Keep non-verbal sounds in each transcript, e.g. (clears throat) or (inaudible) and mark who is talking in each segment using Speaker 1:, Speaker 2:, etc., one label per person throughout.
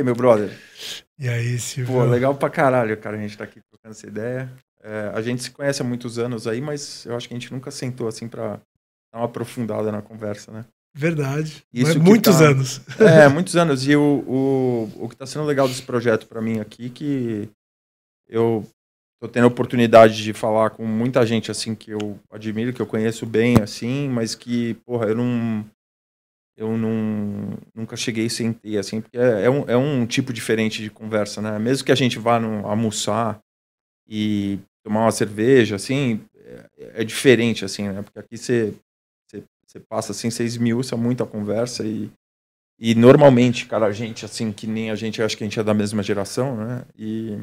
Speaker 1: Aí, meu brother?
Speaker 2: E aí, Silvio?
Speaker 1: Pô, legal pra caralho, cara, a gente tá aqui trocando essa ideia. É, a gente se conhece há muitos anos aí, mas eu acho que a gente nunca sentou assim pra dar uma aprofundada na conversa, né?
Speaker 2: Verdade.
Speaker 1: Isso
Speaker 2: muitos
Speaker 1: tá-
Speaker 2: anos.
Speaker 1: É, (laughs) muitos anos. E o, o, o que tá sendo legal desse projeto pra mim aqui, que eu tô tendo a oportunidade de falar com muita gente, assim, que eu admiro, que eu conheço bem, assim, mas que, porra, eu não... Eu não, nunca cheguei e sentei, assim, porque é, é um, é um tipo diferente de conversa, né? Mesmo que a gente vá no, almoçar e tomar uma cerveja, assim, é, é diferente, assim, né? Porque aqui você, você, você passa, assim, seis mil, isso é muita conversa e, e normalmente, cara, a gente, assim, que nem a gente, acho que a gente é da mesma geração, né? E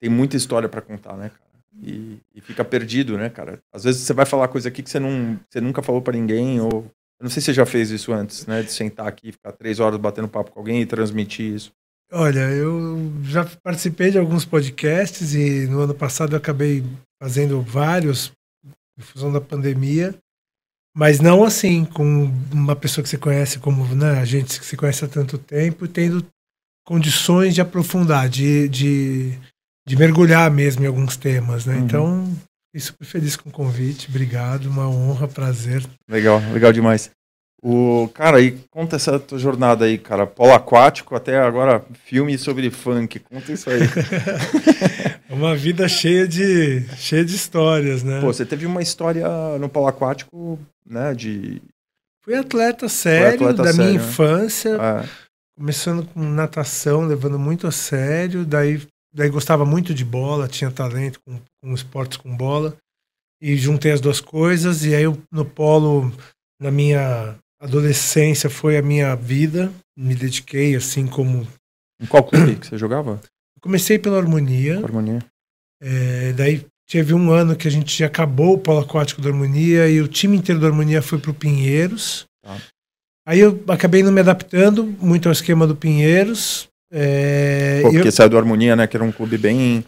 Speaker 1: tem muita história pra contar, né, cara? E, e fica perdido, né, cara? Às vezes você vai falar coisa aqui que você, não, você nunca falou pra ninguém, ou. Eu não sei se você já fez isso antes, né? De sentar aqui, ficar três horas batendo papo com alguém e transmitir isso.
Speaker 2: Olha, eu já participei de alguns podcasts e no ano passado eu acabei fazendo vários em função da pandemia, mas não assim com uma pessoa que você conhece como né, a gente que se conhece há tanto tempo, tendo condições de aprofundar, de, de, de mergulhar mesmo em alguns temas, né?
Speaker 1: Uhum.
Speaker 2: Então, fiquei super feliz com o convite, obrigado, uma honra, prazer.
Speaker 1: Legal, legal demais. O cara, e conta essa tua jornada aí, cara. Polo aquático, até agora filme sobre funk. Conta isso aí. (laughs)
Speaker 2: Uma vida cheia de cheia de histórias, né?
Speaker 1: Pô, você teve uma história no polo aquático, né? De.
Speaker 2: Fui atleta sério
Speaker 1: atleta
Speaker 2: da minha
Speaker 1: sério, né?
Speaker 2: infância,
Speaker 1: é,
Speaker 2: começando com natação, levando muito a sério, daí, daí gostava muito de bola, tinha talento com, com esportes com bola, e juntei as duas coisas, e aí eu, no polo, na minha adolescência, foi a minha vida, me dediquei assim como...
Speaker 1: em qual clube que você jogava?
Speaker 2: Comecei pela harmonia,
Speaker 1: Harmonia.
Speaker 2: é, daí teve um ano que a gente acabou o polo aquático da harmonia, e o time inteiro da harmonia foi pro Pinheiros,
Speaker 1: Tá.
Speaker 2: Aí eu acabei não me adaptando muito ao esquema do Pinheiros. É,
Speaker 1: Pô,
Speaker 2: eu-
Speaker 1: porque saiu do Harmonia, né? Que era um clube bem.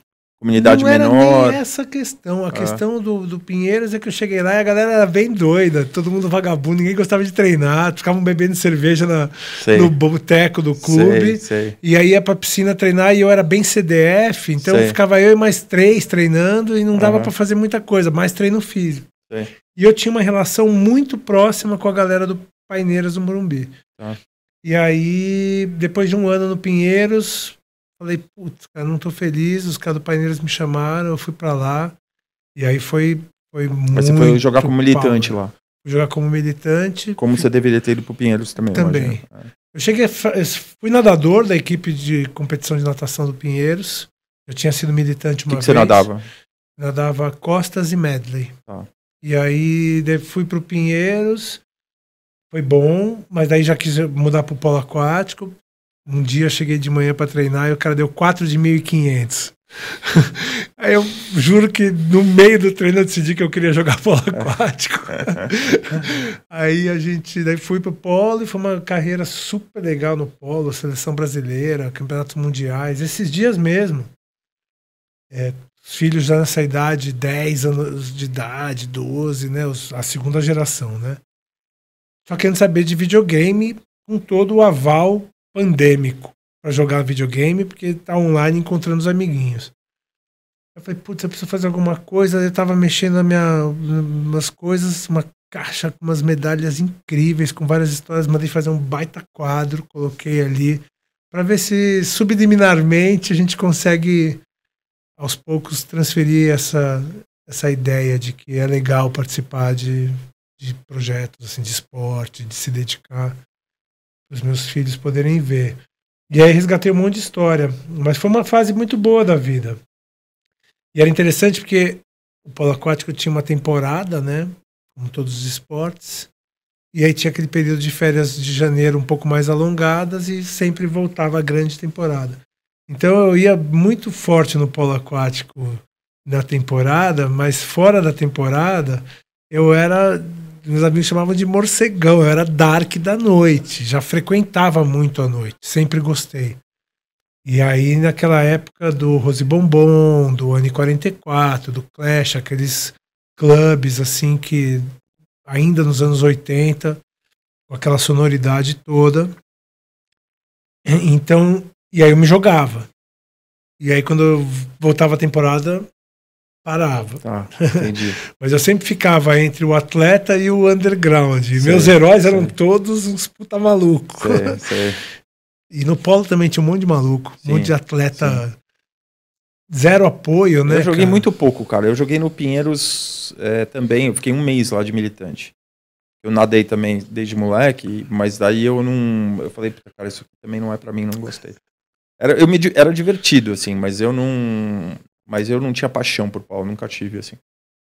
Speaker 1: Comunidade
Speaker 2: não era
Speaker 1: menor.
Speaker 2: nem essa questão. A
Speaker 1: Ah.
Speaker 2: questão do, do Pinheiros é que eu cheguei lá e a galera era bem doida, todo mundo vagabundo, ninguém gostava de treinar, ficavam bebendo cerveja na-
Speaker 1: Sei.
Speaker 2: no boteco do clube.
Speaker 1: Sei, sei.
Speaker 2: E aí ia pra piscina treinar e eu era bem CDF, então ficava eu e mais três treinando e não dava
Speaker 1: Aham.
Speaker 2: pra fazer muita coisa, mais treino físico. E eu tinha uma relação muito próxima com a galera do Paineiras do Morumbi.
Speaker 1: Tá.
Speaker 2: E aí, depois de um ano no Pinheiros, falei, putz, cara, não tô feliz, os caras do Paineiras me chamaram, eu fui pra lá. E aí foi, foi muito
Speaker 1: Mas você foi jogar como militante
Speaker 2: power.
Speaker 1: lá.
Speaker 2: Fui jogar como militante.
Speaker 1: Como você deveria ter ido pro Pinheiros também.
Speaker 2: Também.
Speaker 1: imagino. É.
Speaker 2: Eu cheguei, fui nadador da equipe de competição de natação do Pinheiros. Eu tinha sido militante
Speaker 1: O
Speaker 2: uma
Speaker 1: que, que você
Speaker 2: vez.
Speaker 1: nadava?
Speaker 2: Nadava costas e medley.
Speaker 1: Tá.
Speaker 2: E aí fui pro Pinheiros, foi bom, mas daí já quis mudar pro polo aquático. Um dia eu cheguei de manhã para treinar e o cara deu 4 de 1.500. (laughs) aí eu juro que no meio do treino eu decidi que eu queria jogar polo (laughs) aquático. (laughs) aí a gente daí fui pro polo e foi uma carreira super legal no polo, seleção brasileira, campeonatos mundiais, esses dias mesmo. É, os filhos já nessa idade, 10 anos de idade, 12, né? os- a segunda geração, né? Só querendo saber de videogame com todo o aval pandêmico para jogar videogame, porque tá online encontrando os amiguinhos. Eu falei, putz, eu preciso fazer alguma coisa. Eu tava mexendo na minha, umas coisas, uma caixa com umas medalhas incríveis, com várias histórias. Mandei fazer um baita quadro, coloquei ali, para ver se subliminarmente a gente consegue aos poucos transferir essa, essa ideia de que é legal participar de, de projetos assim, de esporte, de se dedicar os meus filhos poderem ver. E aí resgatei um monte de história, mas foi uma fase muito boa da vida. E era interessante porque o polo aquático tinha uma temporada, né, como todos os esportes, e aí tinha aquele período de férias de janeiro um pouco mais alongadas e sempre voltava a grande temporada. Então eu ia muito forte no polo aquático na temporada, mas fora da temporada eu era. Meus amigos chamavam de morcegão, eu era dark da noite, já frequentava muito a noite, sempre gostei. E aí naquela época do Rose Bombom, do Ani 44, do Clash, aqueles clubes assim que ainda nos anos 80, com aquela sonoridade toda. Então, e aí eu me jogava. E aí quando eu voltava a temporada, parava.
Speaker 1: Tá, entendi. (laughs)
Speaker 2: Mas eu sempre ficava entre o atleta e o underground. Sei, Meus heróis eram sei. todos uns puta malucos. (laughs) E no polo também tinha um monte de maluco, sim, um monte de atleta. Sim. Zero apoio, né?
Speaker 1: Eu joguei cara? muito pouco, cara. Eu joguei no Pinheiros é, também. Eu fiquei um mês lá de militante. Eu nadei também desde moleque, mas daí eu não. Eu falei, cara, isso também não é para mim, não gostei. Era, eu me, era divertido, assim, mas eu não. Mas eu não tinha paixão por pau, nunca tive, assim.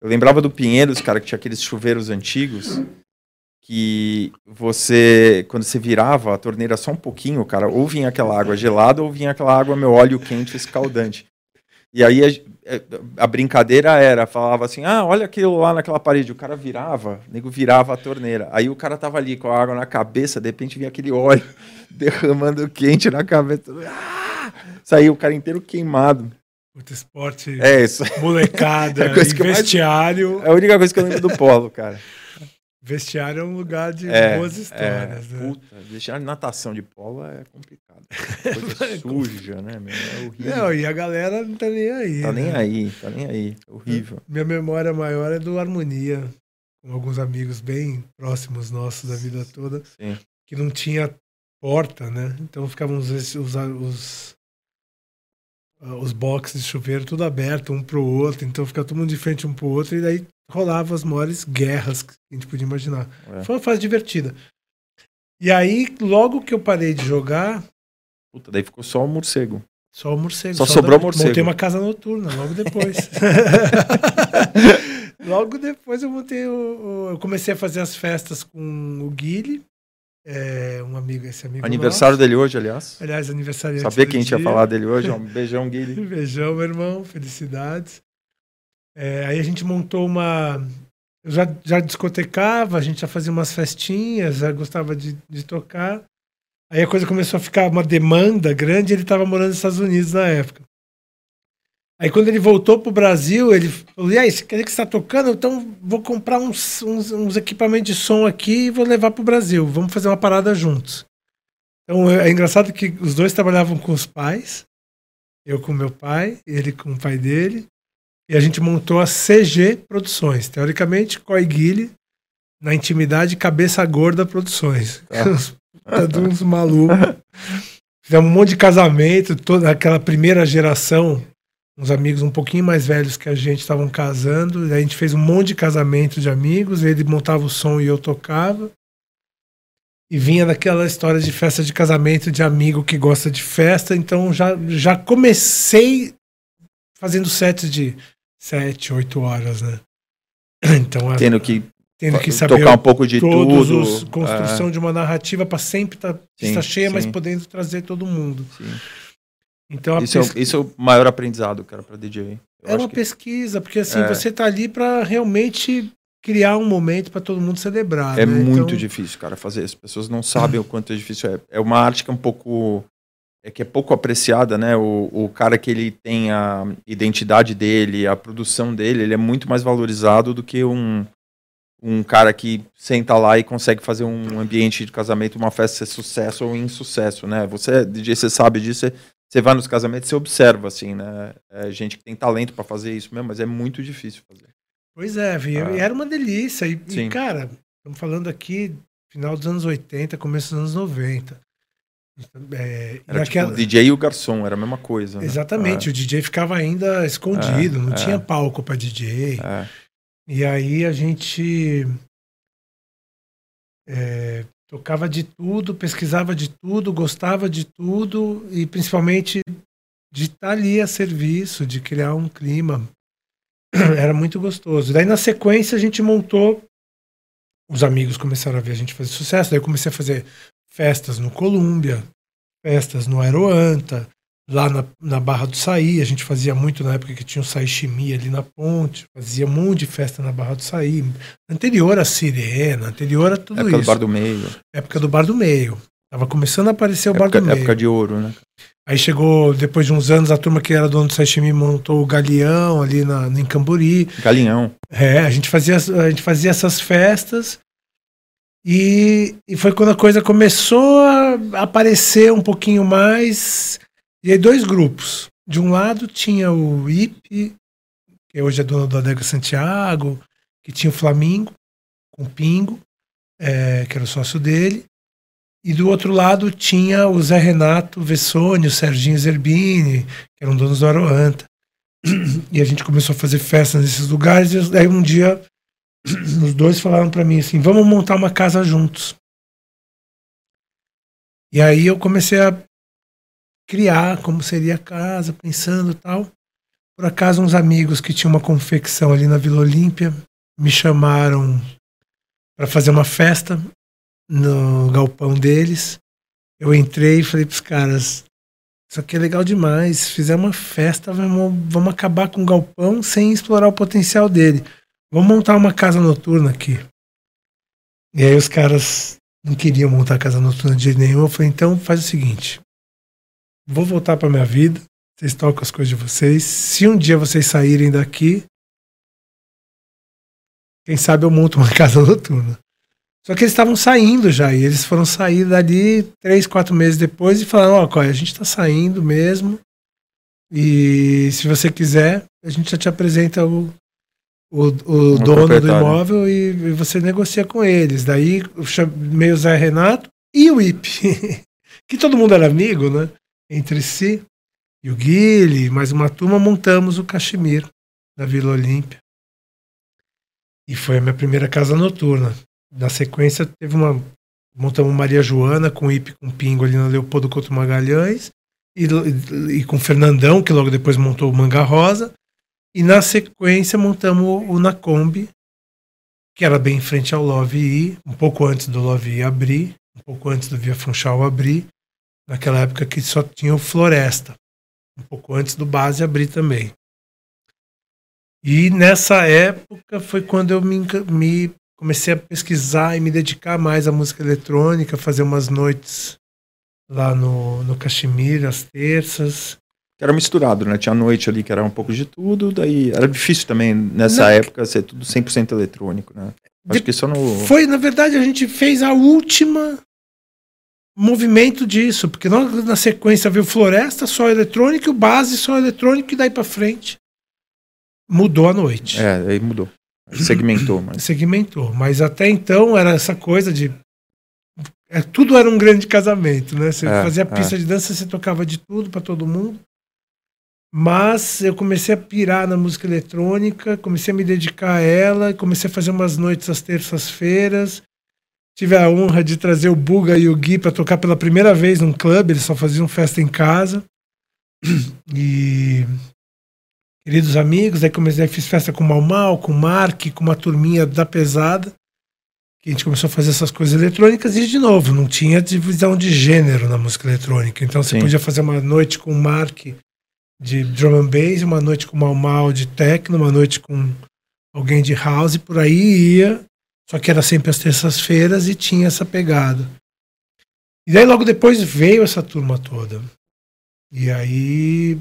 Speaker 1: Eu lembrava do Pinheiros, cara, que tinha aqueles chuveiros antigos que você, quando você virava a torneira só um pouquinho, cara, ou vinha aquela água gelada ou vinha aquela água, meu óleo quente escaldante. E aí a, é, a, brincadeira era, falava assim, ah, olha aquilo lá naquela parede. O cara virava, o nego virava a torneira. Aí o cara tava ali com a água na cabeça, de repente vinha aquele óleo (laughs) derramando quente na cabeça. Ah! Saiu o cara inteiro queimado.
Speaker 2: Puta esporte,
Speaker 1: é isso.
Speaker 2: molecada, (laughs) é vestiário.
Speaker 1: Mais... É a única coisa que eu lembro do polo, cara.
Speaker 2: Vestiário é um lugar de é, boas histórias,
Speaker 1: é,
Speaker 2: né?
Speaker 1: Puta, vestiário de natação de polo é complicado. (laughs) Coisa suja, né? Meu? É horrível.
Speaker 2: Não, e a galera não tá nem aí.
Speaker 1: Tá né? nem aí, tá nem aí. É horrível.
Speaker 2: Minha memória maior é do Harmonia, com alguns amigos bem próximos nossos da vida toda,
Speaker 1: Sim.
Speaker 2: que não tinha porta, né? Então ficavam os, os, os, os boxes de chuveiro tudo aberto um pro outro, então fica todo mundo de frente um pro outro, e daí rolava as maiores guerras que a gente podia imaginar. É. Foi uma fase divertida. E aí, logo que eu parei de jogar.
Speaker 1: Puta, daí ficou só o morcego.
Speaker 2: Só o morcego.
Speaker 1: Só, só sobrou o morcego.
Speaker 2: Montei uma casa noturna logo depois. (laughs) logo depois eu montei. O, o, eu comecei a fazer as festas com o Guile. É, um amigo, esse amigo.
Speaker 1: Aniversário nosso. dele hoje, aliás.
Speaker 2: Aliás, aniversário
Speaker 1: Sabia que a gente ia falar dele hoje? Um (laughs) beijão, Guile.
Speaker 2: beijão, meu irmão. Felicidades. É, aí a gente montou uma. Eu já, já discotecava, a gente já fazia umas festinhas, já gostava de, de tocar. Aí a coisa começou a ficar uma demanda grande ele estava morando nos Estados Unidos na época. Aí quando ele voltou pro Brasil, ele falou: E aí, quer dizer que você está tocando? Então vou comprar uns, uns, uns, equipamentos de som aqui e vou levar pro Brasil. Vamos fazer uma parada juntos. Então é engraçado que os dois trabalhavam com os pais, eu com meu pai, ele com o pai dele. E a gente montou a CG Produções. Teoricamente, Coiguile, na intimidade, Cabeça Gorda Produções. Ah. (laughs) de uns malucos. (laughs) Fizemos um monte de casamento, toda aquela primeira geração, uns amigos um pouquinho mais velhos que a gente estavam casando. E a gente fez um monte de casamento de amigos, ele montava o som e eu tocava. E vinha daquela história de festa de casamento de amigo que gosta de festa, então já, já comecei fazendo sets de sete, oito horas, né? (clears throat)
Speaker 1: Então, tendo que
Speaker 2: tendo que saber
Speaker 1: tocar um pouco de tudo, os,
Speaker 2: construção é. de uma narrativa para sempre tá, estar tá cheia, sim. mas podendo trazer todo mundo.
Speaker 1: Sim. Então isso, pesqu... é, isso é o maior aprendizado, cara, para DJ.
Speaker 2: Eu é uma que... pesquisa, porque assim, é. você tá ali para realmente criar um momento para todo mundo celebrar.
Speaker 1: É
Speaker 2: né?
Speaker 1: muito então... difícil, cara, fazer. As pessoas não sabem o quanto é difícil. É, é uma arte que é um pouco é que é pouco apreciada, né? O, o cara que ele tem a identidade dele, a produção dele, ele é muito mais valorizado do que um, um cara que senta lá e consegue fazer um ambiente de casamento, uma festa ser sucesso ou insucesso, né? Você, DJ, você sabe disso, você, vai nos casamentos, você observa, assim, né? É gente que tem talento para fazer isso mesmo, mas é muito difícil fazer.
Speaker 2: Pois é, viu? Ah. era uma delícia. E, e, cara, estamos falando aqui final dos anos 80, começo dos anos 90.
Speaker 1: É, era naquela... tipo o DJ e o garçom, era a mesma coisa.
Speaker 2: Né? Exatamente, é. o DJ ficava ainda escondido, é, não tinha é. palco para DJ.
Speaker 1: É.
Speaker 2: E aí a gente é, tocava de tudo, pesquisava de tudo, gostava de tudo e principalmente de estar ali a serviço, de criar um clima. (clears throat) Era muito gostoso. Daí na sequência a gente montou, os amigos começaram a ver a gente fazer sucesso, daí eu comecei a fazer festas no Colômbia, festas no Aeroanta, lá na, na Barra do Saí, a gente fazia muito na época que tinha o Saí Chimia ali na ponte, fazia um monte de festa na Barra do Saí, anterior a Sirena, anterior a tudo
Speaker 1: época
Speaker 2: isso.
Speaker 1: Época do Bar do Meio.
Speaker 2: Época do Bar do Meio. Tava começando a aparecer o
Speaker 1: época,
Speaker 2: Bar do Meio.
Speaker 1: Época de ouro, né?
Speaker 2: Aí chegou, depois de uns anos, a turma que era dono do Sashimi montou o Galeão ali na, em Camburi.
Speaker 1: Galinhão.
Speaker 2: É, a gente fazia, a gente fazia essas festas E, e foi quando a coisa começou a aparecer um pouquinho mais. E aí, dois grupos. De um lado tinha o IP, que hoje é dono do Adega Santiago, que tinha o Flamingo, com o Pingo, é, que era o sócio dele. E do outro lado tinha o Zé Renato Vessone, o Serginho Zerbini, que eram donos do Aroanta. E a gente começou a fazer festas nesses lugares. E aí um dia (clears throat) os dois falaram para mim assim: vamos montar uma casa juntos. E aí eu comecei a criar como seria a casa, pensando tal. Por acaso, uns amigos que tinham uma confecção ali na Vila Olímpia me chamaram para fazer uma festa no galpão deles. Eu entrei e falei para os caras: Isso aqui é legal demais. Se fizer uma festa, vamos, vamos acabar com o galpão sem explorar o potencial dele. Vamos montar uma casa noturna aqui. E aí os caras não queriam montar casa noturna de nenhum. Eu falei, então faz o seguinte. Vou voltar para minha vida. Vocês tocam as coisas de vocês. Se um dia vocês saírem daqui, quem sabe eu monto uma (laughs) casa noturna. Só que eles estavam saindo já, e eles foram sair dali três, quatro meses depois e falaram, ó, oh, a gente tá saindo mesmo. E se você quiser, a gente já te apresenta o, o, o dono do imóvel e, e, você negocia com eles. Daí eu chamei o Zé Renato e o IP, (laughs) que todo mundo era amigo, né? Entre si. E o Guile, mais uma turma, montamos o Cachemir da Vila Olímpia. E foi a minha primeira casa noturna. Na sequência, teve uma. Montamos Maria Joana com o IP com Pingo ali na Leopoldo Couto Magalhães. E, e, com Fernandão, que logo depois montou o Manga Rosa. E na sequência montamos o Nacombi, que era bem em frente ao Love I, um pouco antes do Love I abrir, um pouco antes do Via Funchal abrir, naquela época que só tinha o Floresta, um pouco antes do Base abrir também. E nessa época foi quando eu me, me comecei a pesquisar e me dedicar mais à música eletrônica, fazer umas noites lá no, no Caxemir, às terças,
Speaker 1: era misturado, né? Tinha noite ali que era um pouco de tudo, daí era difícil também nessa Não. época ser tudo 100% eletrônico, né? Acho de... que só no
Speaker 2: Foi, na verdade, a gente fez a última movimento disso, porque nós, na sequência veio Floresta só eletrônico, o Base só eletrônico e daí para frente mudou a noite.
Speaker 1: É, aí mudou. Segmentou, (clears throat) mas
Speaker 2: segmentou, mas até então era essa coisa de é, tudo era um grande casamento, né? Você é, fazia pista é. de dança, você tocava de tudo para todo mundo. Mas eu comecei a pirar na música eletrônica, comecei a me dedicar a ela, comecei a fazer umas noites às terças-feiras. Tive a honra de trazer o Buga e o Gui para tocar pela primeira vez num clube, eles só faziam festa em casa. (clears throat) E queridos amigos, aí comecei, fiz festa com o Mal Mal, com o Mark, com uma turminha da pesada, que a gente começou a fazer essas coisas eletrônicas e de novo, não tinha divisão de gênero na música eletrônica. Então você Sim. podia fazer uma noite com o Mark de drum and bass, uma noite com Mal Mal de techno, uma noite com alguém de house, por aí ia. Só que era sempre às terças-feiras e tinha essa pegada. E daí logo depois veio essa turma toda. E aí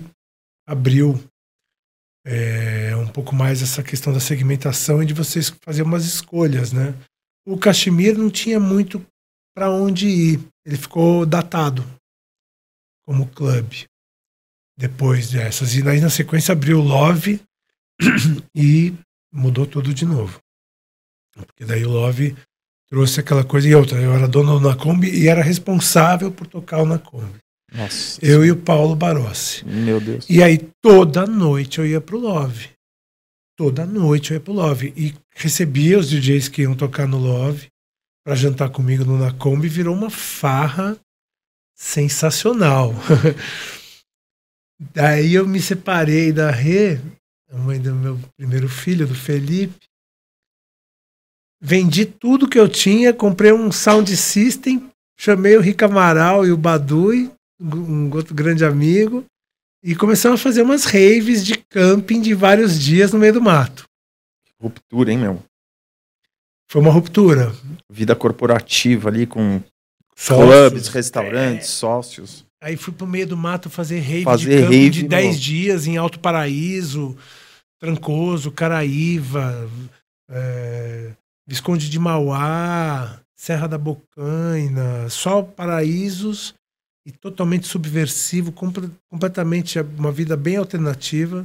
Speaker 2: abriu é, um pouco mais essa questão da segmentação e de vocês fazer umas escolhas, né? O Kashmir não tinha muito para onde ir. Ele ficou datado como clube depois dessas. E daí na sequência abriu Love (clears throat) e mudou tudo de novo. Porque daí o Love trouxe aquela coisa e outra. Eu era dono do Nacombi e era responsável por tocar o Nacombi. Nossa. Eu e o Paulo Barossi.
Speaker 1: Meu Deus.
Speaker 2: E aí toda noite eu ia pro Love. Toda noite eu ia pro Love. E recebia os DJs que iam tocar no Love para jantar comigo no Nacombi. Virou uma farra sensacional. (laughs) Daí eu me separei da Rê, a mãe do meu primeiro filho, do Felipe. Vendi tudo que eu tinha, comprei um sound system, chamei o Rica Amaral e o Badui, um outro grande amigo, e começamos a fazer umas raves de camping de vários dias no meio do mato.
Speaker 1: Ruptura, hein, meu?
Speaker 2: Foi uma ruptura.
Speaker 1: Vida corporativa ali com sócios, clubes, restaurantes, é. sócios.
Speaker 2: Aí fui pro meio do mato fazer rave fazer de rave, de 10 dias em Alto Paraíso, Trancoso, Caraíva, é, Visconde de Mauá, Serra da Bocaina, só paraísos e totalmente subversivo, completamente uma vida bem alternativa.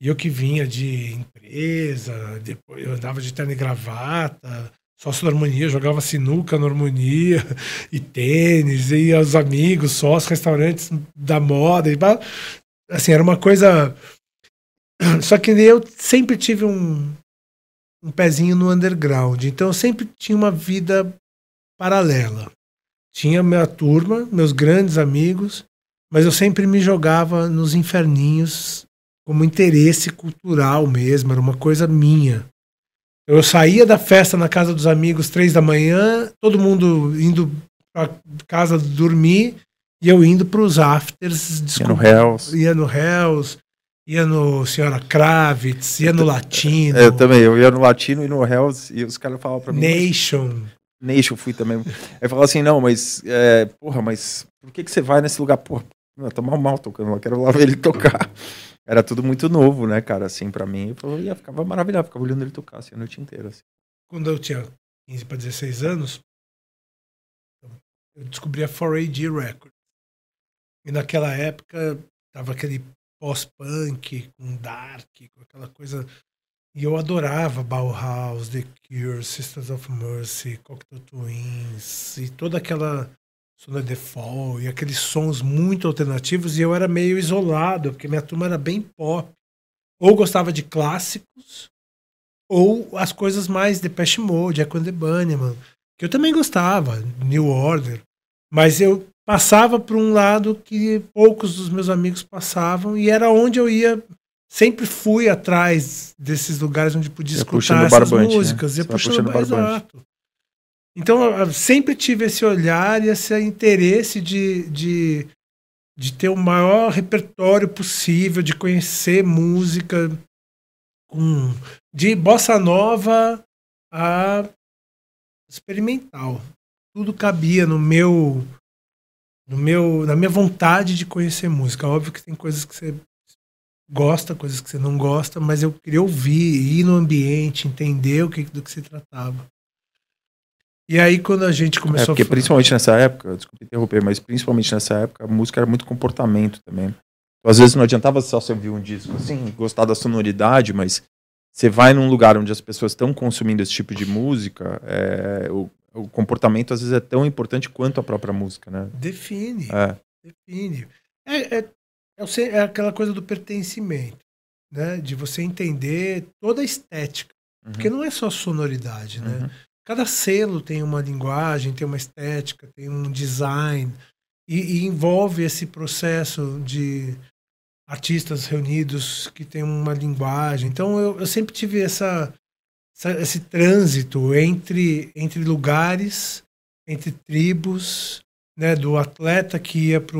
Speaker 2: E eu que vinha de empresa, depois eu andava de terno e gravata, sócio da harmonia, jogava sinuca na harmonia, (laughs) e tênis, e os amigos, sócios, restaurantes da moda, e assim, era uma coisa. (clears throat) Só que eu sempre tive um, um pezinho no underground, então eu sempre tinha uma vida paralela. Tinha minha turma, meus grandes amigos, mas eu sempre me jogava nos inferninhos como interesse cultural mesmo, era uma coisa minha. Eu saía da festa na casa dos amigos três da manhã, todo mundo indo para casa dormir e eu indo para os afters.
Speaker 1: Ia no Hells.
Speaker 2: Ia no Hells, ia no Senhora Kravitz, ia no Latino.
Speaker 1: Eu também, eu ia no Latino e no Hells e os caras falavam para mim.
Speaker 2: Nation.
Speaker 1: Nation fui também. Aí falava assim, não, mas, é, porra, mas por que, que você vai nesse lugar? Porra, eu tô mal mal tocando, eu quero lá ver ele tocar era tudo muito novo, né, cara, assim, para mim. Eu ia, ficava maravilhado, ficava olhando ele tocar assim, a noite inteira. Assim.
Speaker 2: Quando eu tinha 15 para 16 anos, eu descobri a 4AD Record. E naquela época tava aquele pós-punk com dark, com aquela coisa. E eu adorava Bauhaus, The Cure, Sisters of Mercy, Cocktail Twins e toda aquela Solar the Fall e aqueles sons muito alternativos e eu era meio isolado, porque minha turma era bem pop. Ou gostava de clássicos, ou as coisas mais Depeche Mode, Echo and the Bunnyman, que eu também gostava, New Order, mas eu passava por um lado que poucos dos meus amigos passavam e era onde eu ia sempre fui atrás desses lugares onde podia escutar essas barbante, né? músicas, né? ia puxando, puxando exato. Então, eu sempre tive esse olhar e esse interesse de, de, de ter o maior repertório possível, de conhecer música com, de bossa nova a experimental. Tudo cabia no meu no meu na minha vontade de conhecer música. Óbvio que tem coisas que você gosta, coisas que você não gosta, mas eu queria ouvir, ir no ambiente, entender o que do que se tratava. E aí, quando a gente começou
Speaker 1: é, porque a falar... principalmente nessa época, desculpe interromper, mas principalmente nessa época, a música era muito comportamento também. Então, às vezes não adiantava só você ouvir um disco assim, gostar da sonoridade, mas você vai num lugar onde as pessoas estão consumindo esse tipo de música, é, o, o, comportamento às vezes é tão importante quanto a própria música, né?
Speaker 2: Define. É. Define. É, é, é, aquela coisa do pertencimento, né? De você entender toda a estética. Uhum. Porque não é só sonoridade, né? Uhum. Cada selo tem uma linguagem, tem uma estética, tem um design, e, e envolve esse processo de artistas reunidos que tem uma linguagem. Então eu, eu sempre tive essa, esse trânsito entre, entre lugares, entre tribos, né, do atleta que ia para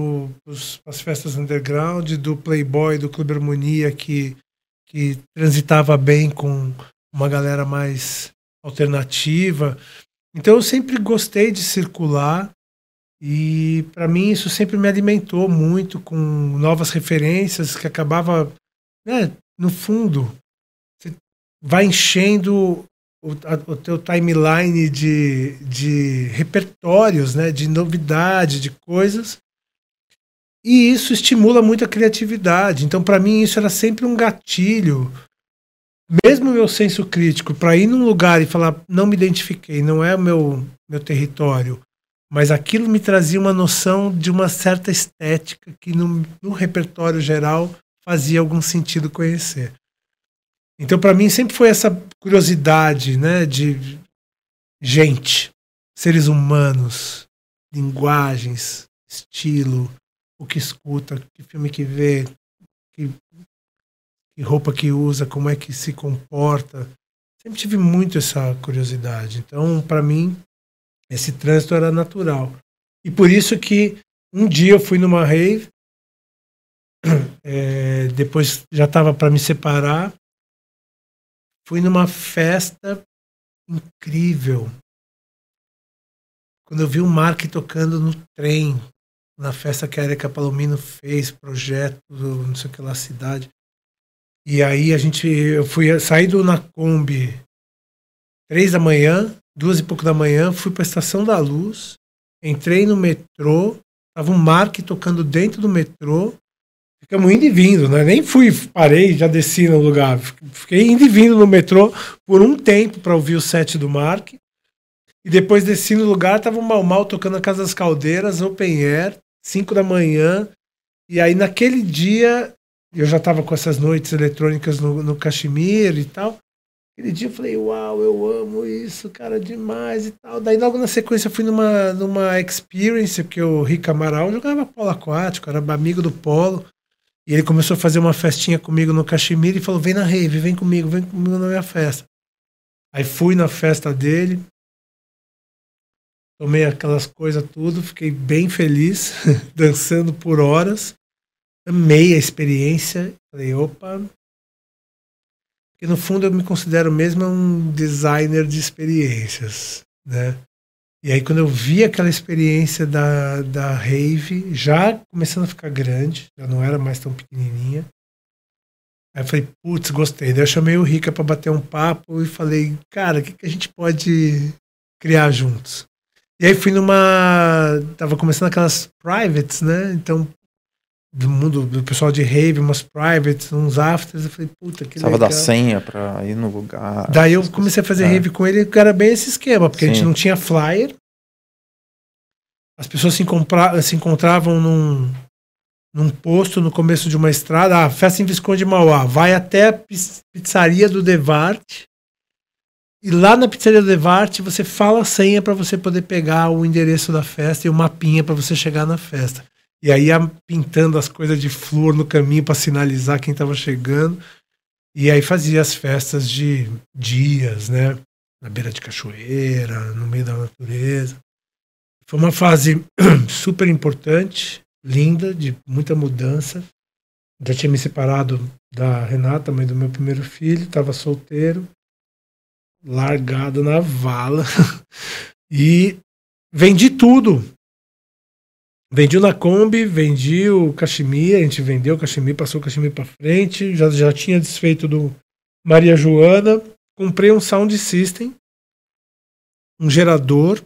Speaker 2: as festas underground, do playboy, do Clube Harmonia que, que transitava bem com uma galera mais alternativa. Então eu sempre gostei de circular e para mim isso sempre me alimentou muito com novas referências que acabava, né, no fundo, vai enchendo o, a, o teu timeline de, de repertórios, né, de novidade, de coisas. E isso estimula muito a criatividade. Então, para mim, isso era sempre um gatilho mesmo meu senso crítico, para ir num lugar e falar, não me identifiquei, não é o meu, meu território, mas aquilo me trazia uma noção de uma certa estética que no, no repertório geral fazia algum sentido conhecer. Então, para mim, sempre foi essa curiosidade né, de gente, seres humanos, linguagens, estilo, o que escuta, que filme que vê, que que roupa que usa, como é que se comporta. Sempre tive muito essa curiosidade. Então, para mim, esse trânsito era natural. E por isso que um dia eu fui numa rave, é, (clears throat) depois já estava para me separar, fui numa festa incrível. Quando eu vi o Mark tocando no trem, na festa que a Erika Palomino fez, projeto, não sei o que lá, cidade. E aí a gente, eu fui saído na Kombi três da manhã, duas e pouco da manhã, fui para a Estação da Luz, entrei no metrô, tava um Mark tocando dentro do metrô, ficamos indo e vindo, né? Nem fui, parei, já desci no lugar, fiquei indo e vindo no metrô por um tempo para ouvir o set do Mark. E depois desci no lugar, tava o Mal Mal tocando a Casa das Caldeiras, Open Air, 5 da manhã. E aí naquele dia, eu já tava com essas noites eletrônicas no, no Caxemir e tal. Aquele dia eu falei, uau, eu amo isso, cara, demais e tal. Daí logo na sequência eu fui numa, numa experience, porque o Rick Amaral jogava polo aquático, era amigo do polo. E ele começou a fazer uma festinha comigo no Caxemir e falou, vem na rave, vem comigo, vem comigo na minha festa. Aí fui na festa dele, tomei aquelas coisas tudo, fiquei bem feliz, (laughs) dançando por horas. Amei a experiência. Falei, opa, porque no fundo eu me considero mesmo um designer de experiências, né? E aí quando eu vi aquela experiência da, da rave, já começando a ficar grande, já não era mais tão pequenininha, aí eu falei, putz, gostei. Daí eu chamei o Rica para bater um papo e falei, cara, o que, que a gente pode criar juntos? E aí fui numa. Tava começando aquelas privates, né? Então, do mundo, do pessoal de rave, umas privates, uns afters. Eu falei, puta, que
Speaker 1: Precisava
Speaker 2: legal.
Speaker 1: da senha pra ir no lugar.
Speaker 2: Daí eu comecei a fazer
Speaker 1: É.
Speaker 2: rave com ele, que era bem esse esquema, porque a gente
Speaker 1: Sim.
Speaker 2: não tinha flyer. As pessoas se, se encontravam num, num posto no começo de uma estrada, ah, festa em Visconde Mauá, vai até a pizzaria do Devarte. E lá na pizzaria do Devarte você fala a senha para você poder pegar o endereço da festa e o mapinha para você chegar na festa. E aí ia pintando as coisas de flor no caminho para sinalizar quem estava chegando. E aí fazia as festas de dias, né? Na beira de cachoeira, no meio da natureza. Foi uma fase (clears throat) super importante, linda, de muita mudança. Já tinha me separado da Renata, mãe do meu primeiro filho, estava solteiro, largado na vala. (laughs) e vendi tudo. Vendi o na Kombi, vendi o Cachemir, a gente vendeu o Cachemir, passou o Cachemir para frente, já, já tinha desfeito do Maria Joana, comprei um sound system, um gerador,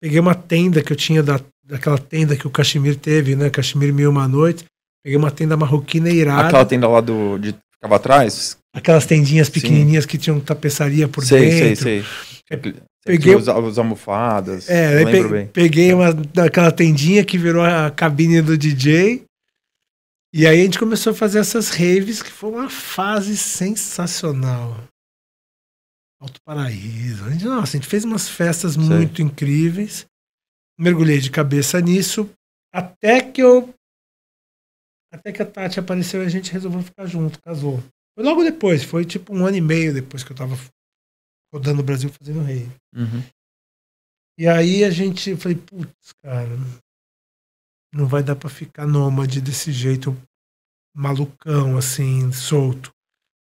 Speaker 2: peguei uma tenda que eu tinha da, daquela tenda que o Cachemir teve, né, Cachemir Mil Uma Noite, peguei uma tenda marroquina irada,
Speaker 1: Aquela tenda lá do. De, ficava atrás?
Speaker 2: aquelas tendinhas
Speaker 1: Sim.
Speaker 2: pequenininhas que tinham tapeçaria por
Speaker 1: sei,
Speaker 2: dentro.
Speaker 1: sei, sei.
Speaker 2: Peguei-
Speaker 1: Os, os almofadas.
Speaker 2: É,
Speaker 1: lembro
Speaker 2: pe-
Speaker 1: bem.
Speaker 2: peguei uma daquela tendinha que virou a cabine do DJ. E aí a gente começou a fazer essas raves, que foi uma fase sensacional. Alto Paraíso. A gente, nossa, a gente fez umas festas muito incríveis. Mergulhei de cabeça nisso. Até que eu. Até que a Tati apareceu e a gente resolveu ficar junto, casou. Foi logo depois, foi tipo um ano e meio depois que eu tava rodando o Brasil fazendo rave.
Speaker 1: Uhum.
Speaker 2: E aí a gente, eu falei, putz, cara, não vai dar pra ficar nômade desse jeito malucão, assim, solto.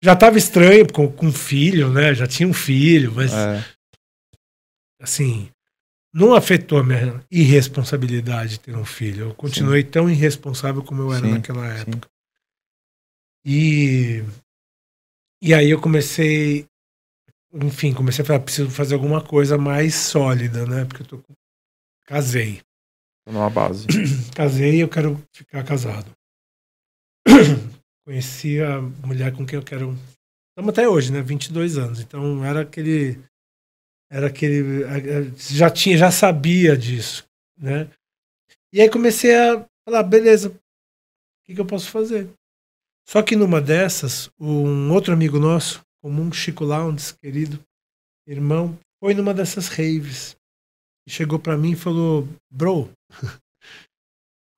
Speaker 2: Já tava estranho com, com filho, né? Já tinha um filho, mas
Speaker 1: É,
Speaker 2: assim, não afetou a minha irresponsabilidade ter um filho. Eu continuei tão irresponsável como eu era
Speaker 1: Sim,
Speaker 2: naquela
Speaker 1: sim.
Speaker 2: época. E, e aí eu comecei, enfim, comecei a falar, preciso fazer alguma coisa mais sólida, né? Porque eu tô casei.
Speaker 1: numa base. (clears throat)
Speaker 2: Casei e eu quero ficar casado. (clears throat) Conheci a mulher com quem eu quero. Estamos até hoje, né? 22 anos. Então era aquele. Era aquele. Já tinha, já sabia disso, né? E aí comecei a falar, beleza, o que, que eu posso fazer? Só que numa dessas, um outro amigo nosso, comum, Chico Lounds, querido irmão, foi numa dessas raves. E chegou pra mim e falou, bro, (laughs)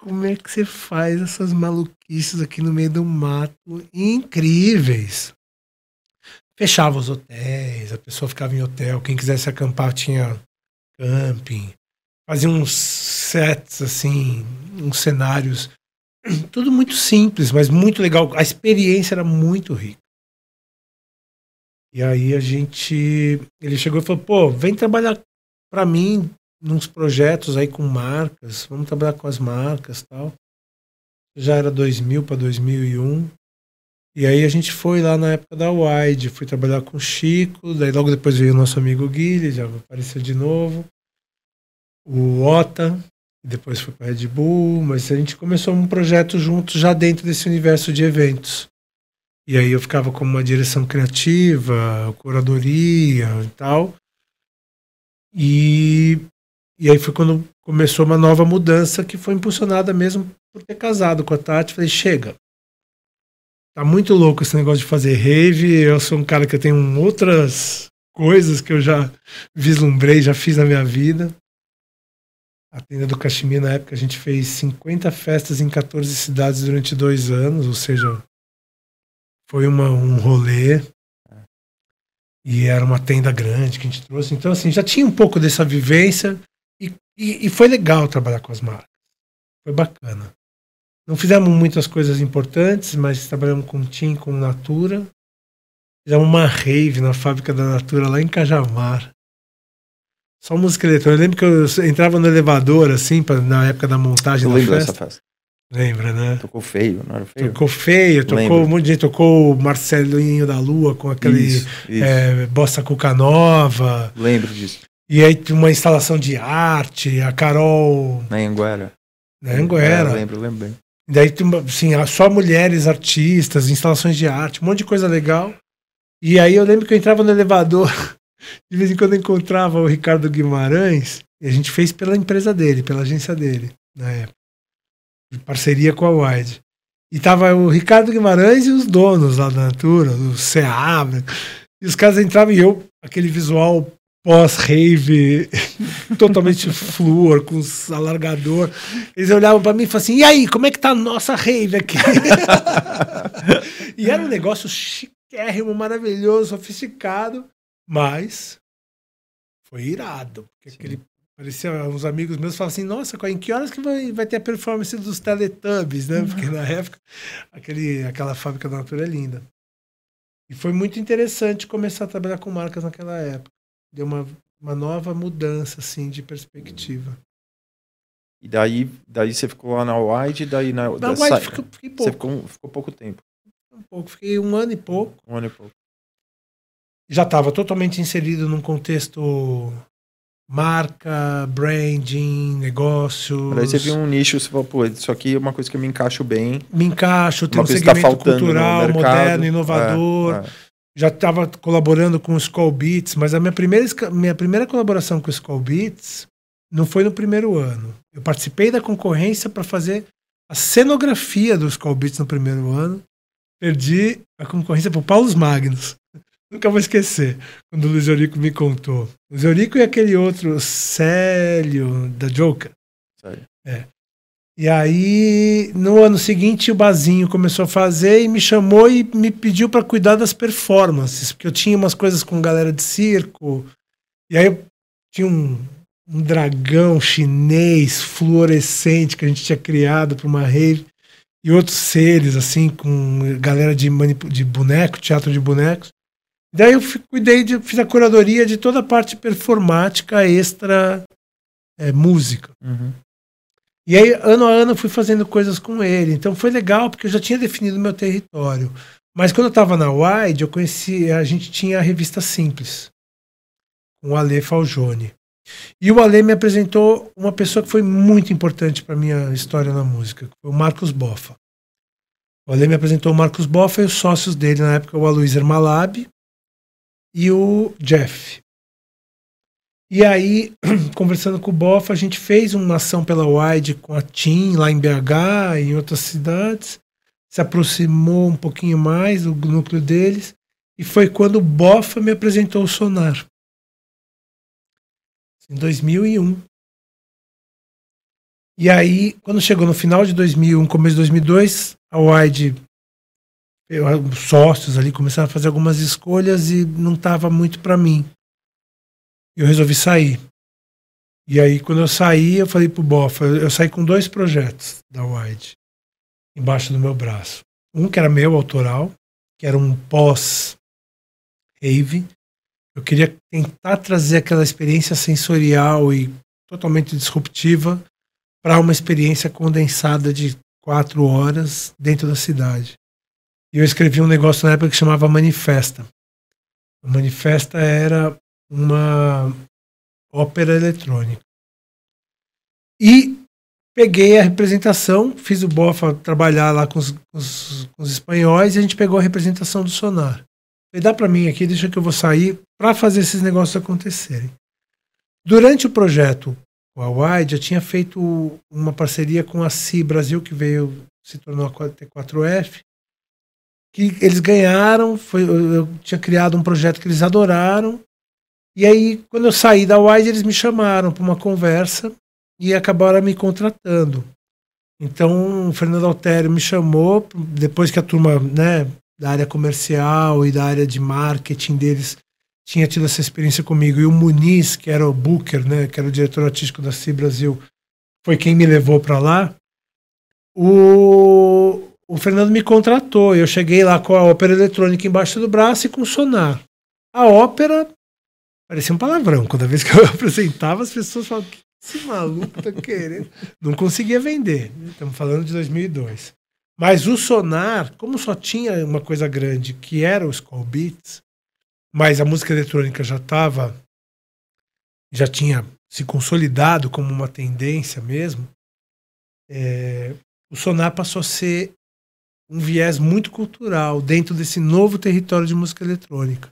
Speaker 2: como é que você faz essas maluquices aqui no meio do mato incríveis? Fechava os hotéis, a pessoa ficava em hotel, quem quisesse acampar tinha camping, fazia uns sets assim, uns cenários, (clears throat) tudo muito simples, mas muito legal. A experiência era muito rica. E aí a gente, ele chegou e falou, pô, vem trabalhar pra mim nos projetos aí com marcas, vamos trabalhar com as marcas tal. Já era 2000 para 2001. E aí a gente foi lá na época da Wide, fui trabalhar com o Chico, daí logo depois veio o nosso amigo Guilherme, já apareceu de novo. O Ota, depois foi para Red Bull, mas a gente começou um projeto junto já dentro desse universo de eventos. E aí eu ficava como uma direção criativa, curadoria e tal. E, e aí foi quando começou uma nova mudança que foi impulsionada mesmo por ter casado com a Tati. Falei, chega, Tá muito louco esse negócio de fazer rave. Eu sou um cara que eu tenho outras coisas que eu já vislumbrei, já fiz na minha vida. A tenda do Caximir, na época, a gente fez 50 festas em 14 cidades durante dois anos, ou seja, foi uma, um rolê. E era uma tenda grande que a gente trouxe. Então, assim, já tinha um pouco dessa vivência e, e, e foi legal trabalhar com as marcas. Foi bacana. Não fizemos muitas coisas importantes, mas trabalhamos com Tim, com Natura. Fizemos uma rave na fábrica da Natura lá em Cajamar. Só música eletrônica. Eu lembro que eu entrava no elevador, assim, pra, na época da montagem
Speaker 1: eu
Speaker 2: da
Speaker 1: lembro
Speaker 2: festa.
Speaker 1: dessa festa.
Speaker 2: Lembra, né?
Speaker 1: Tocou feio, não era feio?
Speaker 2: Tocou feio, tocou
Speaker 1: Lembro.
Speaker 2: um monte de gente, tocou o Marcelinho da Lua com aquele
Speaker 1: Isso, isso.
Speaker 2: é, Bossa Cuca Nova.
Speaker 1: Lembro disso.
Speaker 2: E aí uma instalação de arte, a Carol
Speaker 1: Na Anguera.
Speaker 2: né, Anguera.
Speaker 1: Lembro, lembro bem.
Speaker 2: Daí assim, só mulheres artistas, instalações de arte, um monte de coisa legal. E aí eu lembro que eu entrava no elevador, (laughs) de vez em quando eu encontrava o Ricardo Guimarães, e a gente fez pela empresa dele, pela agência dele, na época. Em parceria com a Wide. E tava o Ricardo Guimarães e os donos lá da Natura, o Seabra. E os caras entravam e eu, aquele visual pós-rave, (laughs) totalmente flúor, com alargador. Eles olhavam pra mim e falavam assim: e aí, como é que tá a nossa rave aqui? (laughs) e era um negócio chiquérrimo, maravilhoso, sofisticado, mas foi irado. Porque
Speaker 1: Sim.
Speaker 2: aquele. Parecia uns amigos meus falavam assim: nossa, em que horas que vai, vai ter a performance dos Teletubbies, né? Porque na época aquele, aquela fábrica da natura é linda. E foi muito interessante começar a trabalhar com marcas naquela época. Deu uma, uma nova mudança assim de perspectiva.
Speaker 1: E daí, daí você ficou lá na Wide, e daí na.
Speaker 2: Na
Speaker 1: sa-
Speaker 2: fiquei, fiquei
Speaker 1: Você
Speaker 2: pouco,
Speaker 1: ficou, ficou pouco tempo.
Speaker 2: um pouco, fiquei um ano e pouco.
Speaker 1: Um ano e pouco.
Speaker 2: Já estava totalmente inserido num contexto marca, branding, negócios.
Speaker 1: Mas Daí você viu um nicho, você falou, pô, isso aqui é uma coisa que eu me encaixo bem.
Speaker 2: Me encaixo, tem
Speaker 1: Uma
Speaker 2: um
Speaker 1: tá
Speaker 2: segmento
Speaker 1: no
Speaker 2: cultural, moderno, inovador.
Speaker 1: É, é.
Speaker 2: já estava colaborando com o Skull Beats, mas a minha primeira, minha primeira colaboração com o Skull Beats não foi no primeiro ano. Eu participei da concorrência para fazer a cenografia do Skull Beats no primeiro ano. Perdi a concorrência para o Paulo Magnus. Nunca vou esquecer quando o Luiz Eurico me contou. Luiz Eurico e aquele outro, Célio, da Joker.
Speaker 1: Sério.
Speaker 2: E aí, no ano seguinte, o Bazinho começou a fazer e me chamou e me pediu para cuidar das performances, porque eu tinha umas coisas com galera de circo. E aí tinha um, um dragão chinês fluorescente que a gente tinha criado para uma rave e outros seres assim com galera de de boneco, teatro de bonecos. Daí eu cuidei de fiz a curadoria de toda a parte performática extra é, música.
Speaker 1: Uhum.
Speaker 2: E aí, ano a ano, eu fui fazendo coisas com ele. Então foi legal, porque eu já tinha definido meu território. Mas quando eu estava na Wide, eu conheci, a gente tinha a revista Simples, com o Ale Falgione. E o Ale me apresentou uma pessoa que foi muito importante para minha história na música, o Marcos Boffa. O Ale me apresentou o Marcos Boffa e os sócios dele na época, o Aloysio Malab e o Jeff. E aí, (clears throat) conversando com o Boff, a gente fez uma ação pela Wide com a TIM lá em BH e em outras cidades. Se aproximou um pouquinho mais do núcleo deles. E foi quando o Boff me apresentou o Sonar. Em 2001. E aí, quando chegou no final de 2001, começo de 2002, a Wide, eu- os sócios ali começaram a fazer algumas escolhas e não estava muito para mim eu resolvi sair. E aí, quando eu saí, eu falei pro Bofa, eu eu saí com dois projetos da Wide embaixo do meu braço. Um que era meu, autoral, que era um pós-rave. Eu queria tentar trazer aquela experiência sensorial e totalmente disruptiva para uma experiência condensada de quatro horas dentro da cidade. E eu escrevi um negócio na época que chamava Manifesta. A Manifesta era uma ópera eletrônica. E peguei a representação, fiz o Bofa trabalhar lá com os, com os, com os espanhóis e a gente pegou a representação do Sonar. Falei, dá para mim aqui, deixa que eu vou sair para fazer esses negócios acontecerem. Durante o projeto o Hawaii já tinha feito uma parceria com a CI Brasil, que veio, se tornou a T4F, que eles ganharam, foi, eu tinha criado um projeto que eles adoraram, e aí, quando eu saí da Wide, eles me chamaram para uma conversa e acabaram me contratando. Então, o Fernando Altério me chamou, depois que a turma né, da área comercial e da área de marketing deles tinha tido essa experiência comigo. E o Muniz, que era o Booker, né, que era o diretor artístico da CI Brasil, foi quem me levou para lá. O, o Fernando me contratou. Eu cheguei lá com a ópera eletrônica embaixo do braço e com o sonar. A ópera parecia um palavrão. Cada vez que eu (laughs) apresentava, as pessoas falavam: que esse maluco tá querendo? Não conseguia vender. Estamos falando de 2002. Mas o sonar, como só tinha uma coisa grande, que era os call beats, mas a música eletrônica já estava, já tinha se consolidado como uma tendência mesmo, é, o sonar passou a ser um viés muito cultural dentro desse novo território de música eletrônica.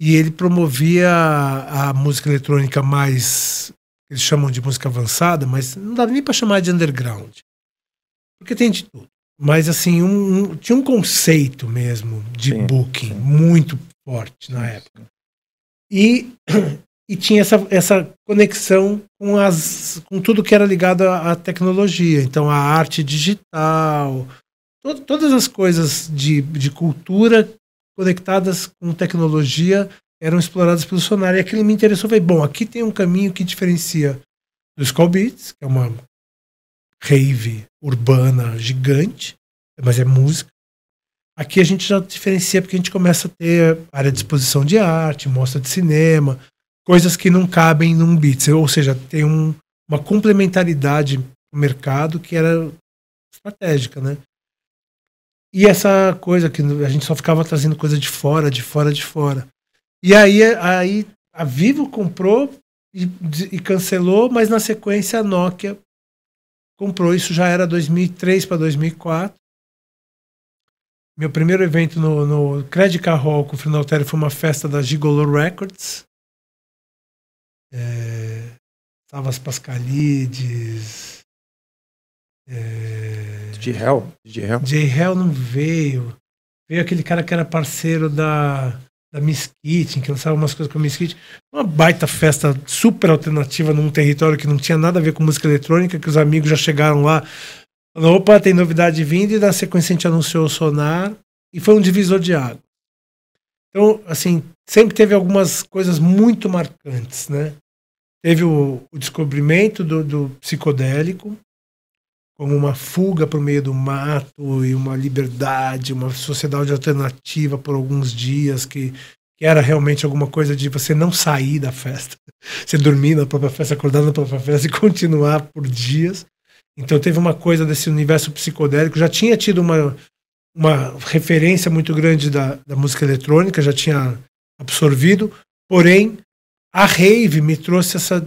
Speaker 2: E ele promovia a, a música eletrônica mais, eles chamam de música avançada, mas não dá nem para chamar de underground. Porque tem de tudo. Mas assim, um, um, tinha um conceito mesmo de sim, booking sim. muito forte na época. E, (clears throat) e tinha essa, essa conexão com, as, com tudo que era ligado à, à tecnologia. Então, a arte digital, to, todas as coisas de, de cultura conectadas com tecnologia eram exploradas pelo Sonar. E aquilo me interessou. Falei, bom, aqui tem um caminho que diferencia do Skull Beats, que é uma rave urbana gigante, mas é música, Aqui a gente já diferencia porque a gente começa a ter área de exposição de arte, mostra de cinema, coisas que não cabem num Beats, ou seja, tem um, uma complementaridade no mercado que era estratégica, né? E essa coisa que a gente só ficava trazendo coisa de fora, de fora, de fora. E aí, aí a Vivo comprou e, e cancelou, mas na sequência a Nokia comprou. Isso já era 2003 para 2004. Meu primeiro evento no, no Credit Car Hall com o Finaltério foi uma festa da Gigolo Records. É, Savas Pascalides.
Speaker 1: É, de Hell?
Speaker 2: De Hell? De Hell não veio. Veio aquele cara que era parceiro da, da Miss Kitchen, que lançava umas coisas com a Miss Kitchen. Uma baita festa super alternativa num território que não tinha nada a ver com música eletrônica, que os amigos já chegaram lá Falou, opa, tem novidade vindo, e na sequência a gente anunciou o Sonar, e foi um divisor de água. Então, assim, sempre teve algumas coisas muito marcantes, né? Teve o, o descobrimento do, do, psicodélico, como uma fuga para o meio do mato e uma liberdade, uma sociedade alternativa por alguns dias, que, que era realmente alguma coisa de você não sair da festa, (laughs) você dormir na própria festa, acordar na própria festa e continuar por dias. Então teve uma coisa desse universo psicodélico, já tinha tido uma, uma referência muito grande da, da música eletrônica, já tinha absorvido, porém a rave me trouxe essa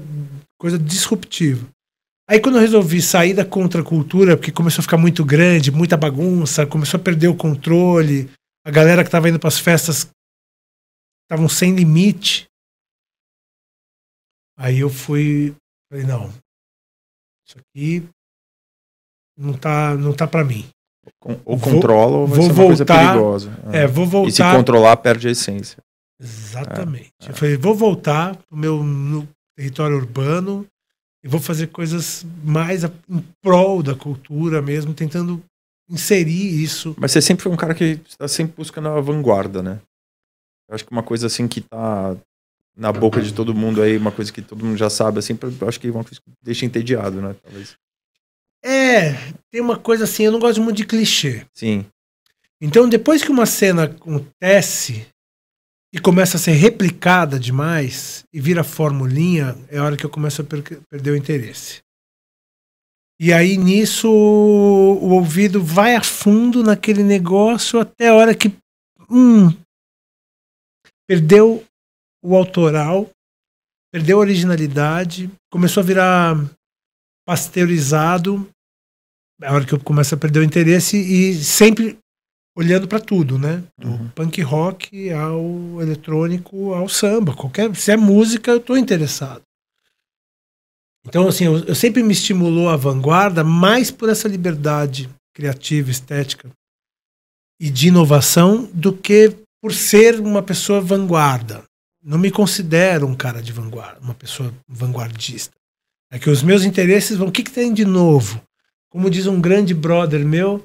Speaker 2: coisa disruptiva. Aí quando eu resolvi sair da contracultura, porque começou a ficar muito grande, muita bagunça, começou a perder o controle, a galera que estava indo para as festas estavam sem limite. Aí eu fui, falei, não, isso aqui não tá, não tá para mim.
Speaker 1: Ou controla ou vai vou ser uma voltar, coisa perigosa.
Speaker 2: É, vou voltar.
Speaker 1: E se controlar, perde a essência.
Speaker 2: Exatamente. É, é. Eu falei, vou voltar pro meu território urbano e vou fazer coisas mais em prol da cultura mesmo, tentando inserir isso.
Speaker 1: Mas você sempre foi um cara que está sempre buscando a vanguarda, né? Eu acho que uma coisa assim que tá na boca de todo mundo aí, uma coisa que todo mundo já sabe, assim, eu acho que é uma coisa que deixa entediado, né? Talvez.
Speaker 2: É, tem uma coisa assim, eu não gosto muito de clichê.
Speaker 1: Sim.
Speaker 2: Então, depois que uma cena acontece e começa a ser replicada demais e vira formulinha, é a hora que eu começo a per perder o interesse. E aí nisso o ouvido vai a fundo naquele negócio até a hora que hum, perdeu o autoral, perdeu a originalidade, começou a virar pasteurizado, é a hora que eu começo a perder o interesse e sempre olhando para tudo, né? Do uhum. punk rock ao eletrônico ao samba, qualquer se é música eu estou interessado. Então assim, eu, eu sempre me estimulou a vanguarda mais por essa liberdade criativa, estética e de inovação do que por ser uma pessoa vanguarda. Não me considero um cara de vanguarda, uma pessoa vanguardista. É que os meus interesses vão. O que, que tem de novo? Como diz um grande brother meu,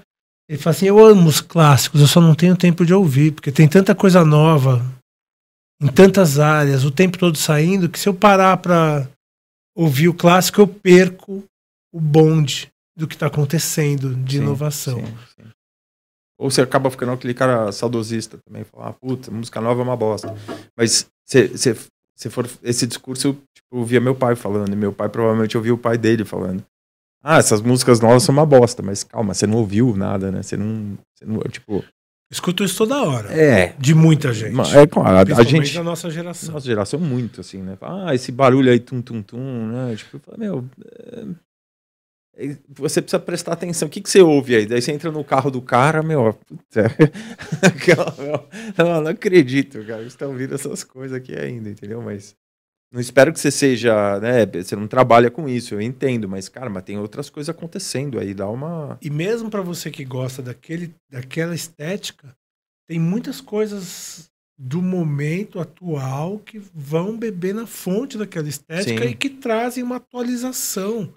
Speaker 2: ele fala assim: Eu amo os clássicos, eu só não tenho tempo de ouvir, porque tem tanta coisa nova em tantas áreas, o tempo todo saindo, que se eu parar para ouvir o clássico, eu perco o bonde do que está acontecendo de sim, inovação. Sim, sim.
Speaker 1: Ou você acaba ficando aquele cara saudosista também, falar, ah, puta, música nova é uma bosta. Mas se, for esse discurso, eu tipo, ouvia meu pai falando, e meu pai provavelmente ouvia o pai dele falando. Ah, essas músicas novas são uma bosta, mas calma, você não ouviu nada, né? Você não. Você não tipo.
Speaker 2: Escuto isso toda hora.
Speaker 1: É.
Speaker 2: De muita gente.
Speaker 1: É, claro. A, gente.
Speaker 2: da nossa geração.
Speaker 1: Nossa geração, muito, assim, né? Ah, esse barulho aí, tum, tum, tum, né? Tipo, meu. É você precisa prestar atenção. O que, que você ouve aí? Daí você entra no carro do cara, meu. Puta, (laughs) não, não acredito, cara. Você está ouvindo essas coisas aqui ainda, entendeu? Mas não espero que você seja, né? Você não trabalha com isso, eu entendo, mas, cara, mas tem outras coisas acontecendo aí, dá uma.
Speaker 2: E mesmo para você que gosta daquele, daquela estética, tem muitas coisas do momento atual que vão beber na fonte daquela estética Sim. e que trazem uma atualização.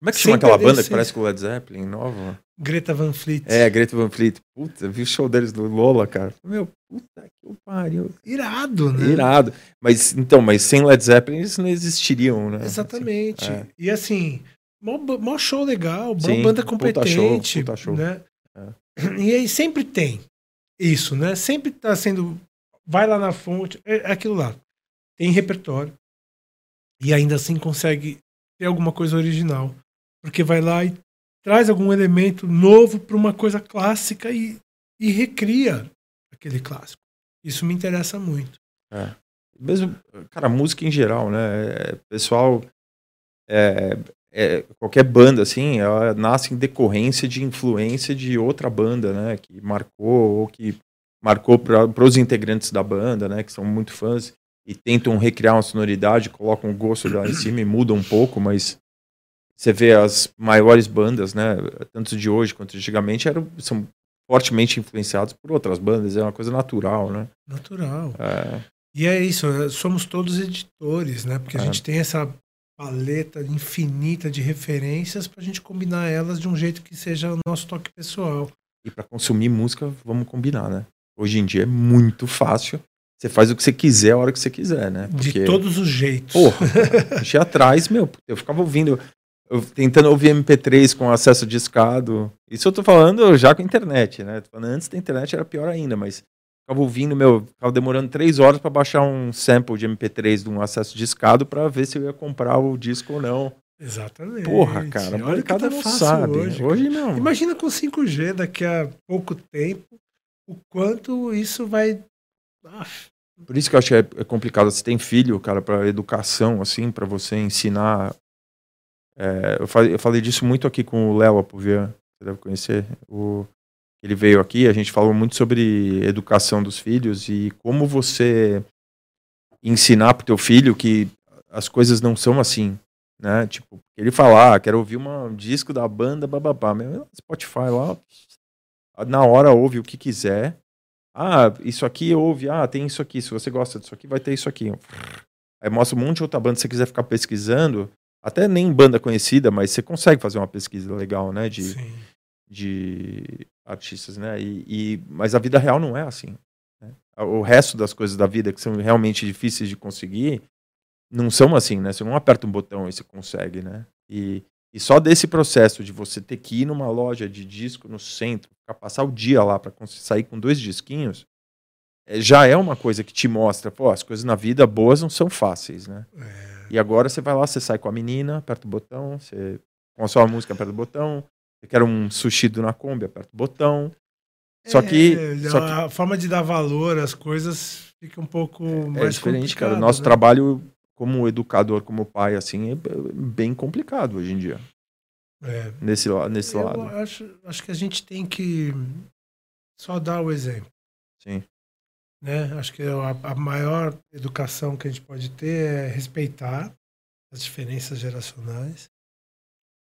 Speaker 1: Como é que chama aquela banda que parece com o Led Zeppelin, nova?
Speaker 2: Greta Van Fleet.
Speaker 1: É, Greta Van Fleet. Puta, vi o show deles do Lola, cara. Meu, puta que pariu.
Speaker 2: Irado, né?
Speaker 1: Irado. Mas, então, mas sem Led Zeppelin eles não existiriam, né?
Speaker 2: Exatamente. Assim, é. E assim, mó, mó show legal, Sim, banda competente. Puta show, puta show. Né? É. E aí sempre tem isso, né? Sempre tá sendo. Vai lá na fonte, é, é aquilo lá. Tem repertório. E ainda assim consegue ter alguma coisa original porque vai lá e traz algum elemento novo para uma coisa clássica e, e recria aquele clássico. Isso me interessa muito.
Speaker 1: É. Mesmo, cara, música em geral, né? É, pessoal, é, é, qualquer banda, assim, ela nasce em decorrência de influência de outra banda, né? Que marcou, ou que marcou para os integrantes da banda, né? Que são muito fãs e tentam recriar uma sonoridade, colocam o gosto lá em cima e mudam um pouco, mas você vê as maiores bandas, né, tanto de hoje quanto de antigamente, eram, são fortemente influenciados por outras bandas, é uma coisa natural, né?
Speaker 2: Natural. É. E é isso, é, somos todos editores, né? Porque a é. gente tem essa paleta infinita de referências para a gente combinar elas de um jeito que seja o nosso toque pessoal.
Speaker 1: E para consumir música, vamos combinar, né? Hoje em dia é muito fácil. Você faz o que você quiser a hora que você quiser, né?
Speaker 2: Porque... De todos os jeitos.
Speaker 1: Porra, a gente atrás, meu, eu ficava ouvindo tentando ouvir MP3 com acesso discado. Isso eu tô falando já com a internet, né? Antes da internet era pior ainda, mas ficava ouvindo, meu, ficava demorando três horas para baixar um sample de MP3 de um acesso discado para ver se eu ia comprar o disco ou não.
Speaker 2: Exatamente.
Speaker 1: Porra, cara, Olha que tá não sabe. Hoje, hoje não.
Speaker 2: Imagina com 5G daqui a pouco tempo o quanto isso vai.
Speaker 1: Ah. Por isso que eu acho que é, é complicado. Você tem filho, cara, para educação, assim, para você ensinar é, eu, falei, eu, falei, disso muito aqui com o Léo Apuvian, você deve conhecer. O, ele veio aqui, a gente falou muito sobre educação dos filhos e como você ensinar pro teu filho que as coisas não são assim, né? Tipo, ele falar, ah, quero ouvir uma, um disco da banda, bababá. Meu, Spotify lá, na hora ouve o que quiser. Ah, isso aqui ouve, ah, tem isso aqui. Se você gosta disso aqui, vai ter isso aqui. Aí mostra um monte de outra banda. Se você quiser ficar pesquisando, até nem banda conhecida, mas você consegue fazer uma pesquisa legal, né? De, de artistas, né? E, e, mas a vida real não é assim. Né? O resto das coisas da vida que são realmente difíceis de conseguir não são assim, né? Você não aperta um botão e você consegue, né? E, e só desse processo de você ter que ir numa loja de disco no centro, passar o dia lá para sair com dois disquinhos, é, já é uma coisa que te mostra, pô, as coisas na vida boas não são fáceis, né? É. E agora você vai lá, você sai com a menina, aperta o botão, você com a sua música, aperta o botão. Você quer um sushi do na Kombi, aperta o botão. Só que,
Speaker 2: É,
Speaker 1: só que
Speaker 2: a forma de dar valor às coisas fica um pouco mais
Speaker 1: é diferente, cara. O nosso
Speaker 2: né?
Speaker 1: trabalho como educador, como pai, assim, é bem complicado hoje em dia.
Speaker 2: É.
Speaker 1: Nesse, nesse
Speaker 2: Eu
Speaker 1: lado.
Speaker 2: acho, acho que a gente tem que só dar o exemplo.
Speaker 1: Sim.
Speaker 2: Né? Acho que a, a maior educação que a gente pode ter é respeitar as diferenças geracionais,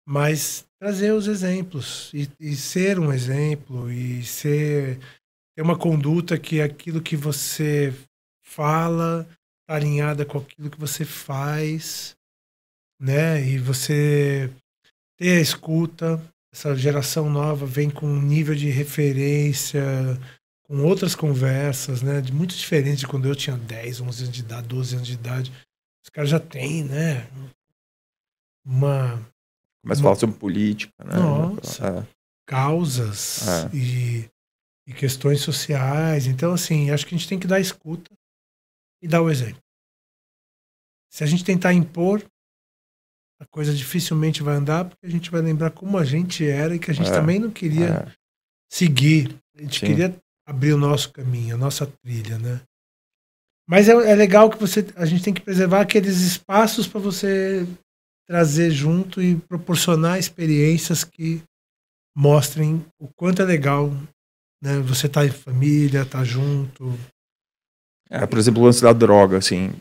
Speaker 2: mas trazer os exemplos e, e ser um exemplo e ser ter uma conduta que aquilo que você fala está alinhada com aquilo que você faz, né? E você ter a escuta. Essa geração nova vem com um nível de referência, com outras conversas, né? De muito diferente de quando eu tinha 10, 11 anos de idade, 12 anos de idade. Os caras já têm, né? Uma
Speaker 1: Começa a falar sobre política, né?
Speaker 2: Nossa.
Speaker 1: É.
Speaker 2: causas
Speaker 1: É.
Speaker 2: e, e questões sociais. Então, assim, acho que a gente tem que dar escuta e dar o exemplo. Se a gente tentar impor, a coisa dificilmente vai andar, porque a gente vai lembrar como a gente era e que a gente
Speaker 1: É.
Speaker 2: também não queria
Speaker 1: É.
Speaker 2: seguir. A gente
Speaker 1: Sim.
Speaker 2: queria abrir o nosso caminho, a nossa trilha, né? Mas é, é legal que você, a gente tem que preservar aqueles espaços para você trazer junto e proporcionar experiências que mostrem o quanto é legal, né? Você tá em família, tá junto.
Speaker 1: É, por exemplo, o lance da droga, assim.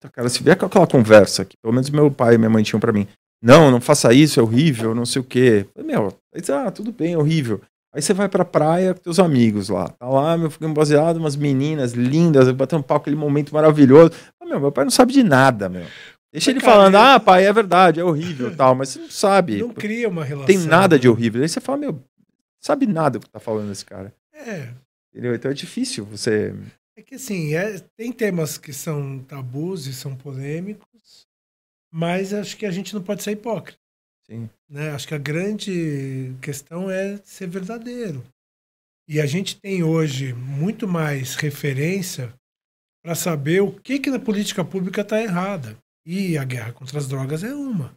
Speaker 1: Tá, Cara, se vier com aquela conversa que pelo menos meu pai e minha mãe tinham pra mim. Não, não faça isso, é horrível, não sei o quê. Meu, ah, tudo bem, é horrível. Aí você vai pra praia com teus amigos lá. Tá lá, meu, ficando baseado, umas meninas lindas, batendo papo, aquele momento maravilhoso. Falei, meu, meu pai não sabe de nada, meu. Deixa ele falando, ah, pai, é verdade, é horrível tal, mas você não sabe.
Speaker 2: Não cria uma relação.
Speaker 1: tem nada de
Speaker 2: né?
Speaker 1: horrível. Aí você fala, meu, sabe nada do que tá falando esse cara.
Speaker 2: É,
Speaker 1: Entendeu? Então é difícil você.
Speaker 2: É que assim, é, tem temas que são tabus e são polêmicos, mas acho que a gente não pode ser hipócrita.
Speaker 1: Sim.
Speaker 2: Né? Acho que a grande questão é ser verdadeiro. E a gente tem hoje muito mais referência para saber o que, que na política pública está errada. E a guerra contra as drogas é uma.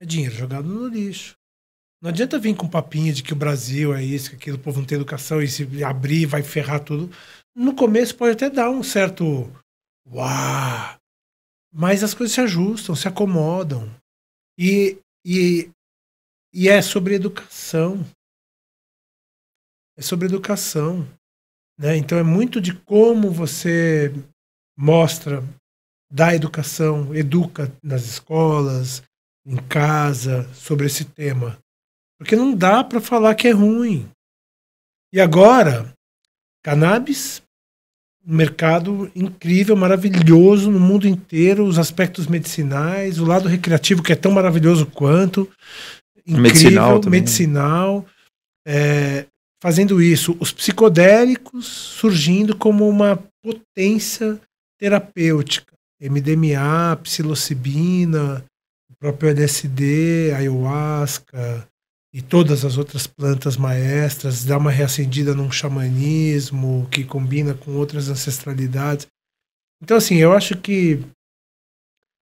Speaker 2: É dinheiro jogado no lixo. Não adianta vir com papinha de que o Brasil é isso, que aquilo, o povo não tem educação e se abrir vai ferrar tudo. No começo pode até dar um certo uau, mas as coisas se ajustam, se acomodam. E, e, e é sobre educação. É sobre educação. Né? Então é muito de como você mostra, dá educação, educa nas escolas, em casa, sobre esse tema. Porque não dá para falar que é ruim. E agora, cannabis, mercado incrível, maravilhoso no mundo inteiro, os aspectos medicinais, o lado recreativo que é tão maravilhoso quanto, incrível,
Speaker 1: Medicinal também.
Speaker 2: medicinal, é, fazendo isso, os psicodélicos surgindo como uma potência terapêutica, MDMA, psilocibina, o próprio LSD, ayahuasca e todas as outras plantas maestras, dá uma reacendida num xamanismo que combina com outras ancestralidades. Então, assim, eu acho que,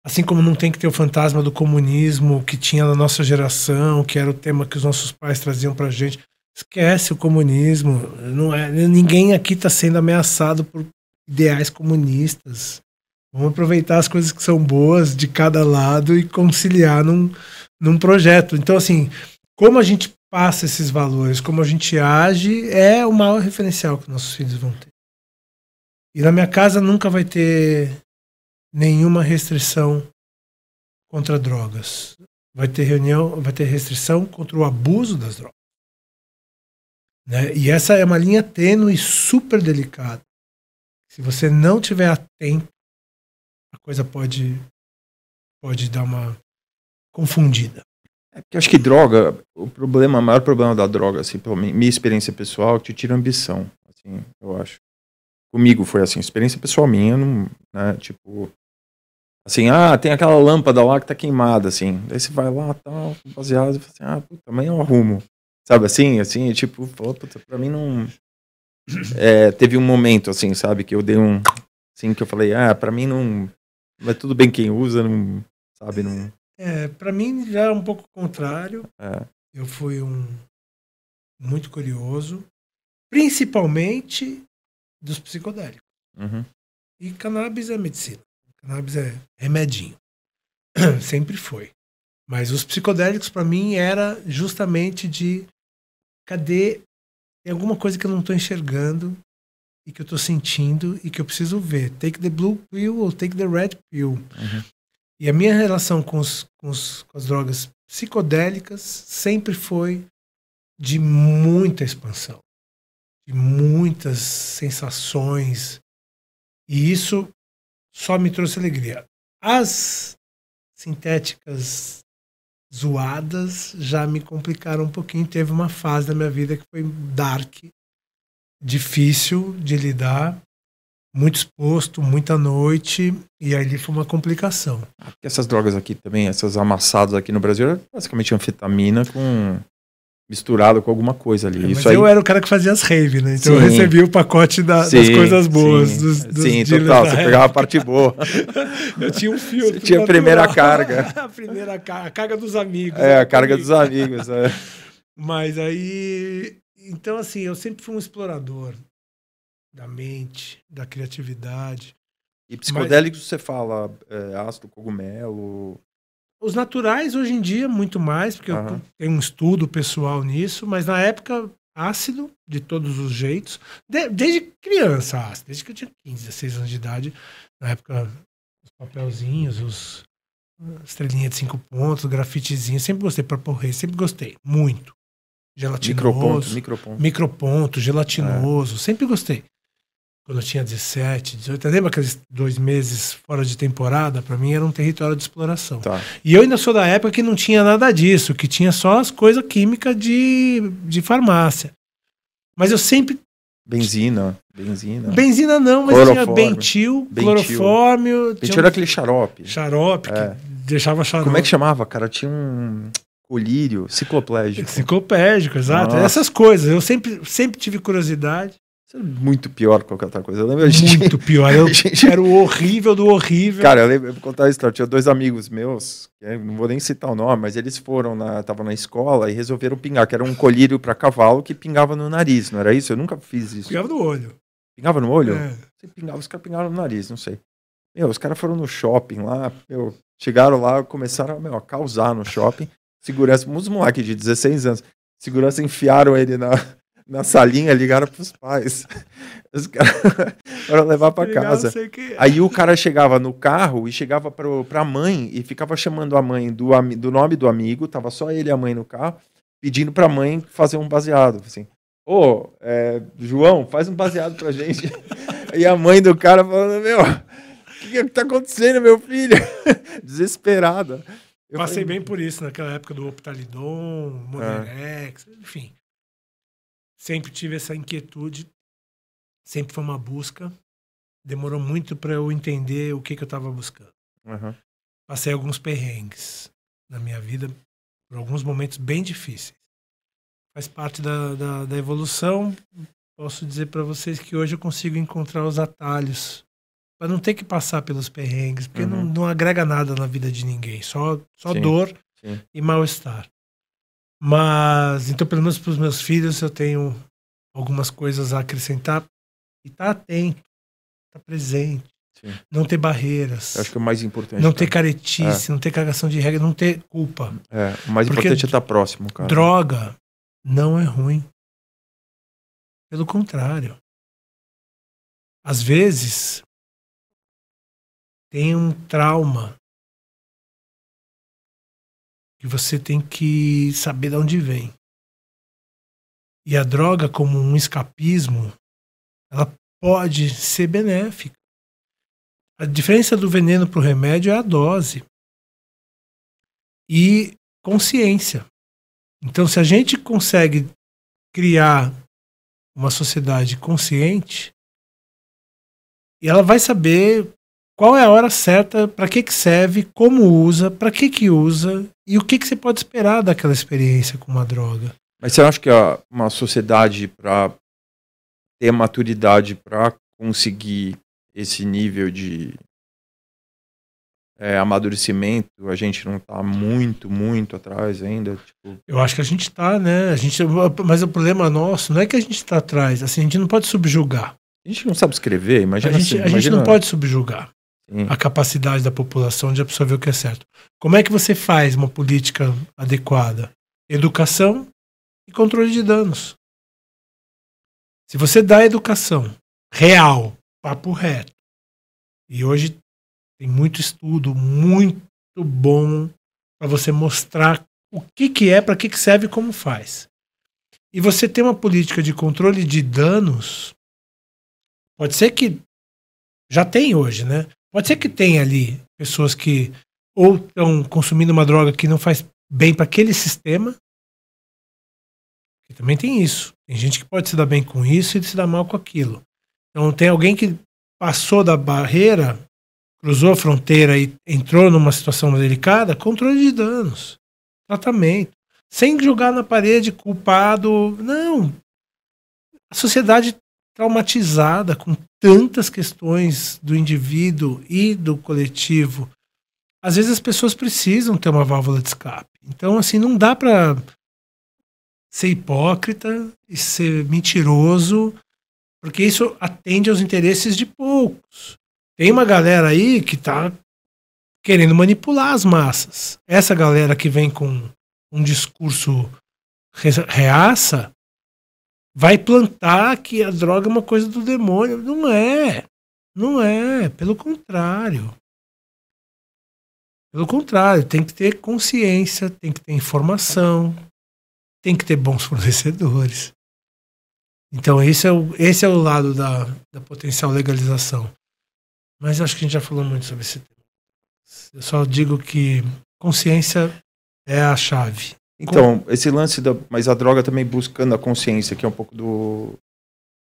Speaker 2: assim como não tem que ter o fantasma do comunismo que tinha na nossa geração, que era o tema que os nossos pais traziam pra gente, esquece o comunismo. Não é, ninguém aqui está sendo ameaçado por ideais comunistas. Vamos aproveitar as coisas que são boas de cada lado e conciliar num, num projeto. Então, assim, como a gente passa esses valores, como a gente age, é o maior referencial que nossos filhos vão ter. E na minha casa nunca vai ter nenhuma restrição contra drogas. Vai ter reunião, vai ter restrição contra o abuso das drogas. Né? E essa é uma linha tênue e super delicada. Se você não tiver atento, a coisa pode pode dar uma confundida.
Speaker 1: É porque acho que droga, o problema, o maior problema da droga, assim, pela mi- minha experiência pessoal, é que te tira ambição. Assim, eu acho. Comigo foi assim, experiência pessoal minha, não, né, tipo. Assim, ah, tem aquela lâmpada lá que tá queimada, assim. Daí você vai lá, tal, com baseado, assim, ah, puta, amanhã eu arrumo. Sabe assim, assim, tipo, puta, pra mim não. É, teve um momento, assim, sabe, que eu dei um. Assim, que eu falei, ah, pra mim não. Mas tudo bem quem usa, não. Sabe, não.
Speaker 2: É, para mim já é um pouco contrário.
Speaker 1: É.
Speaker 2: Eu fui um muito curioso, principalmente dos psicodélicos.
Speaker 1: Uhum.
Speaker 2: E cannabis é medicina. Cannabis é remedinho. (clears throat) Sempre foi. Mas os psicodélicos para mim era justamente de cadê tem alguma coisa que eu não estou enxergando e que eu estou sentindo e que eu preciso ver. Take the blue pill ou take the red pill.
Speaker 1: Uhum.
Speaker 2: E a minha relação com, os, com, os, com as drogas psicodélicas sempre foi de muita expansão, de muitas sensações. E isso só me trouxe alegria. As sintéticas zoadas já me complicaram um pouquinho. Teve uma fase da minha vida que foi dark, difícil de lidar, muito exposto, muita noite, e ali foi uma complicação.
Speaker 1: Essas drogas aqui também, essas amassadas aqui no Brasil, é basicamente anfetamina com misturado com alguma coisa ali.
Speaker 2: É, mas
Speaker 1: aí...
Speaker 2: eu era o cara que fazia as rave, né? Então eu
Speaker 1: Sim.
Speaker 2: recebi o pacote da- das
Speaker 1: Sim,
Speaker 2: coisas boas.
Speaker 1: sim.
Speaker 2: Dos, dos
Speaker 1: Sim, total. Você
Speaker 2: rave.
Speaker 1: pegava a parte boa. (laughs)
Speaker 2: Eu tinha um filtro.
Speaker 1: Você tinha a primeira (laughs) carga.
Speaker 2: a primeira carga, a carga dos amigos.
Speaker 1: É,
Speaker 2: era
Speaker 1: a carga
Speaker 2: comigo.
Speaker 1: dos amigos. É. (laughs)
Speaker 2: Mas aí. Então, assim, eu sempre fui um explorador da mente, da criatividade.
Speaker 1: E psicodélicos você fala é, ácido, cogumelo.
Speaker 2: Os naturais, hoje em dia, muito mais, porque
Speaker 1: Aham.
Speaker 2: eu tenho um estudo pessoal nisso, mas na época, ácido, de todos os jeitos. De- desde criança, ácido. Desde que eu tinha 15, 16 anos de idade. Na época, os papelzinhos, os estrelinha de cinco pontos, grafitezinho. Sempre gostei para porrer, sempre gostei. Muito. Gelatinoso.
Speaker 1: Microponto, microponto.
Speaker 2: microponto, gelatinoso, sempre gostei. Quando eu tinha 17, 18, lembra aqueles dois meses fora de temporada? Pra mim era um território de exploração.
Speaker 1: Tá.
Speaker 2: E eu ainda sou da época que não tinha nada disso, que tinha só as coisas químicas de, de farmácia. Mas eu sempre.
Speaker 1: Benzina, benzina.
Speaker 2: Benzina não, mas tinha bentil,
Speaker 1: Bentil.
Speaker 2: clorofórmio,
Speaker 1: Bentil
Speaker 2: tinha
Speaker 1: era
Speaker 2: um
Speaker 1: aquele xarope.
Speaker 2: xarope,
Speaker 1: É.
Speaker 2: que deixava xarope.
Speaker 1: Como é que chamava, cara? Tinha um colírio cicloplégico.
Speaker 2: Enciclopédico, exato.
Speaker 1: Nossa.
Speaker 2: Essas coisas. Eu sempre, sempre tive curiosidade.
Speaker 1: É muito pior que qualquer outra coisa. Eu lembro gente.
Speaker 2: Muito pior. Eu (laughs)
Speaker 1: gente-
Speaker 2: era o horrível do horrível.
Speaker 1: Cara, eu lembro, eu vou contar a história. Tinha dois amigos meus, que eu não vou nem citar o nome, mas eles foram na, estavam na escola e resolveram pingar, que era um colírio para cavalo que pingava no nariz, não era isso? Eu nunca fiz isso.
Speaker 2: Pegava no olho.
Speaker 1: Pingava no olho?
Speaker 2: É.
Speaker 1: Você pingava, os caras pingaram no nariz, não sei. Meu, os caras foram no shopping lá, meu, chegaram lá, começaram meu, a causar no shopping. Segurança, uns moleques de 16 anos. Segurança enfiaram ele na, na salinha, ligaram pros pais. (laughs) Os caras (laughs) foram levar pra
Speaker 2: Legal,
Speaker 1: casa. Aí o cara chegava no carro e chegava pro, pra mãe e ficava chamando a mãe do, do nome do amigo, tava só ele e a mãe no carro, pedindo pra mãe fazer um baseado. Assim, ô, é, João, faz um baseado pra gente. (laughs) e a mãe do cara falando, meu, o que, que tá acontecendo, meu filho? Desesperada. Eu
Speaker 2: Passei
Speaker 1: falei,
Speaker 2: bem por isso naquela época do Optalidon, Monerex, enfim. Sempre tive essa inquietude, sempre foi uma busca. Demorou muito para eu entender o que, que eu estava buscando.
Speaker 1: Aham.
Speaker 2: Passei alguns perrengues na minha vida, por alguns momentos bem difíceis. Faz parte da, da, da evolução. Posso dizer para vocês que hoje eu consigo encontrar os atalhos para não ter que passar pelos perrengues, porque não,
Speaker 1: Uhum.
Speaker 2: não agrega nada na vida de ninguém, só, só
Speaker 1: Sim,
Speaker 2: dor
Speaker 1: sim.
Speaker 2: e mal-estar. Mas, então, pelo menos para os meus filhos, eu tenho algumas coisas a acrescentar e tá atento, tá presente,
Speaker 1: Sim.
Speaker 2: não ter barreiras.
Speaker 1: Eu acho que é o mais importante.
Speaker 2: Não ter
Speaker 1: cara.
Speaker 2: caretice, não ter cagação de regra, não ter culpa.
Speaker 1: É, o mais
Speaker 2: Porque
Speaker 1: importante é estar próximo, cara.
Speaker 2: Droga não é ruim. Pelo contrário. Às vezes, tem um trauma que você tem que saber de onde vem. E a droga, como um escapismo, ela pode ser benéfica. A diferença do veneno para o remédio é a dose e consciência. Então, se a gente consegue criar uma sociedade consciente, ela vai saber qual é a hora certa, para que, que serve, como usa, para que, que usa e o que, que você pode esperar daquela experiência com uma droga.
Speaker 1: Mas você acha que a- uma sociedade para ter maturidade para conseguir esse nível de é, amadurecimento, a gente não está muito, muito atrás ainda. Tipo...
Speaker 2: Eu acho que a gente está, né? A gente, mas o problema nosso não é que a gente está atrás, assim, a gente não pode subjugar.
Speaker 1: A gente não sabe escrever, imagina.
Speaker 2: A gente,
Speaker 1: assim,
Speaker 2: a
Speaker 1: imagina...
Speaker 2: gente não pode subjugar
Speaker 1: Sim.
Speaker 2: a capacidade da população de absorver o que é certo. Como é que você faz uma política adequada? Educação e controle de danos. Se você dá educação real, papo reto, e hoje tem muito estudo, muito bom para você mostrar o que, que é, para que, que serve e como faz. E você tem uma política de controle de danos, pode ser que já tem hoje, né? Pode ser que tenha ali pessoas que ou estão consumindo uma droga que não faz bem para aquele sistema. Também tem isso. Tem gente que pode se dar bem com isso e se dar mal com aquilo. Então tem alguém que passou da barreira, cruzou a fronteira e entrou numa situação delicada, controle de danos, tratamento, sem jogar na parede culpado. Não. A sociedade traumatizada com tantas questões do indivíduo e do coletivo. Às vezes as pessoas precisam ter uma válvula de escape. Então, assim, não dá para ser hipócrita e ser mentiroso, porque isso atende aos interesses de poucos. Tem uma galera aí que tá querendo manipular as massas. Essa galera que vem com um discurso reaça vai plantar que a droga é uma coisa do demônio. Não é. Não é. Pelo contrário. Pelo contrário, tem que ter consciência, tem que ter informação, tem que ter bons fornecedores. Então, esse é o, esse é o lado da, da potencial legalização. Mas acho que a gente já falou muito sobre esse tema. Eu só digo que consciência é a chave.
Speaker 1: Então, esse lance da. Mas a droga também buscando a consciência, que é um pouco do.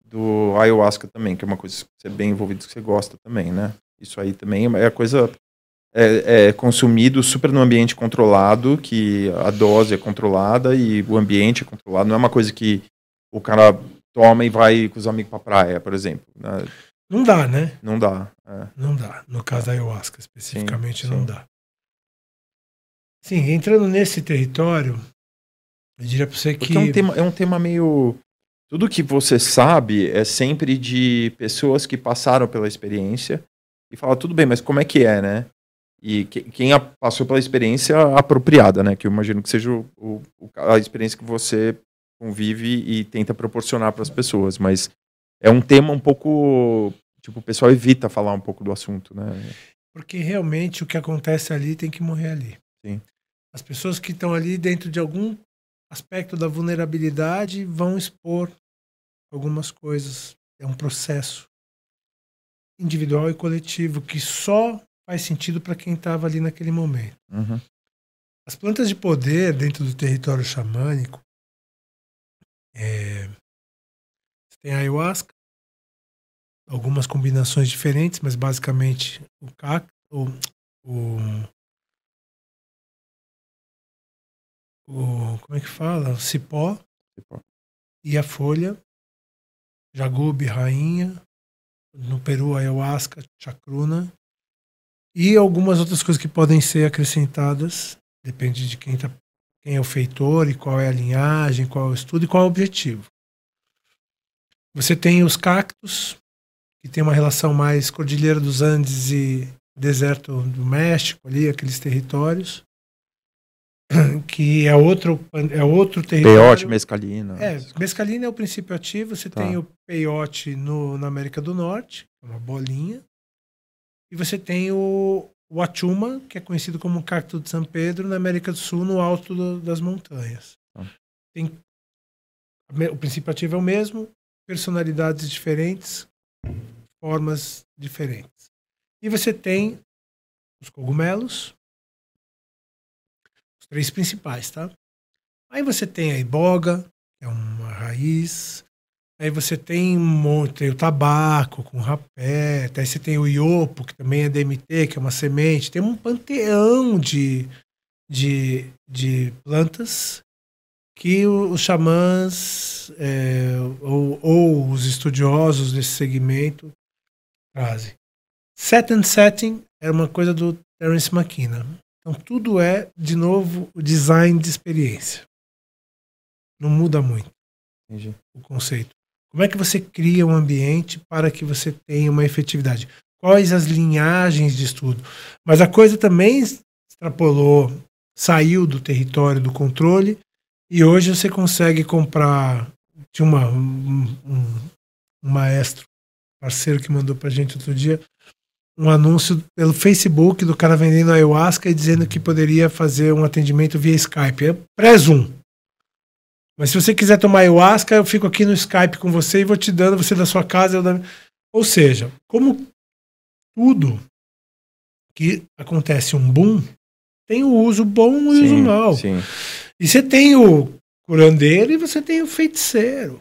Speaker 1: Do ayahuasca também, que é uma coisa que você é bem envolvido, que você gosta também, né? Isso aí também é a coisa. É, é consumido super no ambiente controlado, que a dose é controlada e o ambiente é controlado. Não é uma coisa que o cara toma e vai com os amigos pra praia, por exemplo. Né?
Speaker 2: Não dá, né?
Speaker 1: Não dá. É.
Speaker 2: Não dá. No caso da ayahuasca, especificamente,
Speaker 1: Sim,
Speaker 2: não
Speaker 1: sim.
Speaker 2: dá. Sim, entrando nesse território, eu diria para você que.
Speaker 1: É um, tema, é um tema meio. Tudo que você sabe é sempre de pessoas que passaram pela experiência e fala, tudo bem, mas como é que é, né? E que- quem a- passou pela experiência apropriada, né? Que eu imagino que seja o- o- a experiência que você convive e tenta proporcionar para as pessoas. Mas é um tema um pouco. Tipo, o pessoal evita falar um pouco do assunto, né?
Speaker 2: Porque realmente o que acontece ali tem que morrer ali.
Speaker 1: Sim.
Speaker 2: As pessoas que estão ali dentro de algum aspecto da vulnerabilidade vão expor algumas coisas. É um processo individual e coletivo que só faz sentido para quem estava ali naquele momento.
Speaker 1: Uhum.
Speaker 2: As plantas de poder dentro do território xamânico é, tem a ayahuasca, algumas combinações diferentes, mas basicamente o cacto, o, o, o como é que fala? O cipó
Speaker 1: Cipó.
Speaker 2: e a folha, jagube, rainha, no Peru ayahuasca, chacruna e algumas outras coisas que podem ser acrescentadas, depende de quem, tá, quem é o feitor e qual é a linhagem, qual é o estudo e qual é o objetivo. Você tem os cactos, que tem uma relação mais Cordilheira dos Andes e deserto do México, ali, aqueles territórios, (clears throat) que é outro, é outro território.
Speaker 1: Peiote, mescalina.
Speaker 2: É, mescalina é o princípio ativo. Você
Speaker 1: Tá.
Speaker 2: tem o peiote no, na América do Norte, é uma bolinha. E você tem o, o achuma, que é conhecido como cacto de São Pedro, na América do Sul, no alto do- das montanhas.
Speaker 1: Tá.
Speaker 2: Tem, o princípio ativo é o mesmo, personalidades diferentes, formas diferentes. E você tem os cogumelos, os três principais, tá? Aí você tem a iboga, que é uma raiz. Aí você tem, um monte, tem o tabaco com rapé. Aí você tem o iopo, que também é DMT, que é uma semente. Tem um panteão de, de, de plantas que os xamãs é, ou, ou os estudiosos desse segmento trazem. Set and setting é uma coisa do Terence McKenna. Então tudo é, de novo, o design de experiência. Não muda muito
Speaker 1: Entendi.
Speaker 2: o conceito. Como é que você cria um ambiente para que você tenha uma efetividade? Quais as linhagens de estudo? Mas a coisa também extrapolou, saiu do território do controle e hoje você consegue comprar. Tinha uma, um, um, um maestro, parceiro que mandou pra gente outro dia, um anúncio pelo Facebook do cara vendendo ayahuasca e dizendo que poderia fazer um atendimento via Skype. É pré-zoom. Mas se você quiser tomar ayahuasca, eu fico aqui no Skype com você e vou te dando, você da sua casa. Eu da... Ou seja, como tudo que acontece um boom, tem o uso bom e o uso mal.
Speaker 1: sim.
Speaker 2: E você tem o curandeiro e você tem o feiticeiro.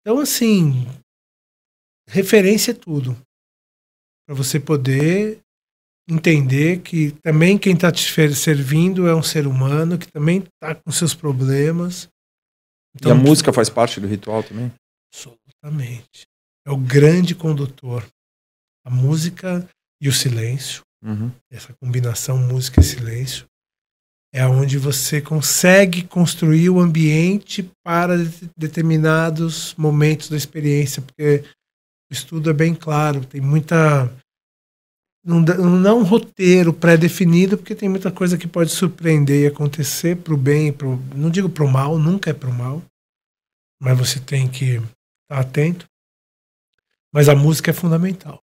Speaker 2: Então, assim, referência é tudo. Para você poder entender que também quem está te servindo é um ser humano que também está com seus problemas.
Speaker 1: e a música faz parte do ritual também?
Speaker 2: Absolutamente. É o grande condutor. A música e o silêncio,
Speaker 1: Uhum.
Speaker 2: essa combinação música e silêncio, é onde você consegue construir o ambiente para de- determinados momentos da experiência, porque o estudo é bem claro, tem muita. Não, não é um roteiro pré-definido, porque tem muita coisa que pode surpreender e acontecer para o bem, pro, não digo para o mal, nunca é para o mal, mas você tem que estar atento. Mas a música é fundamental.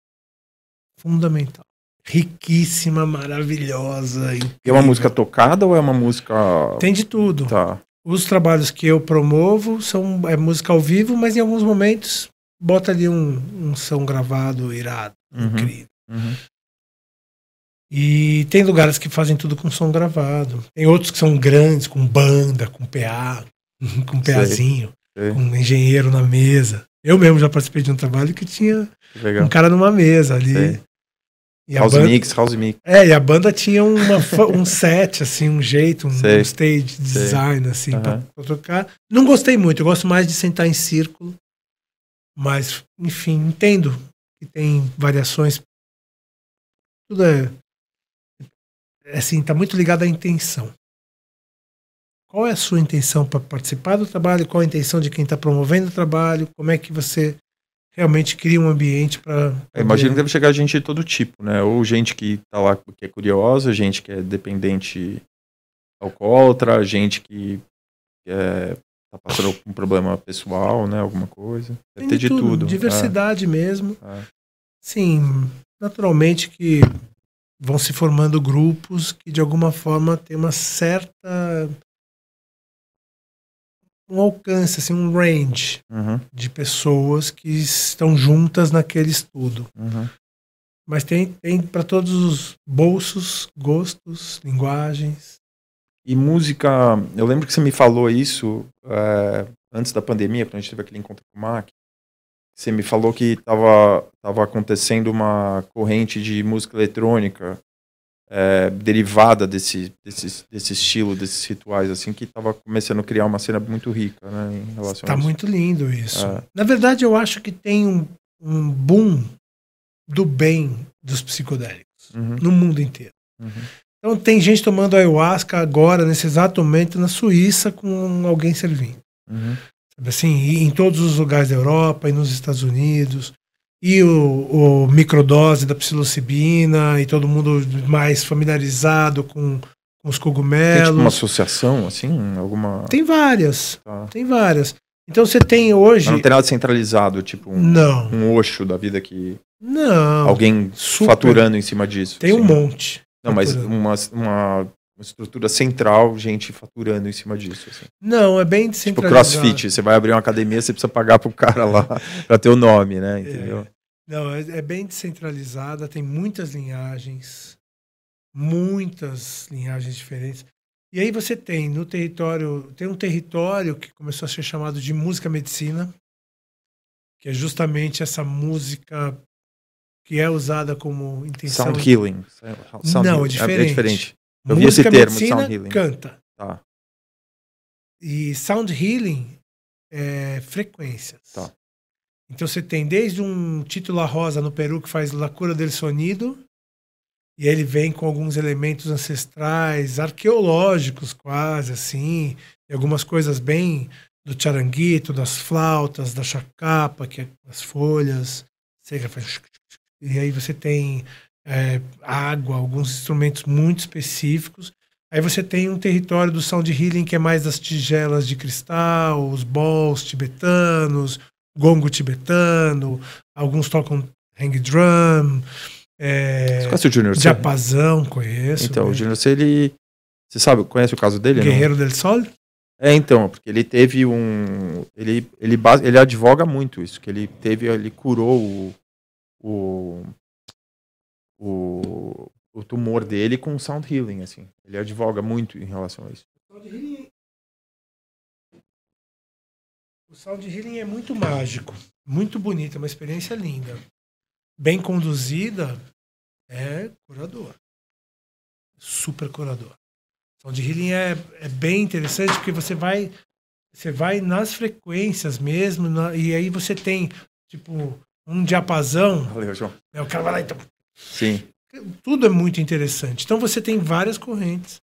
Speaker 2: Fundamental. Riquíssima, maravilhosa.
Speaker 1: E é uma
Speaker 2: incrível.
Speaker 1: música tocada ou é uma música.
Speaker 2: Tem de tudo.
Speaker 1: Tá.
Speaker 2: Os trabalhos que eu promovo são é música ao vivo, mas em alguns momentos bota ali um, um som gravado irado,
Speaker 1: Uhum.
Speaker 2: incrível.
Speaker 1: Uhum.
Speaker 2: E tem lugares que fazem tudo com som gravado. Tem outros que são grandes, com banda, com PA, (laughs) com PAzinho,
Speaker 1: sei.
Speaker 2: com um engenheiro na mesa. Eu mesmo já participei de um trabalho que tinha
Speaker 1: Legal.
Speaker 2: um cara numa mesa ali.
Speaker 1: Sei.
Speaker 2: E a
Speaker 1: House
Speaker 2: banda,
Speaker 1: Mix, House Mix.
Speaker 2: É, e a banda tinha uma, um set, assim, um jeito, um, um stage design, assim, pra,
Speaker 1: Aham.
Speaker 2: pra tocar. Não gostei muito, eu gosto mais de sentar em círculo. Mas, enfim, entendo que tem variações. Tudo é. É Assim, tá muito ligado à intenção. Qual é a sua intenção para participar do trabalho? Qual a intenção de quem está promovendo o trabalho? Como é que você realmente cria um ambiente para.
Speaker 1: Imagino que deve chegar gente de todo tipo, né? Ou gente que tá lá porque é curiosa, gente que é dependente alcoólatra, gente que é, tá passando por um problema pessoal, né? Alguma coisa. Deve
Speaker 2: Tem
Speaker 1: ter de tudo.
Speaker 2: Diversidade mesmo.
Speaker 1: É, é.
Speaker 2: Sim, naturalmente que vão se formando grupos que de alguma forma tem uma certa um alcance, assim, um range
Speaker 1: Uhum,
Speaker 2: de pessoas que estão juntas naquele estudo.
Speaker 1: uhum.
Speaker 2: Mas tem, tem para todos os bolsos, gostos, linguagens.
Speaker 1: E música, eu lembro que você me falou isso é, antes da pandemia, quando a gente teve aquele encontro com o Mac. Você me falou que estava tava acontecendo uma corrente de música eletrônica é, derivada desse, desse, desse estilo, desses rituais, assim, que estava começando a criar uma cena muito rica, né, em relação
Speaker 2: Está muito lindo isso.
Speaker 1: É.
Speaker 2: Na verdade, eu acho que tem um, um boom do bem dos psicodélicos
Speaker 1: Uhum,
Speaker 2: no mundo inteiro.
Speaker 1: uhum.
Speaker 2: Então tem gente tomando ayahuasca agora, nesse exato momento, na Suíça, com alguém servindo.
Speaker 1: Uhum.
Speaker 2: Assim, em todos os lugares da Europa e nos Estados Unidos. E o, o microdose da psilocibina, e todo mundo mais familiarizado com, com os
Speaker 1: Tem tipo
Speaker 2: cogumelos.
Speaker 1: uma associação, assim, alguma...
Speaker 2: Tem várias,
Speaker 1: Tá.
Speaker 2: tem várias. Então você tem hoje.
Speaker 1: Mas não tem nada centralizado, tipo um,
Speaker 2: Não,
Speaker 1: um Osho da vida que
Speaker 2: não.
Speaker 1: alguém
Speaker 2: super.
Speaker 1: faturando em cima disso.
Speaker 2: Tem um
Speaker 1: assim.
Speaker 2: monte.
Speaker 1: Não, mas uma, uma, uma estrutura central, gente faturando em cima disso. Assim.
Speaker 2: Não, é bem
Speaker 1: Tipo
Speaker 2: descentralizado.
Speaker 1: crossfit, você vai abrir uma academia, você precisa pagar pro cara lá (laughs) pra ter o nome, né? Entendeu?
Speaker 2: Não, é, é bem descentralizada, tem muitas linhagens, muitas linhagens diferentes. E aí você tem no território, tem um território que começou a ser chamado de música medicina, que é justamente essa música que é usada como intenção.
Speaker 1: Sound healing. Sound
Speaker 2: Não, é diferente.
Speaker 1: diferente. Eu vi esse
Speaker 2: música
Speaker 1: termo,
Speaker 2: medicina
Speaker 1: sound healing.
Speaker 2: canta.
Speaker 1: Tá.
Speaker 2: E sound healing é frequências.
Speaker 1: Tá.
Speaker 2: Então você tem desde um título rosa no Peru que faz La Cura del Sonido, E ele vem com alguns elementos ancestrais, arqueológicos quase, assim, e algumas coisas bem do charanguito, das flautas, da chacapa, que é as folhas. E aí você tem é, água, alguns instrumentos muito específicos. Aí você tem um território do sound healing que é mais das tigelas de cristal, os balls tibetanos, gongo tibetano, alguns tocam hang drum. É,
Speaker 1: Você conhece o Junior C?
Speaker 2: Diapasão, conheço.
Speaker 1: Então,
Speaker 2: né?
Speaker 1: o Junior C, ele. Você sabe, conhece o caso dele? não?
Speaker 2: Guerreiro del Sol?
Speaker 1: É, então, porque ele teve um. Ele, ele, ele advoga muito isso, que ele teve. Ele curou o. O, o, o tumor dele com sound healing, assim. Ele advoga muito em relação a isso.
Speaker 2: O sound healing é muito mágico, muito bonito, é uma experiência linda. Bem conduzida, é curador. Super curador. Sound healing é, é bem interessante porque você vai você vai nas frequências mesmo na- e aí você tem tipo um diapasão,
Speaker 1: Valeu, João.
Speaker 2: né, o cara vai lá então
Speaker 1: Sim.
Speaker 2: tudo é muito interessante. Então você tem várias correntes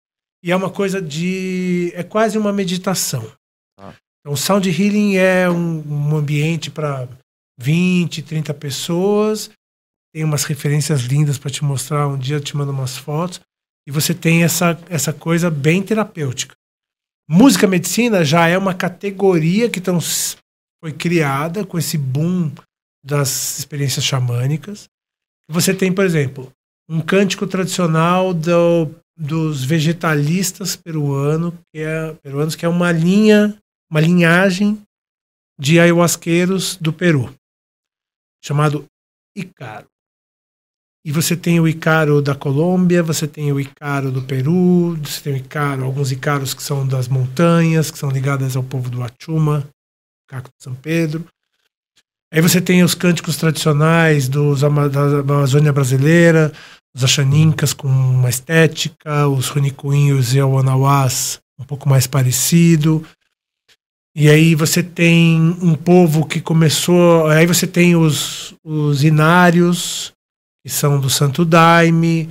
Speaker 2: e é uma coisa de é quase uma meditação.
Speaker 1: Ah.
Speaker 2: Então sound healing é um, um ambiente para 20, 30 pessoas. Tem umas referências lindas para te mostrar. Um dia eu te mando umas fotos e você tem essa essa coisa bem terapêutica. Música medicina já é uma categoria que tão, foi criada com esse boom das experiências xamânicas. Você tem, por exemplo, um cântico tradicional do- dos vegetalistas peruano, que é, peruanos, que é uma linha, uma linhagem de ayahuasqueiros do Peru, chamado Icaro. E você tem o Icaro da Colômbia, você tem o Icaro do Peru, você tem o Icaro, alguns Icaros que são das montanhas, que são ligadas ao povo do Achuma, Caco de São Pedro. Aí você tem os cânticos tradicionais dos, da Amazônia brasileira, os Axanincas com uma estética, os Runicuinhos e o Anauás um pouco mais parecido. E aí você tem um povo que começou. Aí você tem os, os inários, que são do Santo Daime,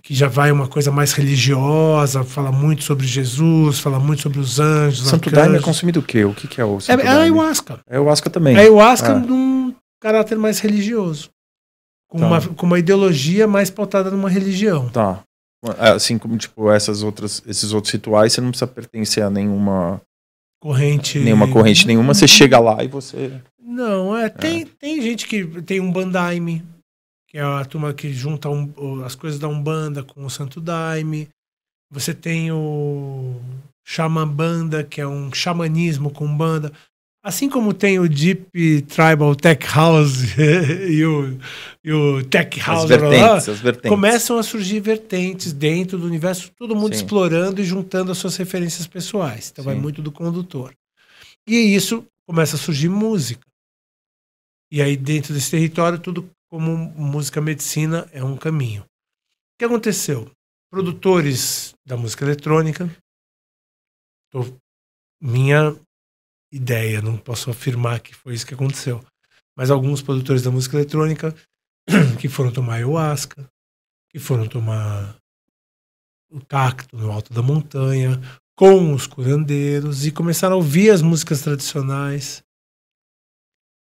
Speaker 2: que já vai uma coisa mais religiosa, fala muito sobre Jesus, fala muito sobre os anjos.
Speaker 1: Santo
Speaker 2: arcanjos.
Speaker 1: Daime é consumido o quê? O que, que é o
Speaker 2: É,
Speaker 1: Santo
Speaker 2: é a
Speaker 1: Daime?
Speaker 2: ayahuasca.
Speaker 1: É o Asca também.
Speaker 2: A ayahuasca
Speaker 1: Ah.
Speaker 2: num caráter mais religioso. Com,
Speaker 1: Tá.
Speaker 2: uma, com uma ideologia mais pautada numa religião.
Speaker 1: Tá. Assim como, tipo, essas outras, esses outros rituais, você não precisa pertencer a nenhuma,
Speaker 2: Corrente.
Speaker 1: nenhuma corrente nenhuma. Você chega lá e você.
Speaker 2: Não, é, tem, tem gente que tem um bandaime, que é a turma que junta um- as coisas da Umbanda com o Santo Daime. Você tem o Xamambanda, que é um xamanismo com Umbanda. Assim como tem o Deep Tribal Tech House (laughs) e o, e o Tech
Speaker 1: As
Speaker 2: House lá,
Speaker 1: vertentes, as vertentes.
Speaker 2: começam a surgir vertentes dentro do universo, todo mundo
Speaker 1: Sim.
Speaker 2: explorando e juntando as suas referências pessoais. Então vai
Speaker 1: Sim.
Speaker 2: muito do condutor. E isso começa a surgir música. E aí, dentro desse território, tudo como música medicina é um caminho. O que aconteceu? Produtores da música eletrônica, tô- minha ideia, não posso afirmar que foi isso que aconteceu, mas alguns produtores da música eletrônica (clears throat) que foram tomar ayahuasca, que foram tomar o cacto no alto da montanha, com os curandeiros, e começaram a ouvir as músicas tradicionais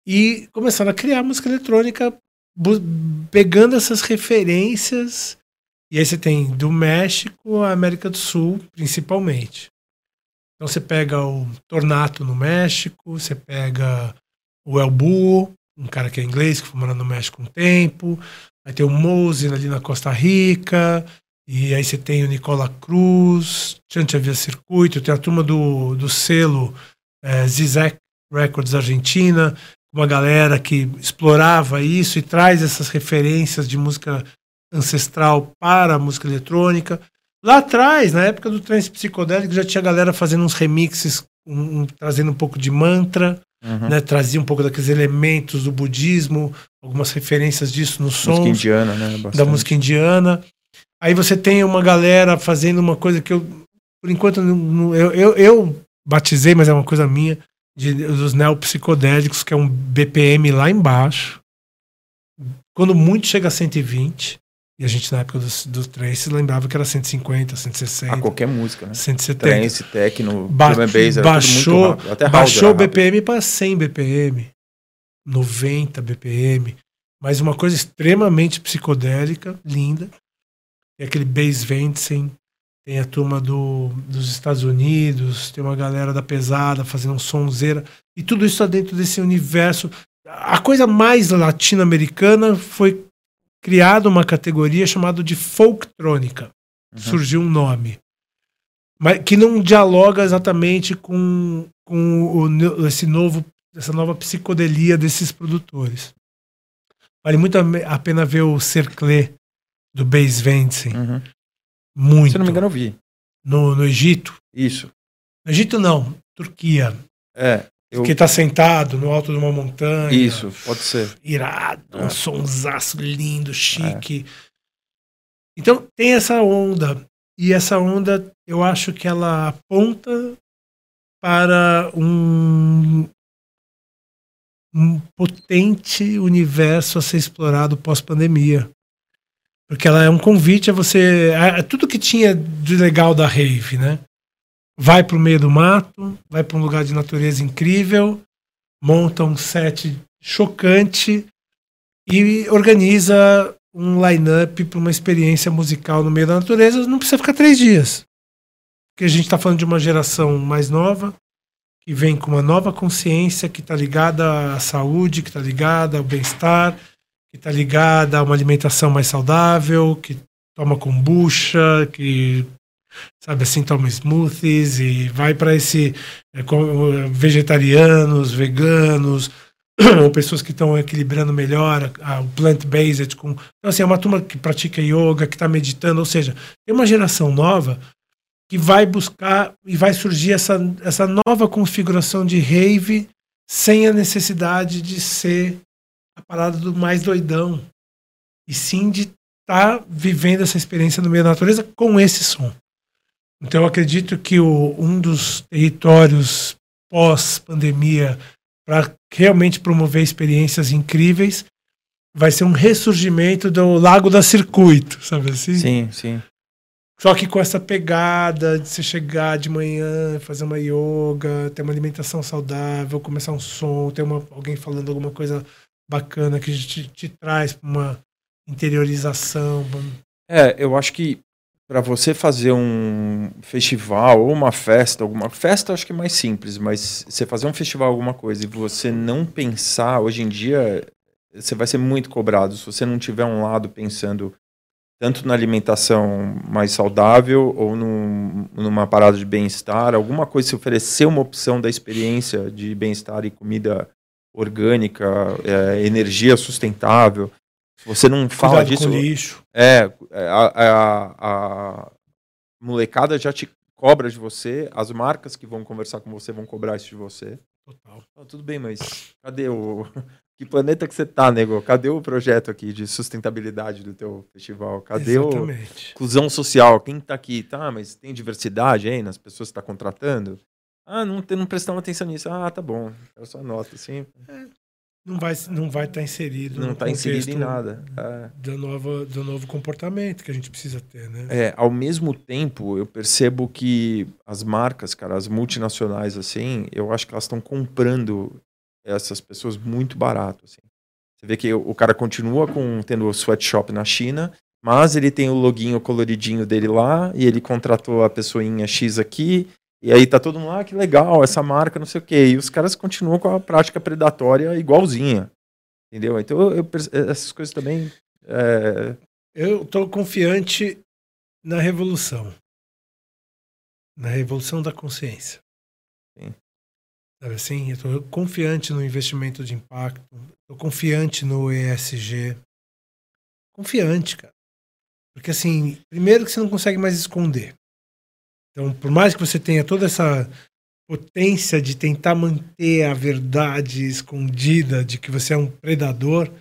Speaker 2: e começaram a criar música eletrônica pegando essas referências. E aí você tem do México à América do Sul, principalmente. Então você pega o Tornato no México, você pega o El Búho, um cara que é inglês, que foi morar no México um tempo. Aí tem o Mose ali na Costa Rica. E aí você tem o Nicola Cruz, Chante Via Circuito, tem a turma do, do selo é, Zizek Records Argentina, uma galera que explorava isso e traz essas referências de música ancestral para a música eletrônica. Lá atrás, na época do trance psicodélico, já tinha galera fazendo uns remixes, um- um- trazendo um pouco de mantra,
Speaker 1: Uhum.
Speaker 2: né, trazia um pouco daqueles elementos do budismo, algumas referências disso nos
Speaker 1: Música
Speaker 2: sons
Speaker 1: indiana, né? Bastante.
Speaker 2: da música indiana. Aí você tem uma galera fazendo uma coisa que eu, por enquanto, eu, eu, eu batizei, mas é uma coisa minha, de, dos neopsicodélicos, que é um BPM lá embaixo. Quando muito chega a 120. E a gente, na época do, do trance, lembrava que era 150, 160.
Speaker 1: A qualquer música, né?
Speaker 2: 170.
Speaker 1: Trance, techno,
Speaker 2: Ba
Speaker 1: drum bass,
Speaker 2: baixou baixou o. BPM para 100 BPM, 90 BPM, mas uma coisa extremamente psicodélica, linda. Tem aquele Bass Ventzen, tem a turma do, dos Estados Unidos, tem uma galera da pesada fazendo um sonzeira, e tudo isso está dentro desse universo. A coisa mais latino-americana foi criada uma categoria chamada de folktrônica
Speaker 1: Uhum.
Speaker 2: surgiu um nome. Mas que não dialoga exatamente com, com o esse novo, essa nova psicodelia desses produtores. Vale muito a pena ver o Cerclé do Bass Ventzen.
Speaker 1: Uhum.
Speaker 2: Muito.
Speaker 1: Se não me engano, eu vi.
Speaker 2: no, no Egito.
Speaker 1: Isso.
Speaker 2: No Egito não, Turquia.
Speaker 1: É. Eu...
Speaker 2: Que tá sentado no alto de uma montanha.
Speaker 1: Isso, pode ser.
Speaker 2: irado, um
Speaker 1: É.
Speaker 2: sonsaço lindo, chique. Então tem essa onda. E essa onda, eu acho que ela aponta para um, um potente universo a ser explorado pós-pandemia. Porque ela é um convite a você. A, a tudo que tinha de legal da rave, né? Vai para o meio do mato, vai para um lugar de natureza incrível, monta um set chocante e organiza um line-up para uma experiência musical no meio da natureza. Não precisa ficar três dias. Porque a gente está falando de uma geração mais nova, que vem com uma nova consciência, que está ligada à saúde, que está ligada ao bem-estar, que está ligada a uma alimentação mais saudável, que toma kombucha, que sabe assim toma smoothies e vai para esse é, vegetarianos, veganos, (clears throat) ou pessoas que estão equilibrando melhor a- a- o plant-based com então assim é uma turma que pratica yoga, que está meditando, ou seja, tem uma geração nova que vai buscar e vai surgir essa, essa nova configuração de rave sem a necessidade de ser a parada do mais doidão e sim de estar vivendo essa experiência no meio da natureza com esse som. Então eu acredito que o, um dos territórios pós-pandemia para realmente promover experiências incríveis vai ser um ressurgimento do Lago da Circuito, sabe assim?
Speaker 1: Sim, sim.
Speaker 2: Só que com essa pegada de você chegar de manhã, fazer uma yoga, ter uma alimentação saudável, começar um som, ter uma, alguém falando alguma coisa bacana que te, te traz pra uma interiorização.
Speaker 1: É, eu acho que para você fazer um festival ou uma festa, alguma festa acho que é mais simples, mas você fazer um festival alguma coisa e você não pensar, hoje em dia você vai ser muito cobrado se você não tiver um lado pensando tanto na alimentação mais saudável ou num, numa parada de bem-estar, alguma coisa se oferecer uma opção da experiência de bem-estar e comida orgânica, é, energia sustentável. Você não fala
Speaker 2: Cuidado
Speaker 1: disso,
Speaker 2: com lixo.
Speaker 1: é, a, a, a molecada já te cobra de você, as marcas que vão conversar com você vão cobrar isso de você.
Speaker 2: Total.
Speaker 1: Tudo bem, mas cadê o. Que planeta que você tá, nego? Cadê o projeto aqui de sustentabilidade do teu festival? Cadê o
Speaker 2: Exatamente.
Speaker 1: inclusão social? Quem tá aqui? Tá, mas tem diversidade aí nas pessoas que tá contratando? Ah, não, não prestamos atenção nisso. Ah, tá bom. Eu só anoto, assim.
Speaker 2: Não vai não vai estar inserido
Speaker 1: Não
Speaker 2: no
Speaker 1: tá inserido em nada. É.
Speaker 2: Da nova, do novo comportamento que a gente precisa ter, né?
Speaker 1: É, ao mesmo tempo, eu percebo que as marcas, cara, as multinacionais, assim, eu acho que elas estão comprando essas pessoas muito barato, assim. Você vê que o o cara continua com tendo o sweatshop na China, mas ele tem o loginho coloridinho dele lá, e ele contratou a pessoinha X aqui, e aí tá todo mundo, ah, que legal, essa marca, não sei o quê. E os caras continuam com a prática predatória igualzinha. Entendeu? Então, eu, eu perce- essas coisas também... é,
Speaker 2: Eu estou confiante na revolução. Na revolução da consciência.
Speaker 1: Sim.
Speaker 2: Sabe assim? Eu estou confiante no investimento de impacto. Estou confiante no ESG. Confiante, cara. Porque assim, primeiro que você não consegue mais esconder. Então, por mais que você tenha toda essa potência de tentar manter a verdade escondida de que você é um predador,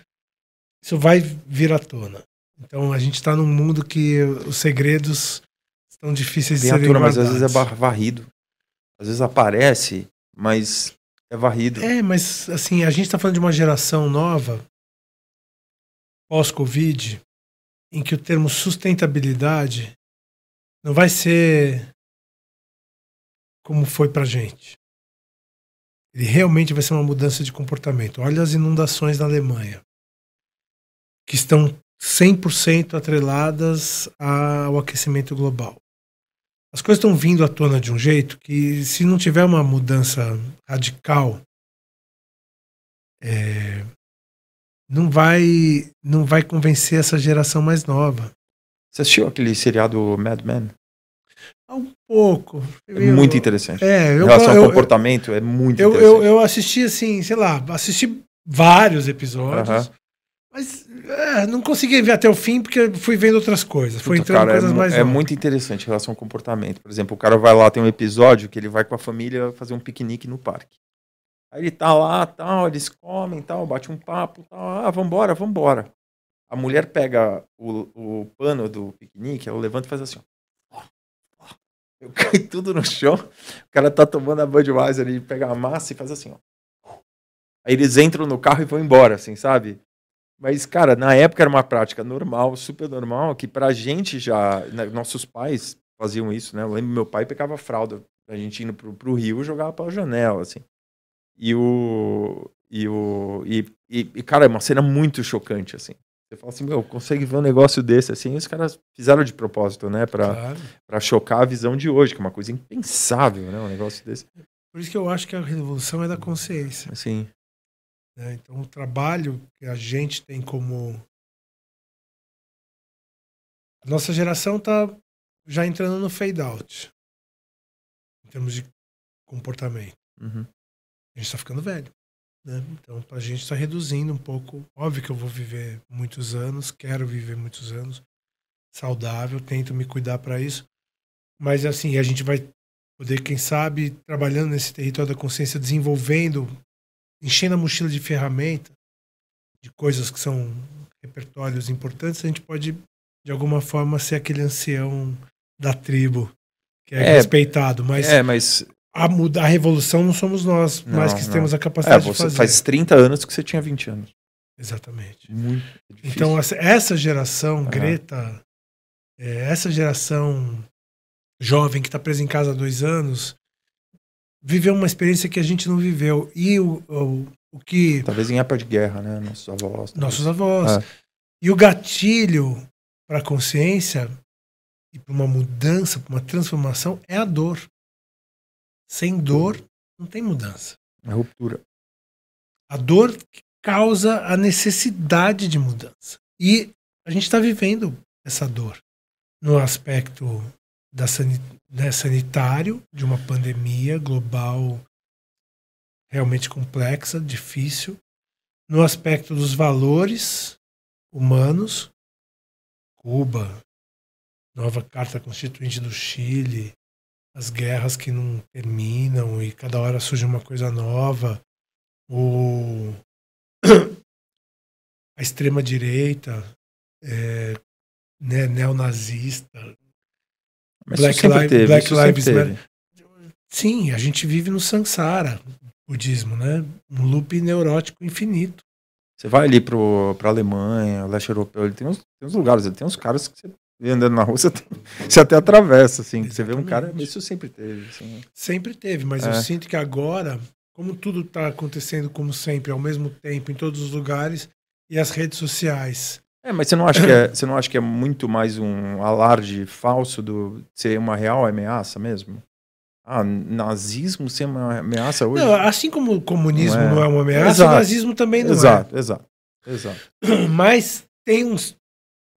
Speaker 2: isso vai vir à tona. Então a gente está num mundo que os segredos estão difíceis de
Speaker 1: Tem
Speaker 2: serem
Speaker 1: atura, mas às vezes é
Speaker 2: guardados.
Speaker 1: varrido. Às vezes aparece, mas é varrido.
Speaker 2: É, mas assim, a gente está falando de uma geração nova, pós-Covid, em que o termo sustentabilidade não vai ser como foi para gente. Ele realmente vai ser uma mudança de comportamento. Olha as inundações na Alemanha, que estão 100% atreladas ao aquecimento global. As coisas estão vindo à tona de um jeito que, se não tiver uma mudança radical, é, não vai não vai convencer essa geração mais nova.
Speaker 1: Você assistiu aquele seriado Mad Men?
Speaker 2: Pouco.
Speaker 1: É muito interessante.
Speaker 2: É,
Speaker 1: eu, em relação eu, ao comportamento, é muito
Speaker 2: eu,
Speaker 1: interessante.
Speaker 2: Eu, eu assisti assim, sei lá, assisti vários episódios. Uh -huh. Mas é, não consegui ver até o fim porque fui vendo outras coisas. Foi entrando
Speaker 1: cara,
Speaker 2: coisas
Speaker 1: é,
Speaker 2: mais
Speaker 1: É novas. muito interessante em relação ao comportamento. Por exemplo, o cara vai lá, tem um episódio que ele vai com a família fazer um piquenique no parque. Aí ele tá lá, tal, eles comem, tal, bate um papo, tal, ah, vambora, vambora. A mulher pega o, o pano do piquenique, ela levanta e faz assim, ó. Eu caio tudo no chão, o cara tá tomando a Budweiser, ele pega a massa e faz assim, ó. Aí eles entram no carro e vão embora, assim, sabe? Mas, cara, na época era uma prática normal, super normal, que pra gente já, né, nossos pais faziam isso, né? Eu lembro meu pai pegava fralda, a gente indo pro, pro rio jogava pela janela, assim. E o. E o. E, e, cara, é uma cena muito chocante, assim. Você fala assim, meu, consegue ver um negócio desse, assim, e os caras fizeram de propósito, né? Pra, claro. Pra chocar a visão de hoje, que é uma coisa impensável, né? Um negócio desse.
Speaker 2: Por isso que eu acho que a revolução é da consciência.
Speaker 1: Sim.
Speaker 2: Né? Então, o trabalho que a gente tem como. A nossa geração está já entrando no fade out, em termos de comportamento.
Speaker 1: Uhum.
Speaker 2: A gente está ficando velho. Né? Então, a gente está reduzindo um pouco. Óbvio que eu vou viver muitos anos, quero viver muitos anos, saudável, tento me cuidar para isso. Mas, assim, a gente vai poder, quem sabe, trabalhando nesse território da consciência, desenvolvendo enchendo a mochila de ferramenta, de coisas que são repertórios importantes, a gente pode, de alguma forma, ser aquele ancião da tribo que é, é respeitado. Mas,
Speaker 1: é, mas
Speaker 2: a, mudar, a revolução não somos nós, não, mas que não. temos a capacidade
Speaker 1: é,
Speaker 2: de fazer.
Speaker 1: Faz 30 anos que você tinha 20 anos.
Speaker 2: Exatamente.
Speaker 1: Muito
Speaker 2: então, essa geração. Greta, é, essa geração jovem que está presa em casa há dois anos, viveu uma experiência que a gente não viveu. E o, o, o que.
Speaker 1: Talvez em época de guerra, né? Nossos avós.
Speaker 2: Talvez. Nossos avós. É. E o gatilho para a consciência e para uma mudança, para uma transformação, é a dor. Sem dor, não tem mudança.
Speaker 1: É ruptura.
Speaker 2: A dor causa a necessidade de mudança. E a gente está vivendo essa dor no aspecto da né, sanitário de uma pandemia global realmente complexa, difícil, no aspecto dos valores humanos, Cuba, nova Carta Constituinte do Chile, as guerras que não terminam e cada hora surge uma coisa nova, o (coughs) a extrema direita é, né, neonazista,
Speaker 1: mas Black, Lives, teve, Black Lives Matter.
Speaker 2: Sim, a gente vive no samsara, budismo, né? Um loop neurótico infinito.
Speaker 1: Você vai ali pro, pra Alemanha, leste europeu, ele tem uns, tem uns lugares, ele tem uns caras que você vê andando na rua, você, você até atravessa, assim. Você vê um cara, isso sempre teve. Assim.
Speaker 2: Sempre teve, mas é. eu sinto que agora, como tudo está acontecendo como sempre, ao mesmo tempo, em todos os lugares, e as redes sociais
Speaker 1: é, mas você não acha que é, você não acha que é muito mais um alarde falso do ser uma real ameaça mesmo? Ah, nazismo ser uma ameaça hoje?
Speaker 2: Não, assim como o comunismo não é, não é uma ameaça, exato. o nazismo também não
Speaker 1: exato, é. Exato, exato, exato. (clears throat)
Speaker 2: Mas tem uns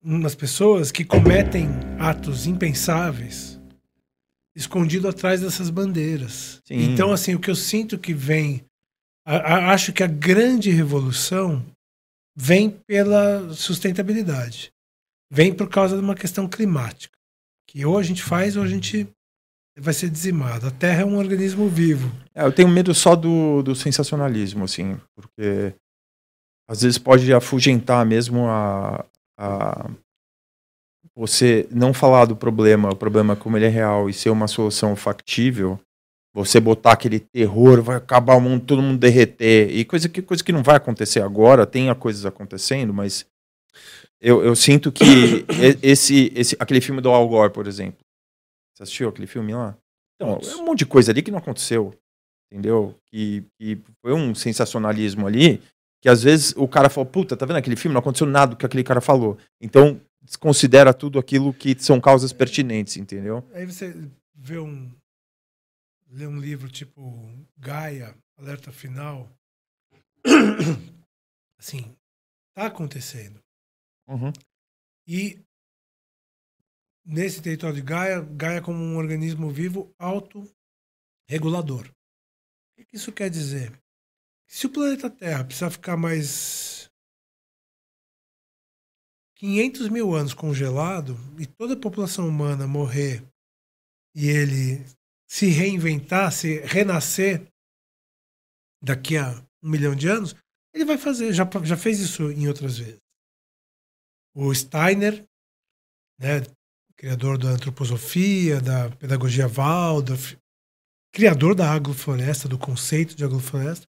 Speaker 2: umas pessoas que cometem atos impensáveis escondido atrás dessas bandeiras. Sim. Então, assim, o que eu sinto que vem, a, a, acho que a grande revolução vem pela sustentabilidade. Vem por causa de uma questão climática. Que ou a gente faz ou a gente vai ser dizimado. A Terra é um organismo vivo.
Speaker 1: É, eu tenho medo só do, do sensacionalismo, assim, porque às vezes pode afugentar mesmo a, a você não falar do problema, o problema como ele é real e ser uma solução factível, você botar aquele terror, vai acabar o mundo, todo mundo derreter, e coisa que, coisa que não vai acontecer agora, tem coisas acontecendo, mas eu, eu sinto que (coughs) esse, esse, aquele filme do Al Gore, por exemplo. Você assistiu aquele filme lá? Então, é um monte de coisa ali que não aconteceu. Entendeu? Que, que foi um sensacionalismo ali. Que às vezes o cara falou, puta, tá vendo aquele filme? Não aconteceu nada do que aquele cara falou. Então, desconsidera tudo aquilo que são causas pertinentes, entendeu?
Speaker 2: Aí você vê um. lê um livro tipo Gaia, Alerta Final. (coughs) assim, tá acontecendo.
Speaker 1: Uhum.
Speaker 2: E nesse território de Gaia, Gaia como um organismo vivo autorregulador. O que isso quer dizer? Se o planeta Terra precisar ficar mais 500 mil anos congelado e toda a população humana morrer e ele se reinventar, se renascer daqui a um milhão de anos, ele vai fazer. Já, já fez isso em outras vezes. O Steiner, né, criador da antroposofia, da pedagogia Waldorf, criador da agrofloresta, do conceito de agrofloresta,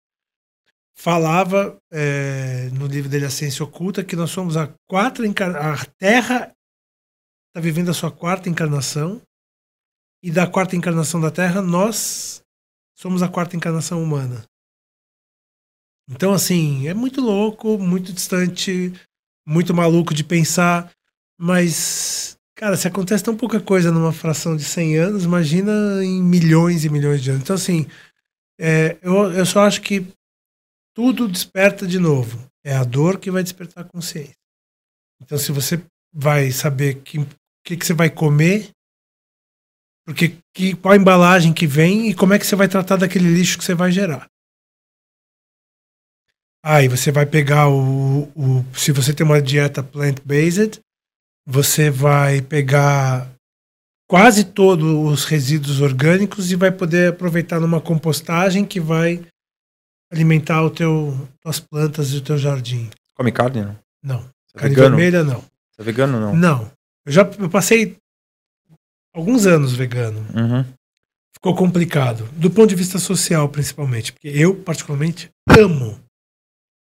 Speaker 2: falava é, no livro dele A Ciência Oculta que nós somos a quarta a Terra está vivendo a sua quarta encarnação e da quarta encarnação da Terra nós somos a quarta encarnação humana. Então assim é muito louco, muito distante, muito maluco de pensar, mas Cara, se acontece tão pouca coisa numa fração de 100 anos, imagina em milhões e milhões de anos. Então, assim, é, eu, eu só acho que tudo desperta de novo. É a dor que vai despertar a consciência. Então, se você vai saber que que, que você vai comer, porque que, qual a embalagem que vem e como é que você vai tratar daquele lixo que você vai gerar. Aí você vai pegar o, o se você tem uma dieta plant-based, você vai pegar quase todos os resíduos orgânicos e vai poder aproveitar numa compostagem que vai alimentar o teu tuas plantas e o teu jardim.
Speaker 1: Come carne, não?
Speaker 2: Não. Você é carne é vermelha, não.
Speaker 1: Você é vegano, não?
Speaker 2: Não. Eu já eu passei alguns anos vegano.
Speaker 1: Uhum.
Speaker 2: Ficou complicado. Do ponto de vista social, principalmente. Porque eu, particularmente, amo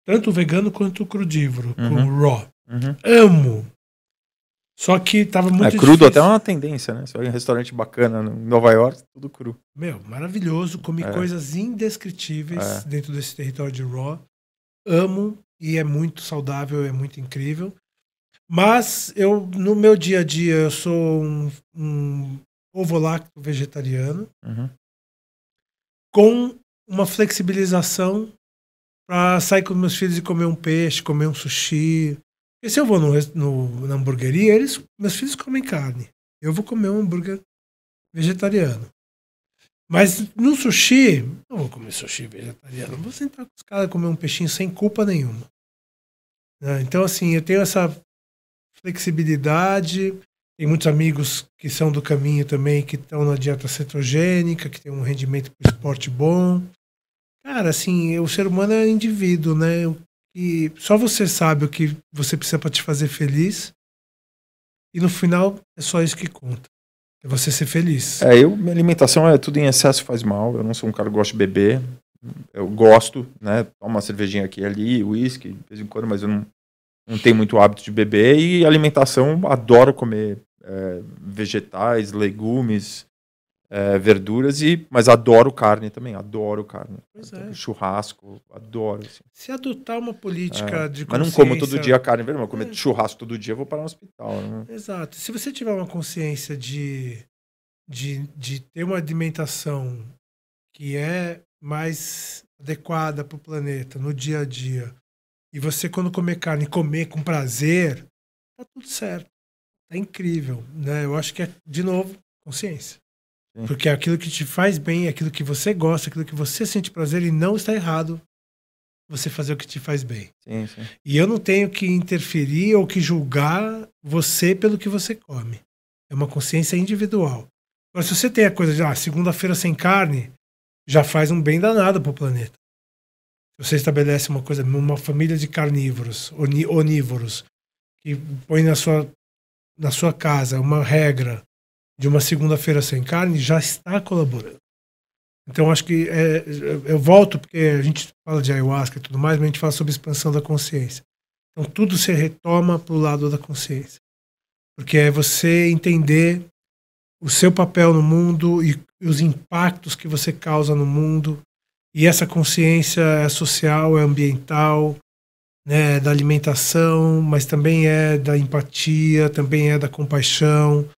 Speaker 2: tanto o vegano quanto o crudívoro, uhum. o raw.
Speaker 1: Uhum.
Speaker 2: Amo. Só que tava muito
Speaker 1: É crudo difícil. até é uma tendência, né? Você vai em um restaurante bacana em Nova York, tudo cru.
Speaker 2: Meu, maravilhoso. Comi é. coisas indescritíveis é. dentro desse território de Raw. Amo e é muito saudável, é muito incrível. Mas eu, no meu dia a dia, eu sou um, um ovo-lacto vegetariano
Speaker 1: uhum.
Speaker 2: com uma flexibilização para sair com meus filhos e comer um peixe, comer um sushi, porque se eu vou no, no, na hamburgueria, eles, meus filhos comem carne. Eu vou comer um hambúrguer vegetariano. Mas no sushi, não vou comer sushi vegetariano. Vou sentar com os caras comer um peixinho sem culpa nenhuma. Né? Então, assim, eu tenho essa flexibilidade. Tem muitos amigos que são do caminho também, que estão na dieta cetogênica, que tem um rendimento para esporte bom. Cara, assim, o ser humano é indivíduo, né? E só você sabe o que você precisa para te fazer feliz. E no final é só isso que conta. É você ser feliz.
Speaker 1: É, eu, minha alimentação é tudo em excesso faz mal. Eu não sou um cara que gosta de beber. Eu gosto, né? Tomo uma cervejinha aqui e ali, uísque, de vez em quando, mas eu não, não tenho muito hábito de beber. E alimentação, adoro comer é, vegetais, legumes, é, verduras, e, mas adoro carne também, adoro carne. É. Churrasco, adoro. Assim.
Speaker 2: Se adotar uma política
Speaker 1: é,
Speaker 2: de
Speaker 1: Mas não como todo dia carne vermelha, comer é. churrasco todo dia, vou parar no hospital. Né?
Speaker 2: Exato. Se você tiver uma consciência de, de, de ter uma alimentação que é mais adequada para o planeta no dia a dia, e você, quando comer carne, comer com prazer, tá tudo certo. Tá incrível. Né? Eu acho que é, de novo, consciência. Sim. Porque aquilo que te faz bem, aquilo que você gosta, aquilo que você sente prazer e não está errado você fazer o que te faz bem.
Speaker 1: Sim, sim.
Speaker 2: E eu não tenho que interferir ou que julgar você pelo que você come. É uma consciência individual. Mas se você tem a coisa de ah, segunda-feira sem carne, já faz um bem danado para o planeta. Se você estabelece uma coisa, uma família de carnívoros, onívoros, que põe na sua, na sua casa uma regra de uma segunda-feira sem carne já está colaborando. Então, acho que é, eu volto, porque a gente fala de ayahuasca e tudo mais, mas a gente fala sobre expansão da consciência. Então tudo se retoma para o lado da consciência. Porque é você entender o seu papel no mundo e os impactos que você causa no mundo. E essa consciência é social, é ambiental, né, da alimentação, mas também é da empatia, também é da compaixão.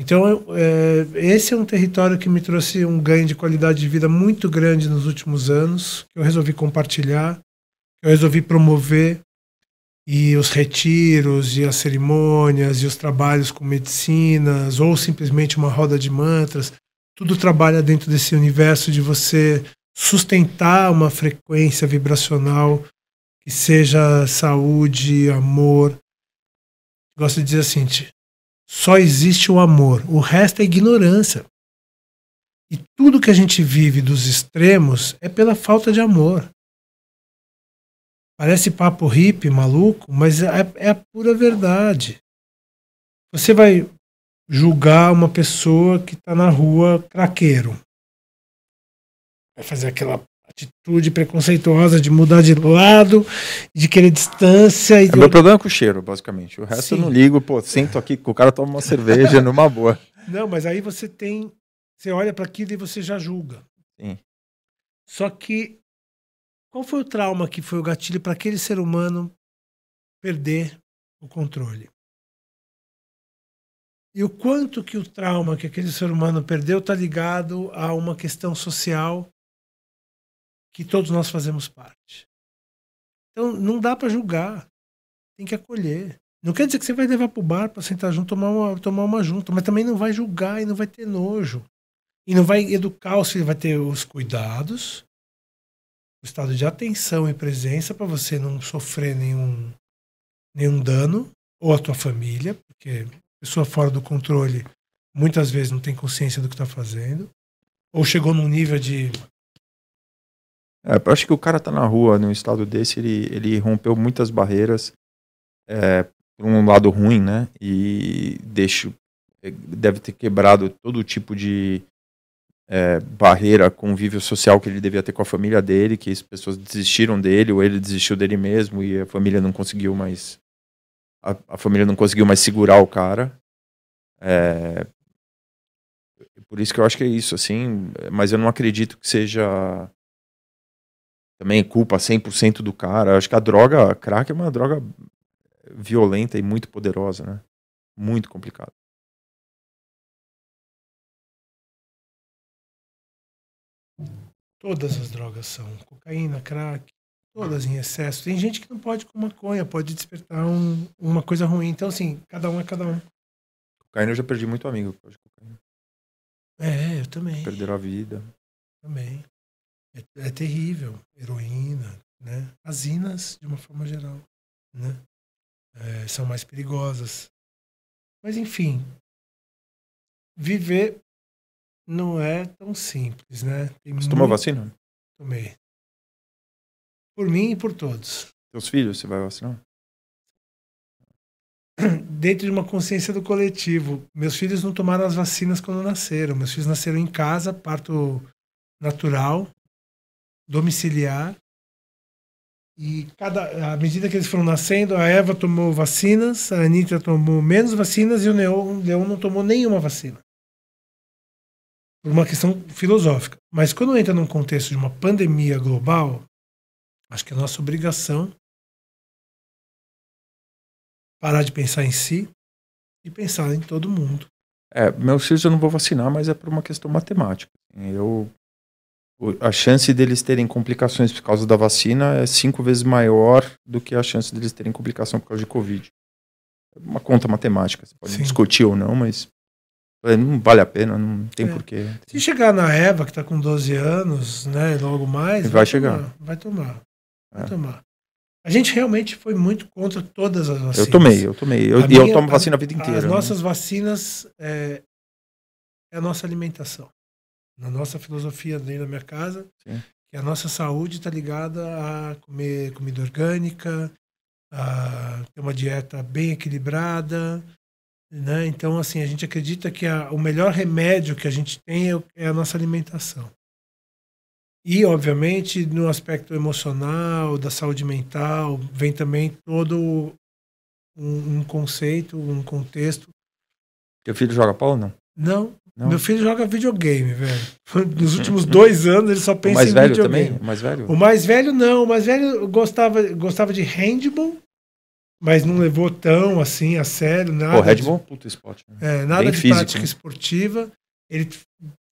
Speaker 2: Então, é, esse é um território que me trouxe um ganho de qualidade de vida muito grande nos últimos anos, que eu resolvi compartilhar, eu resolvi promover. E os retiros, e as cerimônias, e os trabalhos com medicinas, ou simplesmente uma roda de mantras, tudo trabalha dentro desse universo de você sustentar uma frequência vibracional que seja saúde, amor. Gosto de dizer assim, só existe o amor, o resto é ignorância. E tudo que a gente vive dos extremos é pela falta de amor. Parece papo hippie, maluco, mas é, é a pura verdade. Você vai julgar uma pessoa que está na rua craqueiro. Vai fazer aquela atitude preconceituosa de mudar de lado, de querer distância. E
Speaker 1: é, Meu problema é com o cheiro, basicamente. O resto Sim. eu não ligo, pô, sento aqui, o cara toma uma cerveja numa boa. (laughs)
Speaker 2: Não, mas aí você tem. Você olha para aquilo e você já julga.
Speaker 1: Sim.
Speaker 2: Só que qual foi o trauma que foi o gatilho para aquele ser humano perder o controle? E o quanto que o trauma que aquele ser humano perdeu está ligado a uma questão social que todos nós fazemos parte. Então não dá para julgar, tem que acolher. Não quer dizer que você vai levar para o bar para sentar junto, tomar uma, tomar uma junta, mas também não vai julgar e não vai ter nojo. E não vai educar os filhos, vai ter os cuidados, o estado de atenção e presença para você não sofrer nenhum, nenhum dano, ou a tua família, porque pessoa fora do controle muitas vezes não tem consciência do que está fazendo, ou chegou num nível de
Speaker 1: é, eu acho que o cara tá na rua num estado desse, ele, ele rompeu muitas barreiras é, por um lado ruim, né? E deixa, é, deve ter quebrado todo tipo de é, barreira, convívio social que ele devia ter com a família dele, que as pessoas desistiram dele, ou ele desistiu dele mesmo e a família não conseguiu mais. A, a família não conseguiu mais segurar o cara. É, por isso que eu acho que é isso, assim, mas eu não acredito que seja também culpa 100% do cara. Acho que a droga, a crack é uma droga violenta e muito poderosa, né? Muito complicado.
Speaker 2: Todas as drogas são. Cocaína, crack, todas em excesso. Tem gente que não pode com maconha, pode despertar um, uma coisa ruim. Então, assim, cada um é cada um.
Speaker 1: Cocaína eu já perdi muito amigo por causa de cocaína.
Speaker 2: É, eu também.
Speaker 1: Perderam a vida.
Speaker 2: Também. É, é terrível. Heroína, né? As inas, de uma forma geral, né? É, são mais perigosas. Mas, enfim, viver não é tão simples, né?
Speaker 1: Tem você muito... tomou vacina?
Speaker 2: Tomei. Por mim e por todos.
Speaker 1: Teus filhos, você vai vacinar? (clears throat)
Speaker 2: Dentro de uma consciência do coletivo. Meus filhos não tomaram as vacinas quando nasceram. Meus filhos nasceram em casa, parto natural domiciliar. E cada, à medida que eles foram nascendo, a Eva tomou vacinas, a Anitta tomou menos vacinas e o Leon, o Leon não tomou nenhuma vacina. Por uma questão filosófica. Mas quando entra num contexto de uma pandemia global, acho que é nossa obrigação parar de pensar em si e pensar em todo mundo.
Speaker 1: É, meus filhos eu não vou vacinar, mas é por uma questão matemática. Eu a chance deles terem complicações por causa da vacina é cinco vezes maior do que a chance deles terem complicação por causa de Covid. É uma conta matemática, você pode Sim. discutir ou não, mas é, não vale a pena, não tem é. porquê.
Speaker 2: Se chegar na Eva, que está com 12 anos, né, logo mais.
Speaker 1: Vai, vai chegar.
Speaker 2: Tomar, vai tomar. Vai é. tomar. A gente realmente foi muito contra todas as vacinas.
Speaker 1: Eu tomei, eu tomei. Eu, e eu tomo vacina a vida inteira.
Speaker 2: As né? nossas vacinas é, é a nossa alimentação na nossa filosofia dentro da minha casa, Sim. que a nossa saúde está ligada a comer comida orgânica, a ter uma dieta bem equilibrada, né? Então, assim, a gente acredita que a, o melhor remédio que a gente tem é, é a nossa alimentação. E, obviamente, no aspecto emocional, da saúde mental, vem também todo um, um conceito, um contexto.
Speaker 1: Teu filho joga polo, não?
Speaker 2: Não,
Speaker 1: Não?
Speaker 2: meu filho joga videogame, velho. Nos últimos dois anos ele só pensa em videogame.
Speaker 1: também? O mais velho?
Speaker 2: O mais velho não, o mais velho gostava, gostava de handball, mas não levou tão assim a sério, nada.
Speaker 1: Pô, Bull é puto esporte. né?
Speaker 2: é, nada
Speaker 1: bem
Speaker 2: de
Speaker 1: físico,
Speaker 2: prática
Speaker 1: né?
Speaker 2: esportiva. Ele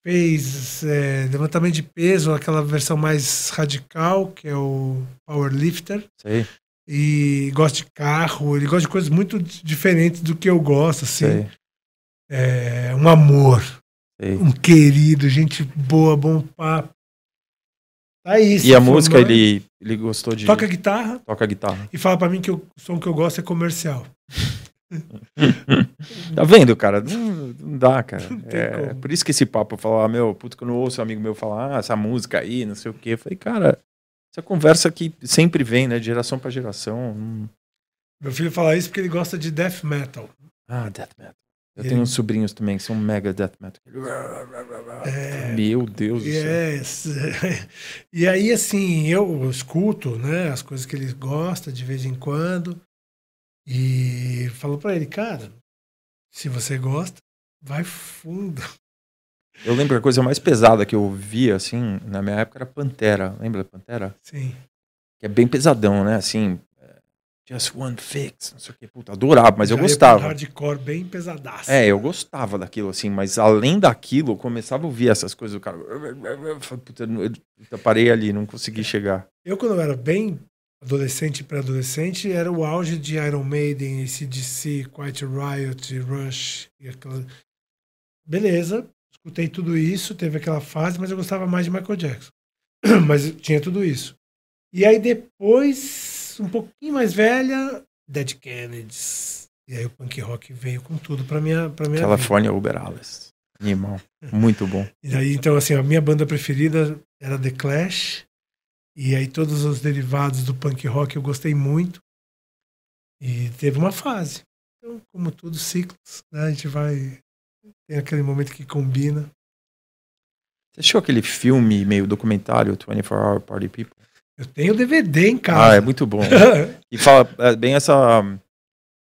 Speaker 2: fez é, levantamento de peso, aquela versão mais radical, que é o powerlifter.
Speaker 1: Aí,
Speaker 2: E gosta de carro, ele gosta de coisas muito diferentes do que eu gosto, assim.
Speaker 1: aí.
Speaker 2: É, um amor,
Speaker 1: sei.
Speaker 2: um querido, gente boa, bom papo. Tá se
Speaker 1: E a música, ele, ele gostou de...
Speaker 2: Toca guitarra
Speaker 1: Toca guitarra.
Speaker 2: e fala pra mim que o som que eu gosto é comercial. (laughs)
Speaker 1: Tá vendo, cara? Não, não dá, cara.
Speaker 2: Não
Speaker 1: É, por isso que esse papo, falar, meu, puto, que eu não ouço um amigo meu falar, ah, essa música aí, não sei o quê. Eu falei, cara, essa conversa que sempre vem, né, de geração pra geração. Hum.
Speaker 2: Meu filho fala isso porque ele gosta de death metal.
Speaker 1: Ah, death metal. Eu
Speaker 2: Ele-
Speaker 1: tenho uns sobrinhos também que são mega death metal.
Speaker 2: É.
Speaker 1: Meu Deus do céu.
Speaker 2: Yes. (laughs) E aí, assim, eu escuto, né, as coisas que ele gosta de vez em quando. E falo pra ele, cara, se você gosta, vai fundo.
Speaker 1: Eu lembro que a coisa mais pesada que eu via, assim, na minha época era Pantera. Lembra da Pantera?
Speaker 2: Sim.
Speaker 1: Que é bem pesadão, né? Assim, just one fix, não sei o que. Puta, adorava, mas eu
Speaker 2: Já ia pra um
Speaker 1: gostava.
Speaker 2: hardcore bem pesadaço.
Speaker 1: É, eu gostava daquilo, assim, mas além daquilo, eu começava a ouvir essas coisas, o cara. eu Puta, eu, eu parei ali, não consegui chegar.
Speaker 2: Eu, quando eu era bem adolescente e pré-adolescente, era o auge de Iron Maiden, ACDC, Quiet Riot, Rush. E aquela... Beleza, escutei tudo isso, teve aquela fase, mas eu gostava mais de Michael Jackson. (clears throat) mas tinha tudo isso. E aí depois, um pouquinho mais velha, Dead Kennedys. E aí o punk rock veio com tudo pra minha, pra minha vida.
Speaker 1: California Uber Alice. Animal. Muito bom. (laughs)
Speaker 2: E aí, então, assim, a minha banda preferida era The Clash. E aí todos os derivados do punk rock eu gostei muito. E teve uma fase. Então, como tudo, ciclos, né? A gente vai. Tem aquele momento que combina.
Speaker 1: Você assistiu aquele filme meio documentário, 24 Hour Party People?
Speaker 2: Eu tenho DVD em
Speaker 1: Ah,
Speaker 2: casa.
Speaker 1: é muito bom. (laughs) E fala é, bem essa,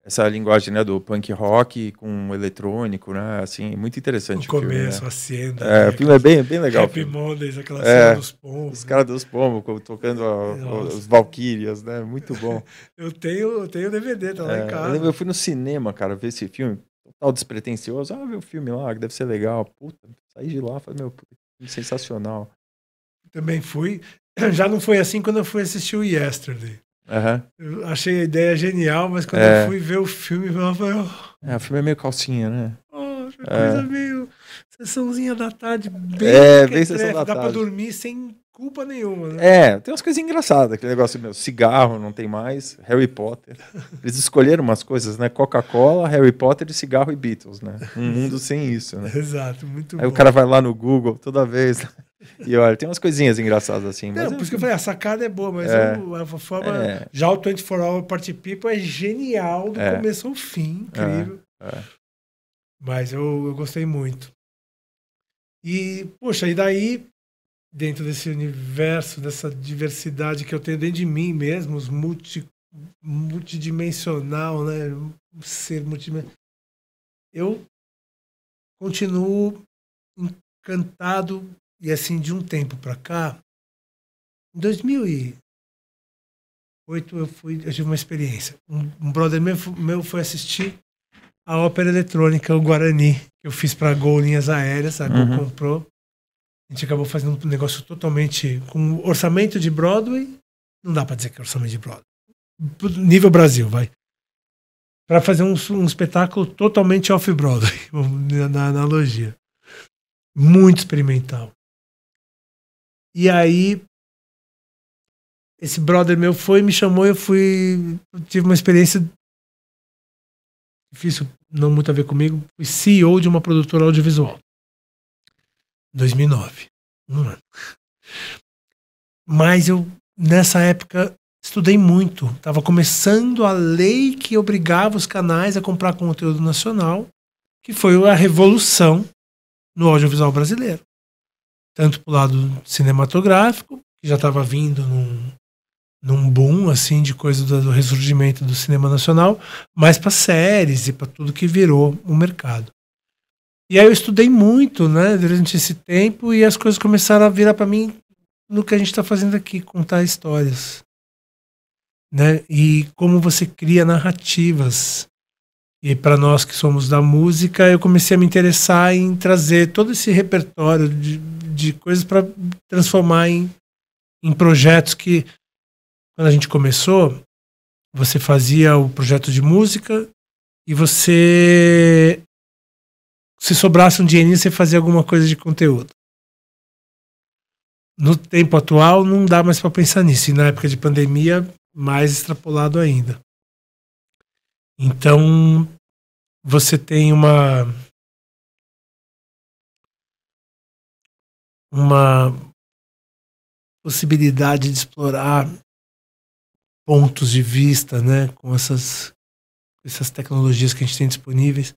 Speaker 1: essa linguagem, né, do punk rock com eletrônico, né? Assim, muito interessante
Speaker 2: o
Speaker 1: o filme,
Speaker 2: começo,
Speaker 1: né?
Speaker 2: a cena.
Speaker 1: É,
Speaker 2: né,
Speaker 1: o filme é bem, bem legal.
Speaker 2: Happy
Speaker 1: filme.
Speaker 2: Mondays, aquela
Speaker 1: É,
Speaker 2: cena dos pombos.
Speaker 1: Os caras dos pombos tocando a- os Valkyrias, né? Muito bom. (laughs)
Speaker 2: Eu tenho, eu tenho DVD, tá lá
Speaker 1: É,
Speaker 2: em
Speaker 1: eu,
Speaker 2: casa.
Speaker 1: lembro, eu fui no cinema, cara, ver esse filme. Total despretensioso. Ah, ver o filme lá, que deve ser legal. Puta, saí de lá, falei, meu, filme sensacional.
Speaker 2: Também fui. (clears throat) Já não foi assim quando eu fui assistir o Yesterday.
Speaker 1: Aham.
Speaker 2: Eu achei a ideia genial, mas quando
Speaker 1: É.
Speaker 2: eu fui ver o filme, eu falei, oh,
Speaker 1: É, o filme é meio calcinha, né?
Speaker 2: oh, que
Speaker 1: É.
Speaker 2: coisa meio sessãozinha da tarde, bem,
Speaker 1: É, bem sessão da
Speaker 2: dá pra
Speaker 1: tarde.
Speaker 2: dormir sem culpa nenhuma, né?
Speaker 1: É, tem umas coisas engraçadas. Aquele negócio, meu, cigarro não tem mais, Harry Potter. Eles escolheram umas coisas, né? Coca-Cola, Harry Potter, cigarro e Beatles, né? Um mundo sem isso, né? (laughs)
Speaker 2: Exato, muito
Speaker 1: Aí
Speaker 2: bom.
Speaker 1: o cara vai lá no Google toda vez. E olha, tem umas coisinhas engraçadas assim.
Speaker 2: Não,
Speaker 1: é-
Speaker 2: por isso que eu falei, a sacada é boa, mas
Speaker 1: É.
Speaker 2: eu- a forma.
Speaker 1: É.
Speaker 2: Já o 24 Hour Party People é genial do
Speaker 1: É.
Speaker 2: começo ao fim, incrível.
Speaker 1: é.
Speaker 2: Mas eu, eu gostei muito. E, poxa, e daí, dentro desse universo, dessa diversidade que eu tenho dentro de mim mesmo, os multi, multidimensional, né? Um ser multidimensional. Eu continuo encantado, e assim, de um tempo pra cá. Em 2008 eu fui, eu tive uma experiência. Um, um brother meu, meu foi assistir a ópera eletrônica, o Guarani, que eu fiz para Gol Linhas Aéreas, a Gol
Speaker 1: Uhum.
Speaker 2: comprou. A gente acabou fazendo um negócio totalmente com orçamento de Broadway. Não dá para dizer que é orçamento de Broadway. Nível Brasil, vai. Para fazer um, um espetáculo totalmente off-Broadway, (laughs) na analogia. Muito experimental. E aí, esse brother meu foi, me chamou, eu fui. Tive uma experiência difícil, não muito a ver comigo. Fui CEO de uma produtora audiovisual. 2009. Um ano. Mas eu, nessa época, estudei muito. Estava começando a lei que obrigava os canais a comprar conteúdo nacional, que foi a revolução no audiovisual brasileiro. Tanto pro lado cinematográfico, que já estava vindo num, num boom assim de coisa do, do ressurgimento do cinema nacional, mas para séries e para tudo que virou o mercado. E aí eu estudei muito, né, durante esse tempo e as coisas começaram a virar para mim no que a gente está fazendo aqui, contar histórias, né? E como você cria narrativas. E para nós que somos da música, eu comecei a me interessar em trazer todo esse repertório de, de coisas para transformar em, em projetos que, quando a gente começou, você fazia o projeto de música e você se sobrasse um dinheirinho, você fazia alguma coisa de conteúdo. No tempo atual, não dá mais para pensar nisso. E na época de pandemia, mais extrapolado ainda. Então, você tem uma. Uma possibilidade de explorar pontos de vista, né, com essas, essas tecnologias que a gente tem disponíveis.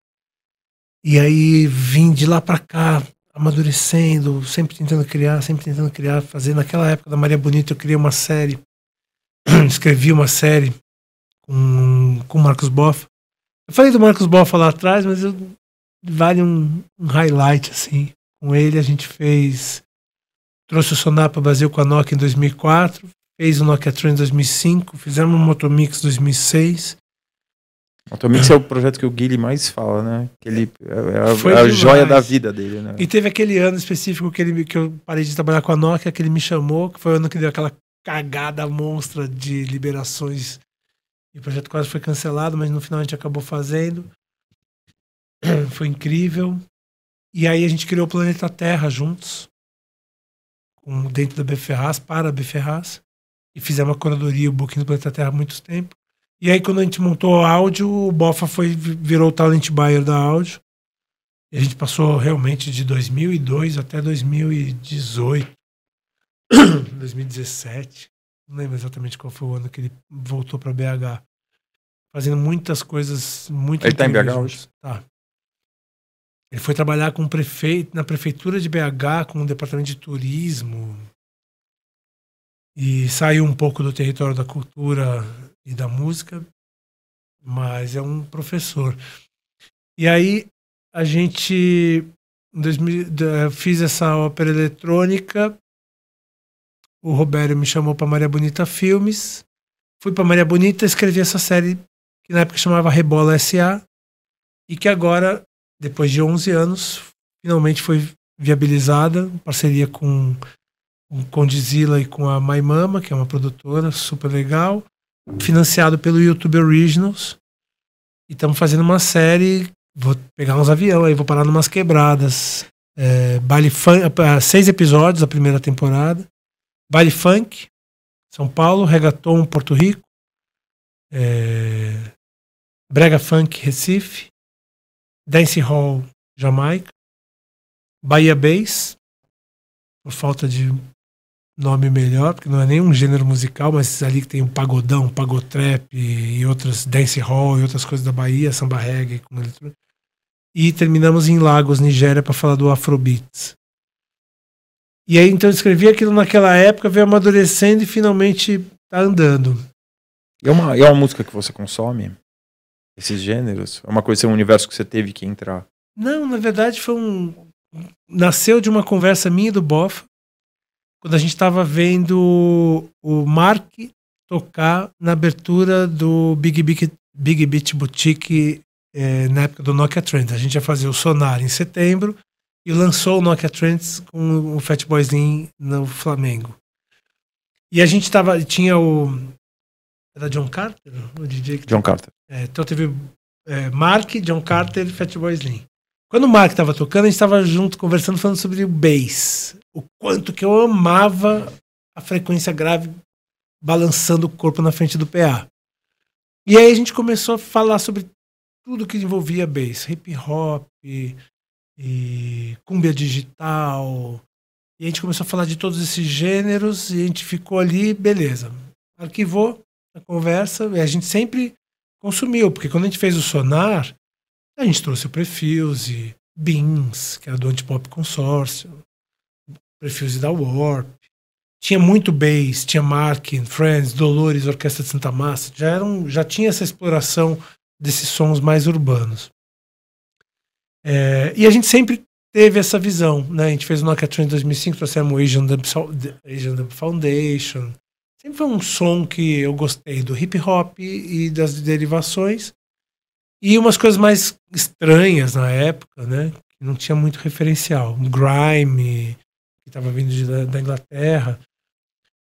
Speaker 2: E aí vim de lá para cá, amadurecendo, sempre tentando criar, sempre tentando criar, fazer. Naquela época da Maria Bonita eu criei uma série, (clears throat) escrevi uma série com com Marcos Boff. Eu falei do Marcos Boff lá atrás, mas eu, vale um, um highlight assim. Com ele a gente fez trouxe o Sonar para o Brasil com a Nokia em 2004, fez o Nokia Trend em 2005, fizemos o Motomix em 2006
Speaker 1: Automix é o projeto que o Guilherme mais fala, né? Que ele é a, é a joia da vida dele, né?
Speaker 2: E teve aquele ano específico que, ele, que eu parei de trabalhar com a Nokia, que ele me chamou, que foi o ano que deu aquela cagada monstra de liberações. E o projeto quase foi cancelado, mas no final a gente acabou fazendo. (clears throat) Foi incrível. E aí a gente criou o Planeta Terra juntos, com, dentro da BFerraz, para a BFerraz. E fizemos a curadoria, o booking do Planeta Terra há muito tempo. E aí, quando a gente montou o áudio, o Bofa foi, virou o talent buyer da áudio. E a gente passou realmente de 2002 até 2018, 2017. (clears throat) Não lembro exatamente qual foi o ano que ele voltou para BH. Fazendo muitas coisas muito
Speaker 1: Ele está em BH hoje?
Speaker 2: Tá. Ele foi trabalhar com prefeito, na prefeitura de BH, com o departamento de turismo. E saiu um pouco do território da cultura e da música, mas é um professor. E aí a gente em 2000, fiz essa ópera eletrônica. O Roberto me chamou para Maria Bonita Filmes. Fui para Maria Bonita, escrevi essa série que na época chamava Rebola SA e que agora, depois de 11 anos, finalmente foi viabilizada, em parceria com com Condizila e com a My Mama, que é uma produtora super legal financiado pelo YouTube Originals. E estamos fazendo uma série. Vou pegar uns aviões aí, vou parar numas quebradas. É, baile funk, é, seis episódios da primeira temporada. Baile funk, São Paulo, reggaeton, Porto Rico. É, brega funk, Recife. Dance Hall, Jamaica. Bahia Bass, por falta de nome melhor, porque não é nem um gênero musical, mas ali que tem o pagodão, pagotrap e outras dance hall e outras coisas da Bahia, samba reggae, com e terminamos em Lagos, Nigéria, para falar do Afrobeats. E aí então eu escrevi aquilo naquela época, veio amadurecendo e finalmente tá andando.
Speaker 1: E é uma, é uma música que você consome? Esses gêneros? É uma coisa, é um universo que você teve que entrar?
Speaker 2: Não, na verdade foi um. Nasceu de uma conversa minha e do Bofa, quando a gente estava vendo o Mark tocar na abertura do Big, Big, Big Beat Boutique é, na época do Nokia Trends. A gente ia fazer o Sonar em setembro e lançou o Nokia Trends com o Fatboy Slim no Flamengo. E a gente tava, tinha o era John Carter, o DJ
Speaker 1: John Carter.
Speaker 2: É, então teve é, Mark, John Carter e Fatboy Slim. Quando o Mark estava tocando, a gente estava junto conversando, falando sobre o bass. O quanto que eu amava a frequência grave balançando o corpo na frente do PA. E aí a gente começou a falar sobre tudo que envolvia bass, hip hop, e, cumbia digital. E a gente começou a falar de todos esses gêneros e a gente ficou ali, beleza. Arquivou a conversa e a gente sempre consumiu, porque quando a gente fez o sonar, a gente trouxe o Prefuse, Beans, que era do Antipop Consórcio, Prefuse da Warp. Tinha muito bass, tinha Markin, Friends, Dolores, Orquestra de Santa Massa. Já, eram, já tinha essa exploração desses sons mais urbanos. É, e a gente sempre teve essa visão, né? A gente fez o Nokia em 2005, trouxemos o Asian Dub, Asian Dub Foundation. Sempre foi um som que eu gostei do hip hop e das derivações. E umas coisas mais estranhas na época, né? Que não tinha muito referencial. Grime, que estava vindo de, da Inglaterra.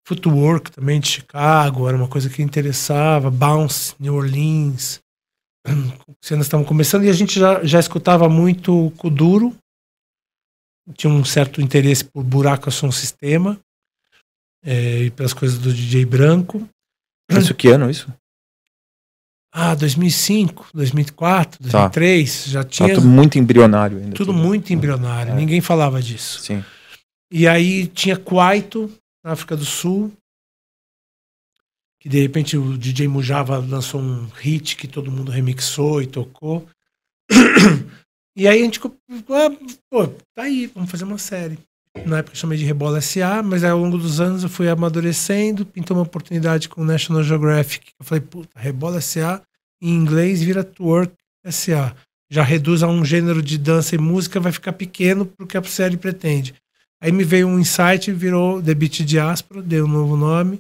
Speaker 2: Footwork também de Chicago, era uma coisa que interessava. Bounce, New Orleans. Cenas estavam começando e a gente já, já escutava muito Kuduro. Tinha um certo interesse por buraco som sistema é, e pelas coisas do DJ Branco.
Speaker 1: Isso que ano isso?
Speaker 2: Ah, 2005, 2004, 2003, tá. já tinha. Tá
Speaker 1: tudo muito embrionário ainda.
Speaker 2: Tudo, tudo. muito embrionário, é. ninguém falava disso.
Speaker 1: Sim.
Speaker 2: E aí tinha Kwaito, na África do Sul, que de repente o DJ Mujava lançou um hit que todo mundo remixou e tocou. (clears throat) E aí a gente, ah, pô, tá aí, vamos fazer uma série. Na época eu chamei de Rebola SA, mas aí, ao longo dos anos eu fui amadurecendo, pintou uma oportunidade com o National Geographic. Eu falei, puta, Rebola SA em inglês vira Twerk SA. Já reduz a um gênero de dança e música, vai ficar pequeno pro que a série pretende. Aí me veio um insight, virou The Beat Diaspora, deu um novo nome.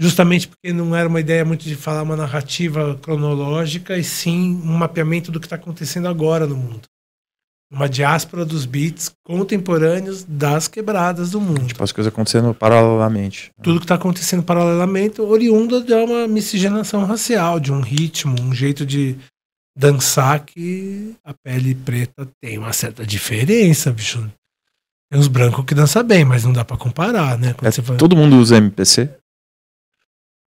Speaker 2: Justamente porque não era uma ideia muito de falar uma narrativa cronológica, e sim um mapeamento do que está acontecendo agora no mundo uma diáspora dos beats contemporâneos das quebradas do mundo.
Speaker 1: Tipo, as coisas acontecendo paralelamente.
Speaker 2: Tudo que está acontecendo paralelamente, oriundo de uma miscigenação racial, de um ritmo, um jeito de dançar que a pele preta tem uma certa diferença, bicho. Tem uns brancos que dançam bem, mas não dá para comparar, né?
Speaker 1: É, Todo mundo usa MPC?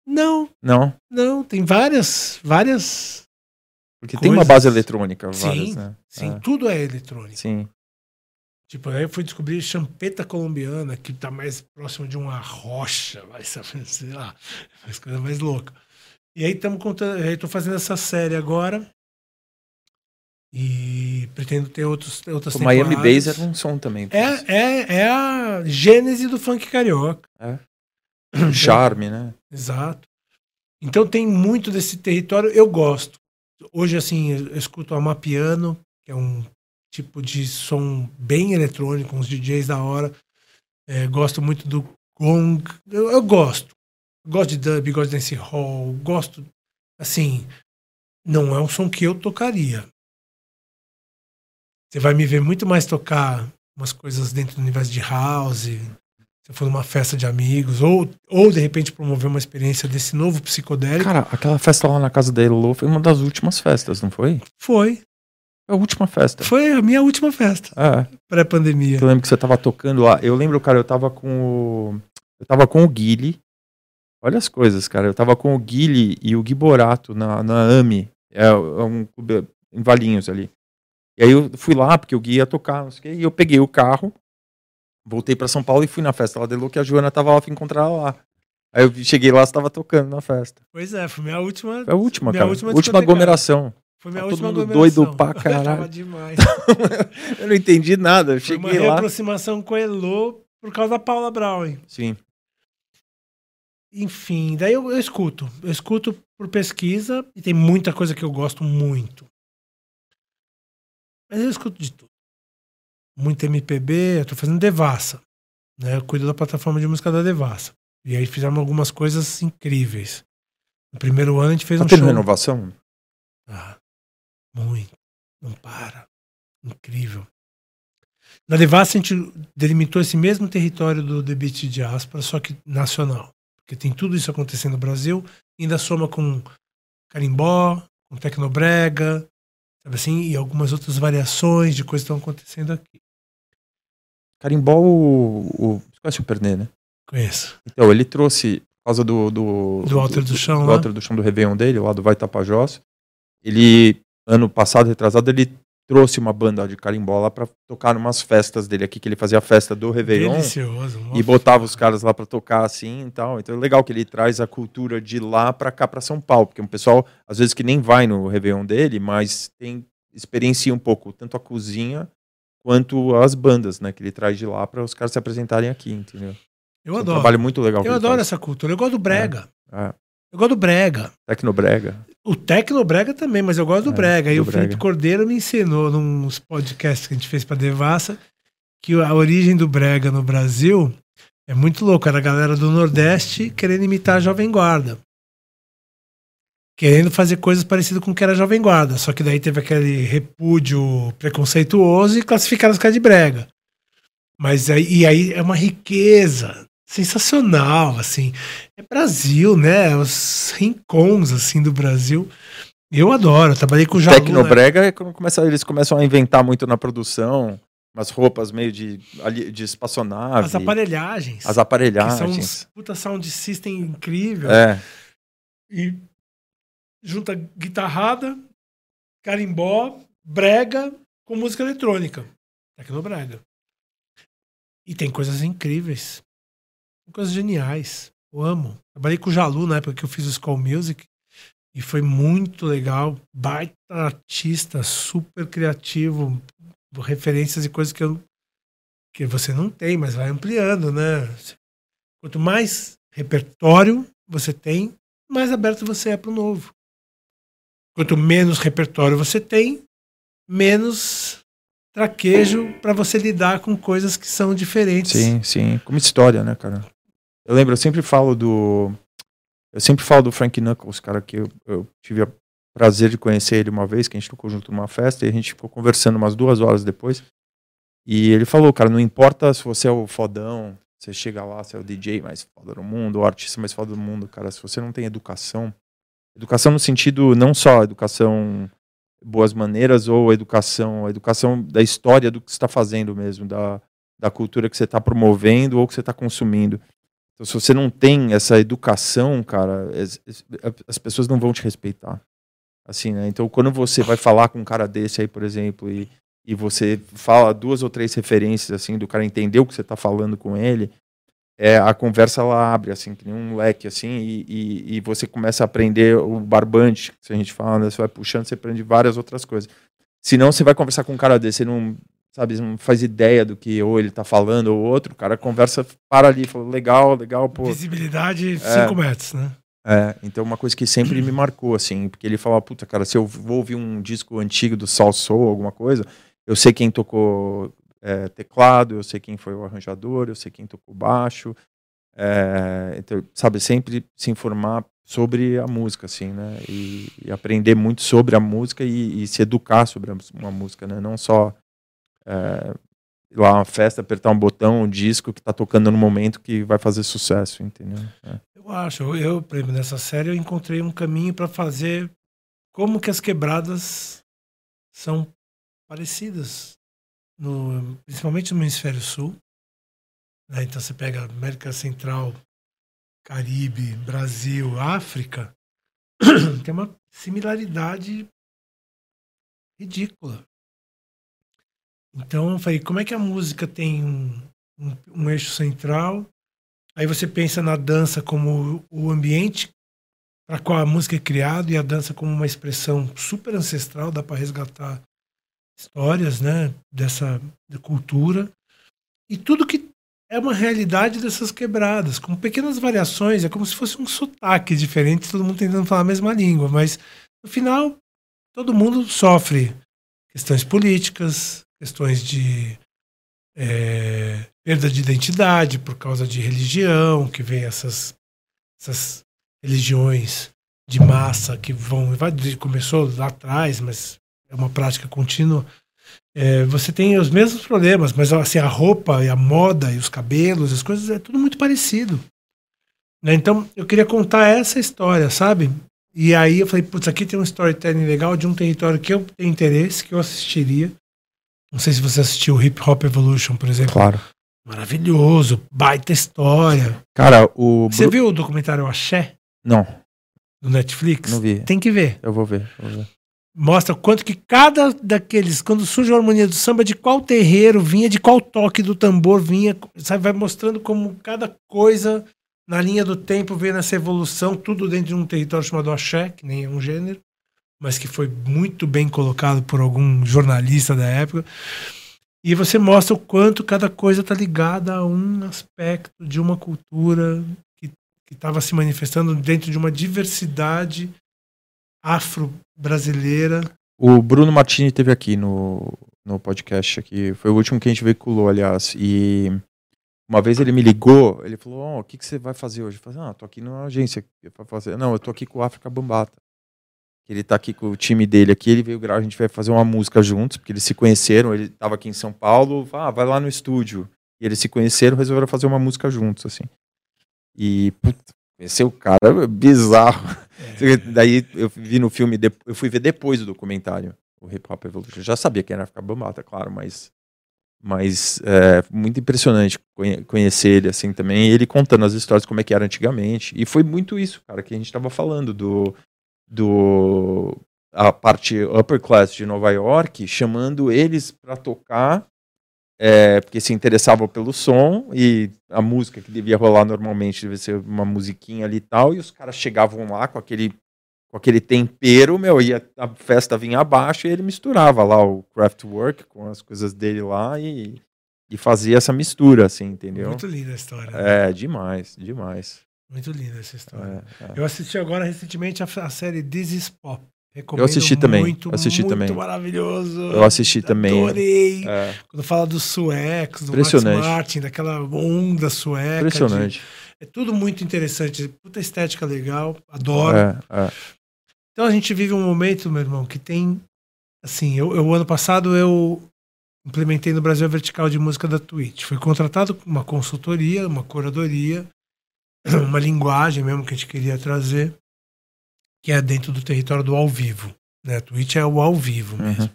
Speaker 2: Não.
Speaker 1: Não?
Speaker 2: Não, tem várias, várias
Speaker 1: porque coisas. tem uma base eletrônica, várias,
Speaker 2: sim,
Speaker 1: né?
Speaker 2: Sim, é. tudo é eletrônico.
Speaker 1: Sim.
Speaker 2: Tipo, aí eu fui descobrir champeta colombiana, que tá mais próximo de uma rocha, vai (laughs) sei lá, as coisas mais loucas. E aí estamos contando, aí tô fazendo essa série agora. E pretendo ter outros, outras
Speaker 1: o Miami Bass era um som também.
Speaker 2: É, é, é a gênese do funk carioca.
Speaker 1: É. (coughs) Charme, né?
Speaker 2: Exato. Então tem muito desse território, eu gosto. Hoje, assim, eu escuto Amapiano, que é um tipo de som bem eletrônico, uns DJs da hora. É, gosto muito do Gong. Eu, eu gosto. gosto de dub, gosto de dance hall, gosto. Assim, não é um som que eu tocaria. Você vai me ver muito mais tocar umas coisas dentro do universo de house, se for numa festa de amigos, ou, ou de repente promover uma experiência desse novo psicodélico.
Speaker 1: Cara, aquela festa lá na casa da Elo foi uma das últimas festas, não foi?
Speaker 2: Foi.
Speaker 1: Foi a última festa.
Speaker 2: Foi a minha última festa.
Speaker 1: É.
Speaker 2: Pré-pandemia.
Speaker 1: Eu lembro que você tava tocando lá. Eu lembro, cara, eu tava com o. Eu tava com o Guile. Olha as coisas, cara. Eu tava com o Guile e o Gui Borato na, na AMI. É, é um clube em Valinhos ali. E aí eu fui lá, porque o Gui ia tocar, não sei o quê, e eu peguei o carro Voltei para São Paulo e fui na festa lá de Lu, que a Joana tava lá, fui encontrar ela lá. Aí eu cheguei lá, você tava tocando na festa.
Speaker 2: Pois é, foi minha última.
Speaker 1: Foi a última, cara. Última, última aglomeração.
Speaker 2: Foi minha tá última todo mundo aglomeração.
Speaker 1: doido pra (laughs) caralho.
Speaker 2: tava demais. (laughs)
Speaker 1: eu não entendi nada. Eu foi cheguei
Speaker 2: uma
Speaker 1: lá.
Speaker 2: aproximação com Elo por causa da Paula Brown.
Speaker 1: Sim.
Speaker 2: Enfim, daí eu, eu escuto. Eu escuto por pesquisa e tem muita coisa que eu gosto muito. Mas eu escuto de tudo muito MPB, eu tô fazendo Devassa. Né? Eu cuido da plataforma de música da Devassa. E aí fizemos algumas coisas incríveis. No primeiro ano a gente fez
Speaker 1: tá
Speaker 2: um
Speaker 1: tendo
Speaker 2: show.
Speaker 1: renovação?
Speaker 2: Ah, muito. Não para. Incrível. Na Devassa a gente delimitou esse mesmo território do The Beat Diaspora, só que nacional. Porque tem tudo isso acontecendo no Brasil, ainda soma com carimbó, com tecnobrega, sabe assim, e algumas outras variações de coisas que estão acontecendo aqui.
Speaker 1: Carimbó, o, o, você conhece o Pernê, né?
Speaker 2: Conheço.
Speaker 1: Então, ele trouxe, por causa do... Do,
Speaker 2: do Alter do Chão,
Speaker 1: do, do Alter do Chão do Réveillon dele, lá do Vai Tapajós, ele, ano passado, retrasado, ele trouxe uma banda de carimbó lá pra tocar numas festas dele aqui, que ele fazia a festa do Réveillon.
Speaker 2: Delicioso.
Speaker 1: E botava os caras lá pra tocar assim e tal. Então é legal que ele traz a cultura de lá pra cá, pra São Paulo, porque um pessoal, às vezes, que nem vai no Réveillon dele, mas tem experiencia um pouco tanto a cozinha quanto as bandas, né? Que ele traz de lá para os caras se apresentarem aqui, entendeu?
Speaker 2: Eu
Speaker 1: É um
Speaker 2: adoro.
Speaker 1: trabalho muito legal.
Speaker 2: Eu adoro
Speaker 1: faz.
Speaker 2: essa cultura. Eu gosto do brega.
Speaker 1: É.
Speaker 2: Eu gosto do brega.
Speaker 1: Tecnobrega.
Speaker 2: O Tecnobrega também, mas eu gosto do
Speaker 1: É,
Speaker 2: Brega. E
Speaker 1: do
Speaker 2: o Felipe
Speaker 1: brega.
Speaker 2: Cordeiro me ensinou nos podcasts que a gente fez pra Devassa que a origem do Brega no Brasil é muito louco. Era a galera do Nordeste querendo imitar a Jovem Guarda. Querendo fazer coisas parecidas com o que era a Jovem Guarda. Só que daí teve aquele repúdio preconceituoso e classificaram os caras de Brega. Mas aí, e aí é uma riqueza sensacional, assim. É Brasil, né? Os rincões, assim, do Brasil. Eu adoro, eu trabalhei com o Jalu, né?
Speaker 1: Tecnobrega é quando começa, eles começam a inventar muito na produção, umas roupas meio de, de espaçonave,
Speaker 2: As aparelhagens.
Speaker 1: as
Speaker 2: que são
Speaker 1: aparelhagens.
Speaker 2: uns puta sound system incrível.
Speaker 1: É,
Speaker 2: E junta guitarrada, carimbó, brega com música eletrônica. Tecnobrega. E tem coisas incríveis. Coisas geniais. Eu amo. Trabalhei com o Jalu na época que eu fiz o School Music. E foi muito legal. Baita artista, super criativo. Referências e coisas que, eu, que você não tem, mas vai ampliando, né? Quanto mais repertório você tem, mais aberto você é para o novo. Quanto menos repertório você tem, menos traquejo para você lidar com coisas que são diferentes.
Speaker 1: sim, sim. Como história, né, cara? Eu lembro, eu sempre falo do. Eu sempre falo do Frank Knuckles, cara, que eu, eu tive o prazer de conhecer ele uma vez, que a gente tocou junto numa festa, e a gente ficou conversando umas duas horas depois. E ele falou, cara, não importa se você é o fodão, você chega lá, você é o DJ mais foda do mundo, o artista mais foda do mundo, cara, se você não tem educação, educação no sentido não só educação boas maneiras ou educação, a educação da história do que você está fazendo mesmo, da, da cultura que você está promovendo ou que você está consumindo. Então, se você não tem essa educação, cara, as, as pessoas não vão te respeitar. Assim, né? Então, quando você vai falar com um cara desse aí, por exemplo, e, e você fala duas ou três referências, assim, do cara entender o que você está falando com ele, é, a conversa ela abre, assim, que nem um leque, assim, e, e, e você começa a aprender o barbante, que a gente fala, né? Você vai puxando, você aprende várias outras coisas. Senão, você vai conversar com um cara desse, você não, sabe, não faz ideia do que ou ele tá falando ou outro, o cara conversa, para ali, fala, legal, legal, pô.
Speaker 2: Visibilidade 5 metros, né?
Speaker 1: É, então uma coisa que sempre me marcou, assim, porque ele falava, puta, cara, se eu vou ouvir um disco antigo do Sal Soul, alguma coisa, eu sei quem tocou é, teclado, eu sei quem foi o arranjador, eu sei quem tocou baixo, é, então, sabe, sempre se informar sobre a música, assim, né, e, e aprender muito sobre a música e, e se educar sobre uma música, né, não só é, ir lá uma festa, apertar um botão, um disco que tá tocando no momento que vai fazer sucesso, entendeu? É.
Speaker 2: Eu acho. Eu, nessa série, eu encontrei um caminho para fazer como que as quebradas são parecidas, no, principalmente no hemisfério sul. né? Então você pega América Central, Caribe, Brasil, África, (clears throat) tem uma similaridade ridícula. Então eu falei, como é que a música tem um, um, um eixo central? Aí você pensa na dança como o ambiente para qual a música é criada e a dança como uma expressão super ancestral, dá para resgatar histórias, né, dessa cultura e tudo que é uma realidade dessas quebradas, com pequenas variações, é como se fosse um sotaque diferente, todo mundo tentando falar a mesma língua, mas no final todo mundo sofre questões políticas, questões de é, perda de identidade por causa de religião, que vem essas, essas religiões de massa que vão. vai- Começou lá atrás, mas é uma prática contínua. É, você tem os mesmos problemas, mas assim, a roupa e a moda e os cabelos, as coisas, é tudo muito parecido. Né? Então, eu queria contar essa história, sabe? E aí eu falei, putz, aqui tem um storytelling legal de um território que eu tenho interesse, que eu assistiria. Não sei se você assistiu Hip Hop Evolution, por exemplo.
Speaker 1: Claro.
Speaker 2: Maravilhoso, baita história.
Speaker 1: Cara, o.
Speaker 2: Você
Speaker 1: Bru-
Speaker 2: viu o documentário Axé,
Speaker 1: Não,
Speaker 2: do Netflix?
Speaker 1: não vi.
Speaker 2: Tem que ver.
Speaker 1: Eu vou ver. eu vou ver.
Speaker 2: Mostra quanto que cada daqueles, quando surge a harmonia do samba, de qual terreiro vinha, de qual toque do tambor vinha, sabe? Vai mostrando como cada coisa na linha do tempo veio nessa evolução, tudo dentro de um território chamado Axé, que nem é um gênero, mas que foi muito bem colocado por algum jornalista da época. E você mostra o quanto cada coisa está ligada a um aspecto de uma cultura que estava se manifestando dentro de uma diversidade afro-brasileira.
Speaker 1: O Bruno Martini teve aqui no, no podcast aqui. Foi o último que a gente veiculou, aliás. E uma vez ele me ligou, ele falou: oh, o que, que você vai fazer hoje? Eu falei, ah, tô aqui numa agência. Fazer. Não, eu tô aqui com o África Bambata. Ele tá aqui com o time dele aqui, ele veio gravar, a gente vai fazer uma música juntos, porque eles se conheceram, ele tava aqui em São Paulo, ah, vai lá no estúdio. E eles se conheceram, resolveram fazer uma música juntos, assim. E, puta, conhecer o cara é bizarro. (laughs) É. Daí eu vi no filme, eu fui ver depois do documentário, o Hip Hop Evolution. Eu já sabia quem era África Bambata, claro, mas mas é muito impressionante conhecer ele assim também, ele contando as histórias como é que era antigamente. E foi muito isso, cara, que a gente estava falando do do a parte upper class de Nova York, chamando eles para tocar é, porque se interessavam pelo som e a música que devia rolar normalmente devia ser uma musiquinha ali e tal, e os caras chegavam lá com aquele com aquele tempero, meu, e a, a festa vinha abaixo e ele misturava lá o craftwork com as coisas dele lá e, e fazia essa mistura, assim, entendeu?
Speaker 2: Muito linda a história. Né?
Speaker 1: É, demais, demais.
Speaker 2: Muito linda essa história. É, é. Eu assisti agora recentemente a, a, série This is Pop.
Speaker 1: Recomendo eu assisti também. Muito, assisti
Speaker 2: muito
Speaker 1: também.
Speaker 2: maravilhoso.
Speaker 1: Eu assisti também.
Speaker 2: Adorei. É. Quando fala dos suecos, do Max Martin, daquela onda sueca.
Speaker 1: Impressionante. De...
Speaker 2: É tudo muito interessante. Puta estética legal. Adoro. É, é. Então a gente vive um momento, meu irmão, que tem. Assim, eu, eu ano passado eu implementei no Brasil a vertical de música da Twitch. Foi contratado uma consultoria, uma curadoria, (clears throat) uma linguagem mesmo que a gente queria trazer, que é dentro do território do ao vivo. Né? Twitch é o ao vivo mesmo. Uhum.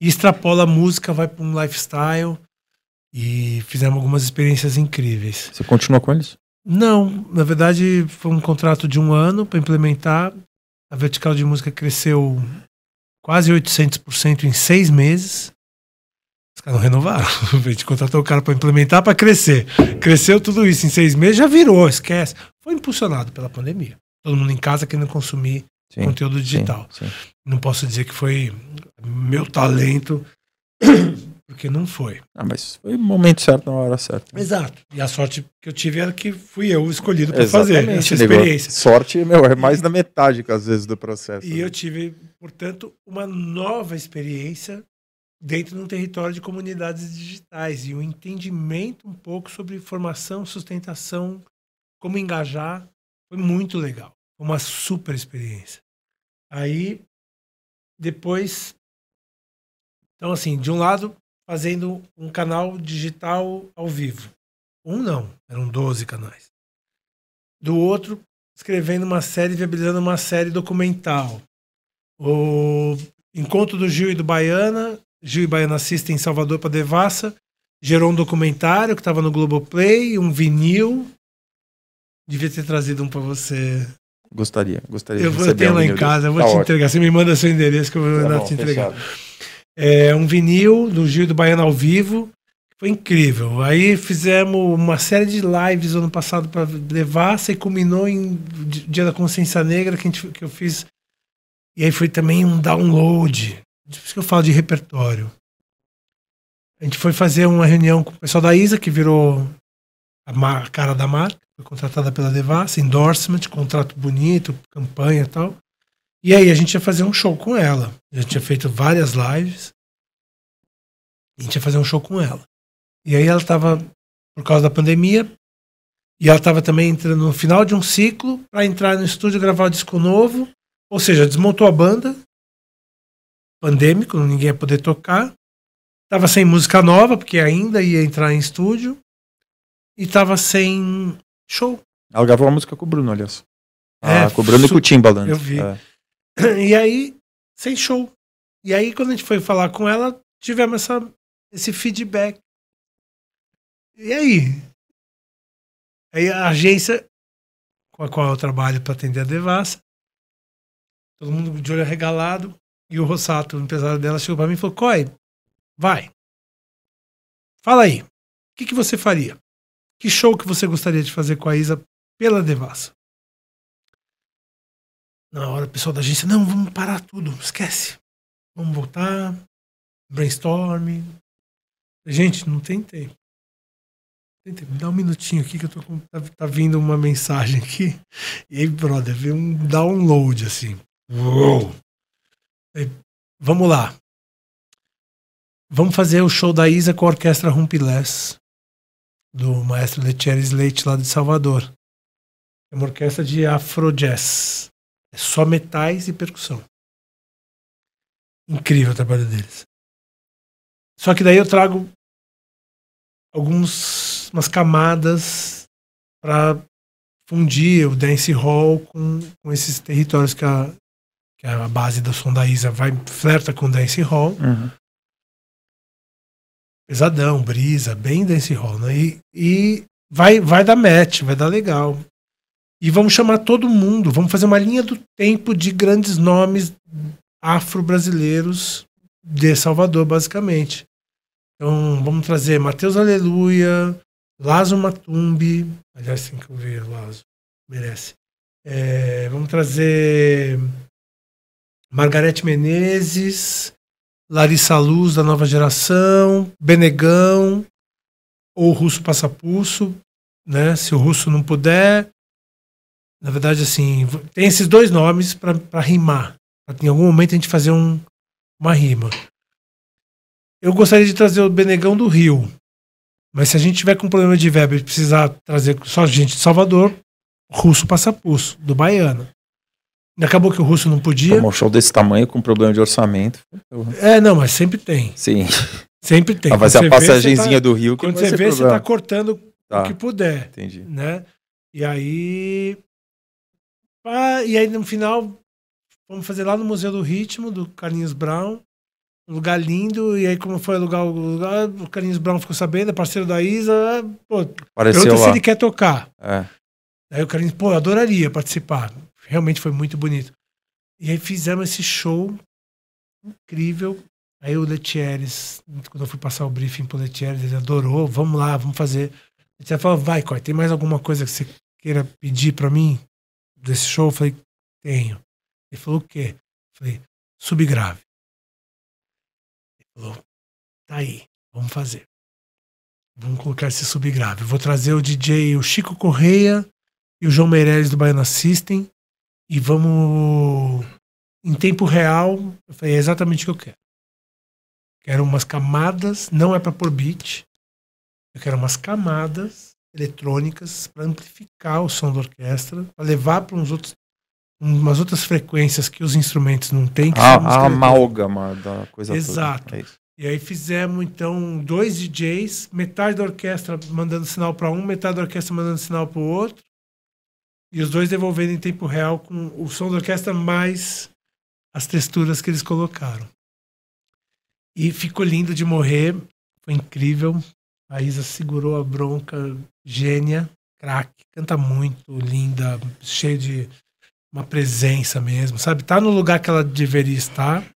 Speaker 2: E extrapola a música, vai para um lifestyle e fizemos algumas experiências incríveis.
Speaker 1: Você continua com eles?
Speaker 2: Não, na verdade foi um contrato de um ano para implementar a vertical de música cresceu quase 800% em seis meses. Os caras não renovaram. (laughs) A gente contratou o cara para implementar para crescer. Cresceu tudo isso em seis meses, já virou, esquece. Foi impulsionado pela pandemia. Todo mundo em casa querendo consumir sim, conteúdo digital. Sim, sim. Não posso dizer que foi meu talento (coughs) porque não foi.
Speaker 1: Ah, mas foi o momento certo, na hora certa.
Speaker 2: Exato. E a sorte que eu tive era que fui eu escolhido para fazer essa experiência.
Speaker 1: Sorte, meu, é mais da metade, às vezes, do processo.
Speaker 2: E né? eu tive, portanto, uma nova experiência dentro de um território de comunidades digitais e um entendimento um pouco sobre formação, sustentação, como engajar. Foi muito legal. Foi uma super experiência. Aí, depois. Então, assim, de um lado, fazendo um canal digital ao vivo. Um não, eram 12 canais. Do outro, escrevendo uma série, viabilizando uma série documental. O encontro do Gil e do Baiana, Gil e Baiana assistem em Salvador para Devassa, gerou um documentário que estava no Globoplay, um vinil. Devia ter trazido um para você.
Speaker 1: Gostaria, gostaria.
Speaker 2: Eu, eu tenho lá em casa, eu vou tá te ótimo. entregar. Você me manda seu endereço que eu vou tá mandar te entregar. É, um vinil do Gil do Baiano ao vivo. Foi incrível. Aí fizemos uma série de lives ano passado para Devassa e culminou em Dia da Consciência Negra que, gente, que eu fiz. E aí foi também um download. Por isso que eu falo de repertório. A gente foi fazer uma reunião com o pessoal da Isa, que virou a cara da marca, foi contratada pela Devassa, endorsement, contrato bonito, campanha e tal. E aí a gente ia fazer um show com ela. A gente tinha feito várias lives. A gente ia fazer um show com ela. E aí ela estava, por causa da pandemia, e ela estava também entrando no final de um ciclo para entrar no estúdio gravar o disco novo. Ou seja, desmontou a banda. Pandêmico, ninguém ia poder tocar. Tava sem música nova, porque ainda ia entrar em estúdio. E tava sem show.
Speaker 1: Ela gravou uma música com o Bruno, aliás. Ah, é, com o Bruno e com o Timbaland.
Speaker 2: Eu vi. É. (clears throat) E aí, sem show. E aí, quando a gente foi falar com ela, tivemos essa, esse feedback. E aí? Aí a agência com a qual eu trabalho para atender a Devassa, todo mundo de olho arregalado, e o Rossato, o empresário dela, chegou para mim e falou: Coi, vai. Fala aí. O que, que você faria? Que show que você gostaria de fazer com a Isa pela Devassa? Na hora, o pessoal da agência, não, vamos parar tudo, esquece. Vamos voltar, brainstorm. Gente, não tem tempo. Tem tempo. Dá um minutinho aqui que eu tô com. Tá, tá vindo uma mensagem aqui. E aí, brother, veio um download assim. Uou! Aí, vamos lá. Vamos fazer o show da Isa com a orquestra Rumpilés, do maestro Letieri Slate lá de Salvador. É uma orquestra de afro-jazz. É só metais e percussão. Incrível o trabalho deles. Só que daí eu trago algumas umas camadas para fundir o dance hall com, com esses territórios que a, que a base da som da Isa vai flerta com dance hall.
Speaker 1: Uhum.
Speaker 2: Pesadão, brisa, bem dance hall, né? E, e vai, vai dar match, vai dar legal. E vamos chamar todo mundo, vamos fazer uma linha do tempo de grandes nomes afro-brasileiros de Salvador, basicamente. Então, vamos trazer Mateus Aleluia, Lazo Matumbi, aliás, tem que ver, Lazo, merece. É, vamos trazer Margarete Menezes, Larissa Luz, da nova geração, Benegão, ou Russo Passapulso, né? Se o Russo não puder. Na verdade, assim, tem esses dois nomes para rimar. Pra, em algum momento a gente fazer um, uma rima. Eu gostaria de trazer o Benegão do Rio. Mas se a gente tiver com problema de verba e precisar trazer só gente de Salvador, russo passa pulso, do Baiano. Acabou que o russo não podia.
Speaker 1: um show desse tamanho com problema de orçamento.
Speaker 2: É, não, mas sempre tem.
Speaker 1: Sim.
Speaker 2: Sempre tem.
Speaker 1: Ah, vai ser a passagenzinha tá, do Rio
Speaker 2: que Quando você vê, problema. você tá cortando
Speaker 1: tá.
Speaker 2: o que puder.
Speaker 1: Entendi.
Speaker 2: Né? E aí. Ah, e aí no final, vamos fazer lá no Museu do Ritmo, do Carlinhos Brown. Um lugar lindo, e aí como foi alugar o lugar, o Carlinhos Brown ficou sabendo, é parceiro da Isa, pô,
Speaker 1: Apareceu pergunta
Speaker 2: lá. se ele quer tocar.
Speaker 1: É.
Speaker 2: Aí o Carlinhos, pô, adoraria participar. Realmente foi muito bonito. E aí fizemos esse show incrível. Aí o Letieres, quando eu fui passar o briefing pro Letieres, ele adorou, vamos lá, vamos fazer. Ele falou, vai, Coy, tem mais alguma coisa que você queira pedir para mim desse show? Eu falei, tenho. Ele falou, o quê? Eu falei, subgrave. Falou, tá aí, vamos fazer. Vamos colocar esse subgrave. Vou trazer o DJ, o Chico Correia e o João Meirelles do Baiana System. E vamos. Em tempo real, eu falei, é exatamente o que eu quero. Quero umas camadas, não é para pôr beat. Eu quero umas camadas eletrônicas para amplificar o som da orquestra, para levar para uns outros umas outras frequências que os instrumentos não têm. Que
Speaker 1: a, a amálgama da coisa
Speaker 2: Exato.
Speaker 1: toda. É
Speaker 2: e aí fizemos, então, dois DJs, metade da orquestra mandando sinal para um, metade da orquestra mandando sinal para o outro. E os dois devolvendo em tempo real com o som da orquestra mais as texturas que eles colocaram. E ficou lindo de morrer, foi incrível. A Isa segurou a bronca, gênia, craque, canta muito, linda, cheia de uma presença mesmo, sabe? Tá no lugar que ela deveria estar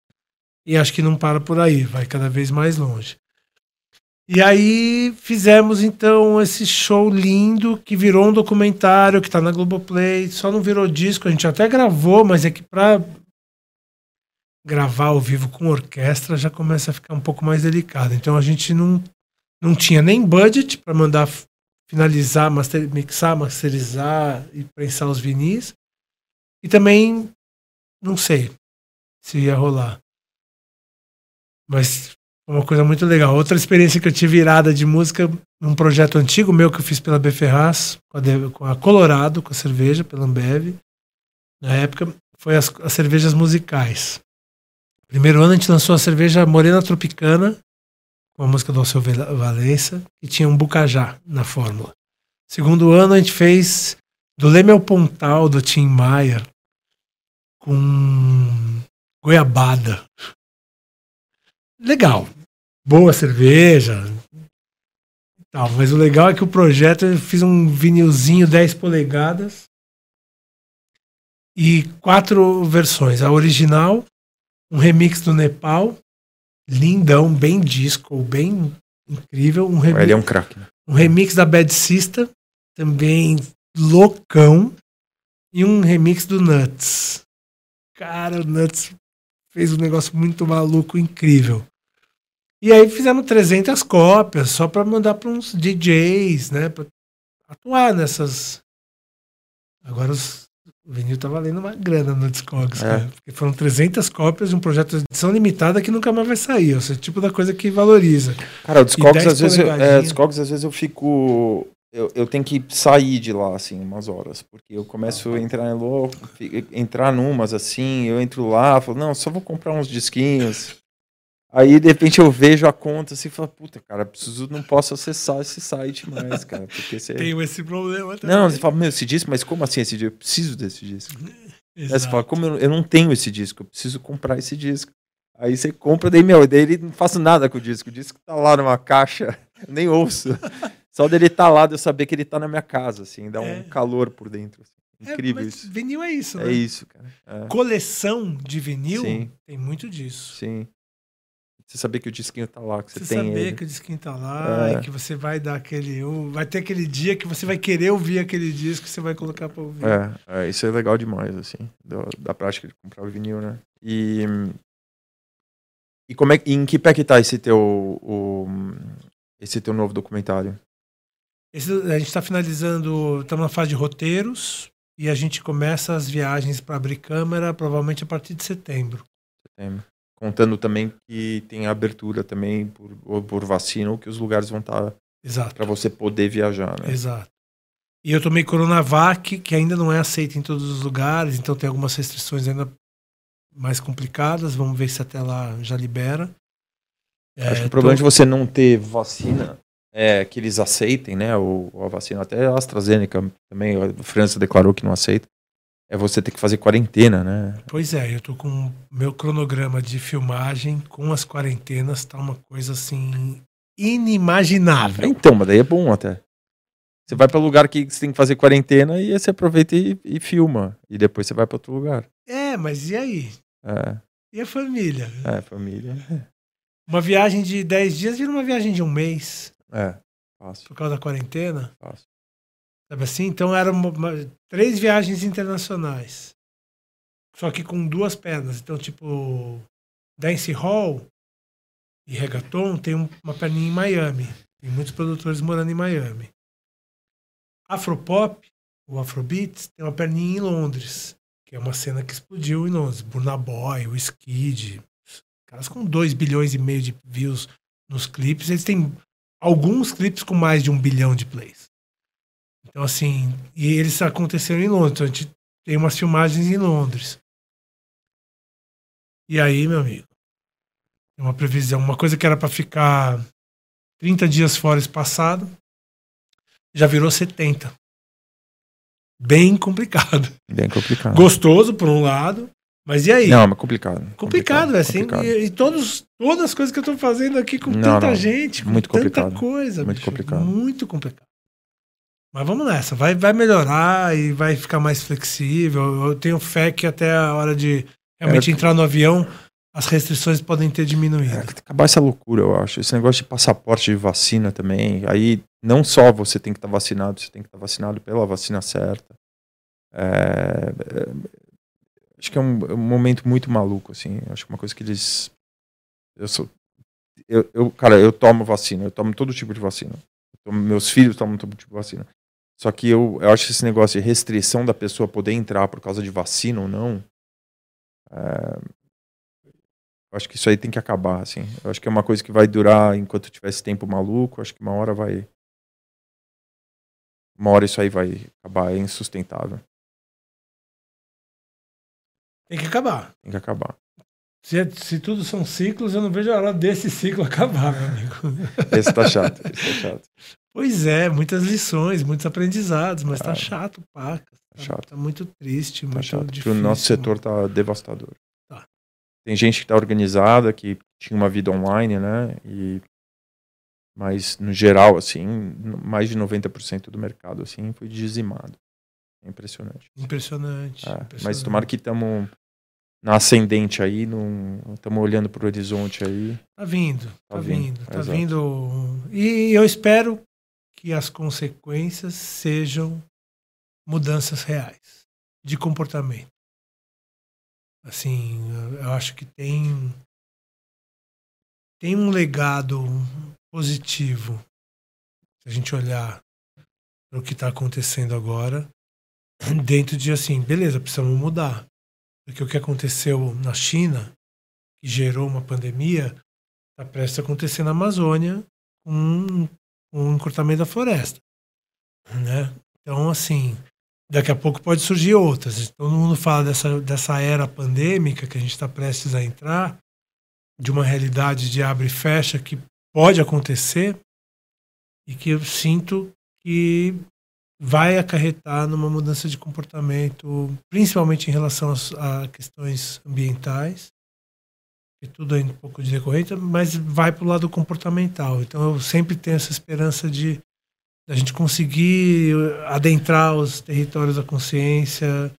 Speaker 2: e acho que não para por aí, vai cada vez mais longe. E aí fizemos então esse show lindo que virou um documentário que tá na Globoplay, só não virou disco, a gente até gravou, mas é que pra gravar ao vivo com orquestra já começa a ficar um pouco mais delicado. Então a gente não, não tinha nem budget para mandar finalizar, master, mixar, masterizar e prensar os vinis. E também não sei se ia rolar. Mas uma coisa muito legal. Outra experiência que eu tive irada de música, num projeto antigo meu que eu fiz pela B Ferraz, com a, Colorado, com a cerveja, pela Ambev. Na época, foi as, as cervejas musicais. Primeiro ano a gente lançou a cerveja Morena Tropicana, com a música do Alceu Valença, que tinha um bucajá na fórmula. Segundo ano a gente fez do Leme ao Pontal, do Tim Maia, com goiabada. Legal. Boa cerveja. Tal, mas o legal é que o projeto eu fiz um vinilzinho 10 polegadas e quatro versões. A original, um remix do Nepal, lindão, bem disco, bem incrível. Um remix,
Speaker 1: Ele é um craque. Né?
Speaker 2: Um remix da Bad Sista, também loucão. E um remix do Nuts. Cara, o Nuts fez um negócio muito maluco, incrível. E aí fizemos 300 cópias só para mandar para uns DJs, né? Pra atuar nessas. Agora os... o vinil tá valendo uma grana no Discogs,
Speaker 1: É.
Speaker 2: cara, porque foram 300 cópias de um projeto de edição limitada que nunca mais vai sair. Esse é o tipo da coisa que valoriza.
Speaker 1: Cara, o Discogs,
Speaker 2: 10
Speaker 1: às vezes, eu, é. Discogs, às vezes eu fico. Eu, eu tenho que sair de lá, assim, umas horas. Porque eu começo a entrar em louco, entrar numas assim, eu entro lá, falo, não, só vou comprar uns disquinhos. Aí, de repente, eu vejo a conta assim e falo, puta, cara, preciso, não posso acessar esse site mais, cara. Porque você.
Speaker 2: Tenho esse problema também.
Speaker 1: Não, você fala, meu, esse disco, mas como assim esse disco? Eu preciso desse disco. (laughs) Aí você
Speaker 2: Exato.
Speaker 1: fala, como eu, eu não tenho esse disco, eu preciso comprar esse disco. Aí você compra, daí, meu, daí ele não faço nada com o disco. O disco tá lá numa caixa, (laughs) eu nem ouço. (laughs) Só dele tá lá, de eu saber que ele tá na minha casa, assim, dá um
Speaker 2: É.
Speaker 1: calor por dentro. assim.
Speaker 2: É,
Speaker 1: Incrível
Speaker 2: mas
Speaker 1: isso.
Speaker 2: Vinil é isso,
Speaker 1: É
Speaker 2: né?
Speaker 1: isso, cara. É,
Speaker 2: Coleção de vinil
Speaker 1: Sim.
Speaker 2: tem muito disso.
Speaker 1: sim. Você saber que o disquinho tá lá, que você,
Speaker 2: Você
Speaker 1: tem
Speaker 2: saber
Speaker 1: ele.
Speaker 2: que o disquinho tá lá
Speaker 1: É.
Speaker 2: e que você vai dar aquele. um- Vai ter aquele dia que você vai querer ouvir aquele disco que você vai colocar pra ouvir.
Speaker 1: É, é, isso é legal demais, assim, do- da prática de comprar o vinil, né? E, e como é, em que pé que tá esse teu, o, esse teu novo documentário?
Speaker 2: Esse- a gente tá finalizando. Estamos na fase de roteiros e a gente começa as viagens para abrir câmera provavelmente a partir de setembro.
Speaker 1: Setembro. Contando também que tem abertura também por, por vacina, ou que os lugares vão estar
Speaker 2: Exato.
Speaker 1: para você poder viajar, né?
Speaker 2: Exato. E eu tomei Coronavac, que ainda não é aceita em todos os lugares, então tem algumas restrições ainda mais complicadas. Vamos ver se até lá já libera. É,
Speaker 1: Acho que o problema de
Speaker 2: tô-
Speaker 1: você não ter vacina é que eles aceitem, né? Ou a vacina, até a AstraZeneca também, a França declarou que não aceita. É você ter que fazer quarentena, né?
Speaker 2: Pois é, eu tô com meu cronograma de filmagem com as quarentenas, tá uma coisa assim inimaginável.
Speaker 1: Então, mas daí é bom até. Você vai para lugar que você tem que fazer quarentena e aí você aproveita e, e filma. E depois você vai para outro lugar.
Speaker 2: É, mas e aí?
Speaker 1: É,
Speaker 2: E a família?
Speaker 1: é, família.
Speaker 2: Uma viagem de 10 dias vira uma viagem de um mês
Speaker 1: É, fácil,
Speaker 2: por causa da quarentena.
Speaker 1: fácil.
Speaker 2: Sabe assim? Então eram três viagens internacionais. Só que com duas pernas. Então, tipo, Dance Hall e Reggaeton tem um- uma perninha em Miami. Tem muitos produtores morando em Miami. Afropop, o Afrobeats, tem uma perninha em Londres. Que é uma cena que explodiu em Londres. Burna Boy, o Skid. Caras com 2 bilhões e meio de views nos clipes. Eles têm alguns clipes com mais de um bilhão de plays. Então, assim, e eles aconteceram em Londres. Então, a gente tem umas filmagens em Londres. E aí, meu amigo, uma previsão. Uma coisa que era para ficar 30 dias fora esse passado, já virou 70. Bem complicado.
Speaker 1: Bem complicado.
Speaker 2: Gostoso, por um lado, mas e aí?
Speaker 1: Não, mas complicado.
Speaker 2: complicado, é assim.
Speaker 1: complicado.
Speaker 2: E, e todos, todas as coisas que eu tô fazendo aqui com
Speaker 1: Não,
Speaker 2: tanta
Speaker 1: não.
Speaker 2: gente, com
Speaker 1: Muito
Speaker 2: tanta
Speaker 1: complicado.
Speaker 2: coisa.
Speaker 1: Muito
Speaker 2: bicho,
Speaker 1: complicado.
Speaker 2: Muito complicado. Mas vamos nessa, vai, vai melhorar e vai ficar mais flexível. Eu tenho fé que até a hora de realmente
Speaker 1: É.
Speaker 2: entrar no avião, as restrições podem ter diminuído.
Speaker 1: É, tem que acabar essa loucura, eu acho. Esse negócio de passaporte de vacina também. Aí não só você tem que estar vacinado, você tem que estar vacinado pela vacina certa. É, é, acho que é um, é um momento muito maluco, assim. Acho que uma coisa que eles. Eu sou. Eu, eu, cara, eu tomo vacina, eu tomo todo tipo de vacina. Tomo- meus filhos tomam todo tipo de vacina. Só que eu, eu acho que esse negócio de restrição da pessoa poder entrar por causa de vacina ou não. é, eu acho que isso aí tem que acabar, assim. Eu acho que é uma coisa que vai durar enquanto tiver esse tempo maluco. Eu acho que uma hora vai. Uma hora isso aí vai acabar, é insustentável.
Speaker 2: Tem que acabar.
Speaker 1: Tem que acabar.
Speaker 2: Se, se tudo são ciclos, eu não vejo a hora desse ciclo acabar, meu amigo.
Speaker 1: Esse tá chato, esse tá chato.
Speaker 2: Pois é, muitas lições, muitos aprendizados, mas tá
Speaker 1: Ah.
Speaker 2: chato, paca. Tá,
Speaker 1: chato.
Speaker 2: tá muito triste,
Speaker 1: Tá
Speaker 2: muito
Speaker 1: chato.
Speaker 2: Difícil.
Speaker 1: o nosso setor tá devastador.
Speaker 2: Tá.
Speaker 1: Tem gente que tá organizada, que tinha uma vida online, né? E mas no geral, assim, mais de 90% do mercado assim foi dizimado. É impressionante.
Speaker 2: Impressionante.
Speaker 1: É,
Speaker 2: impressionante.
Speaker 1: mas tomara que estamos na ascendente aí, estamos olhando para o horizonte aí.
Speaker 2: Tá vindo, tá,
Speaker 1: Tá vindo,
Speaker 2: vindo, tá
Speaker 1: exato.
Speaker 2: vindo. E eu espero que as consequências sejam mudanças reais de comportamento. Assim, eu- eu acho que tem tem um legado positivo. Se a gente olhar para o que está acontecendo agora, (laughs) dentro de assim, beleza, precisamos mudar. Porque o que aconteceu na China, que gerou uma pandemia, está prestes a acontecer na Amazônia com um, um encurtamento da floresta. Né? Então, assim, daqui a pouco pode surgir outras. Todo mundo fala dessa, dessa era pandêmica que a gente está prestes a entrar, de uma realidade de abre e fecha que pode acontecer e que eu sinto que vai acarretar numa mudança de comportamento, principalmente em relação a, questões ambientais, que tudo é um pouco de decorrente, mas vai para o lado comportamental. Então eu sempre tenho essa esperança de a gente conseguir adentrar os territórios da consciência,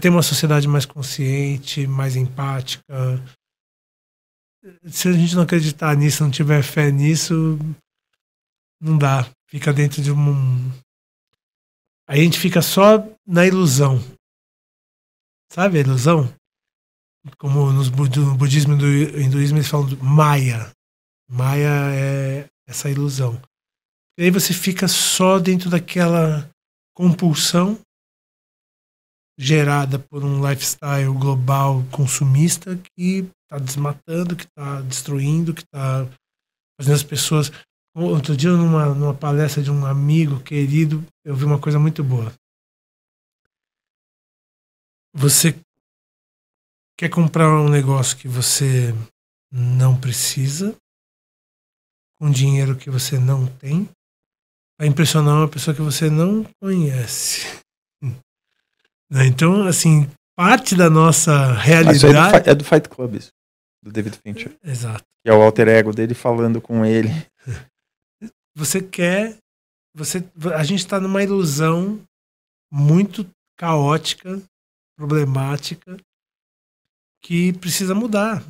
Speaker 2: ter uma sociedade mais consciente, mais empática. Se a gente não acreditar nisso, não tiver fé nisso, não dá. Fica dentro de um. Aí a gente fica só na ilusão. Sabe a ilusão? Como no budismo e no hinduísmo eles falam do Maya. Maya é essa ilusão. E aí você fica só dentro daquela compulsão gerada por um lifestyle global consumista que está desmatando, que está destruindo, que está fazendo as pessoas. Outro dia, numa, numa palestra de um amigo querido, eu vi uma coisa muito boa. Você quer comprar um negócio que você não precisa, com dinheiro que você não tem, a impressionar uma pessoa que você não conhece. (laughs) Né? Então, assim, parte da nossa realidade.
Speaker 1: É do, é do, Fight Club, isso, do David Fincher.
Speaker 2: Exato.
Speaker 1: Que é o alter ego dele falando com ele.
Speaker 2: Você quer. Você, a gente está numa ilusão muito caótica, problemática, que precisa mudar.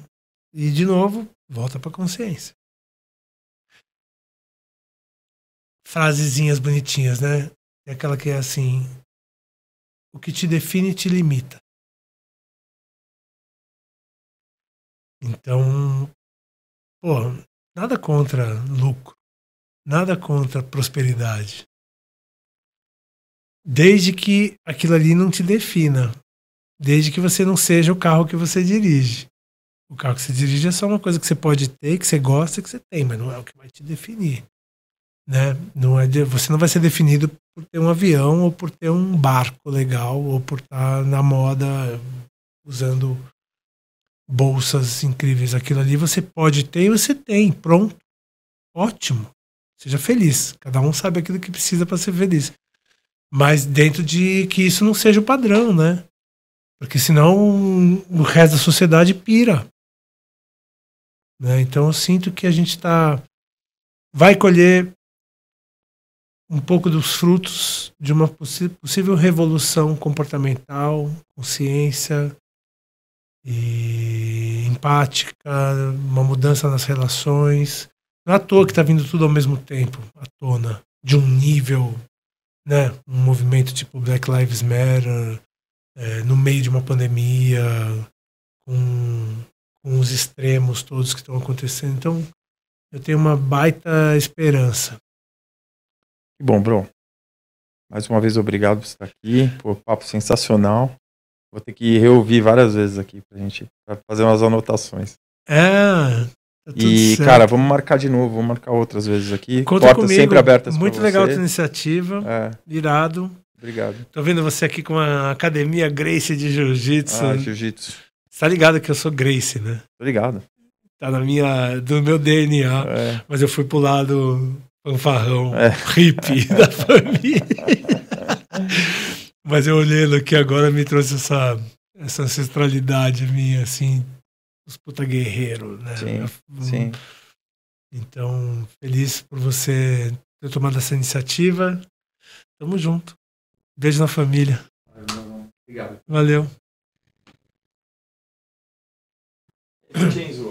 Speaker 2: E, de novo, volta para a consciência. frasezinhas bonitinhas, né? É aquela que é assim: o que te define te limita. Então, pô, nada contra lucro, nada contra prosperidade. Desde que aquilo ali não te defina. Desde que você não seja o carro que você dirige. O carro que você dirige é só uma coisa que você pode ter, que você gosta, que você tem, mas não é o que vai te definir. Né? Não é de, você não vai ser definido por ter um avião ou por ter um barco legal ou por estar na moda usando bolsas incríveis. Aquilo ali você pode ter e você tem. Pronto. Ótimo. Seja feliz. Cada um sabe aquilo que precisa para ser feliz. Mas dentro de que isso não seja o padrão, né? Porque senão o resto da sociedade pira. Né? Então eu sinto que a gente está vai colher um pouco dos frutos de uma possível revolução comportamental, consciência e empática, uma mudança nas relações. Não é à toa que está vindo tudo ao mesmo tempo à tona, de um nível, né, um movimento tipo Black Lives Matter, é, no meio de uma pandemia, com, com os extremos todos que estão acontecendo. Então, eu tenho uma baita esperança
Speaker 1: que bom, bro. Mais uma vez, obrigado por estar aqui. Pô, papo sensacional. Vou ter que reouvir várias vezes aqui pra gente pra fazer umas anotações.
Speaker 2: É.
Speaker 1: Tá e, certo. cara, vamos marcar de novo, vamos marcar outras vezes aqui.
Speaker 2: Conta Portas comigo. sempre abertas Muito legal a tua iniciativa. É. Irado.
Speaker 1: Obrigado.
Speaker 2: Tô vendo você aqui com a academia Grace de Jiu-Jitsu.
Speaker 1: Ah, Jiu-Jitsu.
Speaker 2: Você tá ligado que eu sou Grace, né?
Speaker 1: Tô ligado.
Speaker 2: Tá na minha, do meu DNA. É. Mas eu fui pro lado fanfarrão é. hippie (laughs) da família. Mas eu olhando aqui agora me trouxe essa, essa ancestralidade minha, assim, os puta guerreiros, né?
Speaker 1: Sim, sim.
Speaker 2: Então, feliz por você ter tomado essa iniciativa. Tamo junto. Beijo na família.
Speaker 1: Obrigado.
Speaker 2: Valeu.
Speaker 1: Enzo.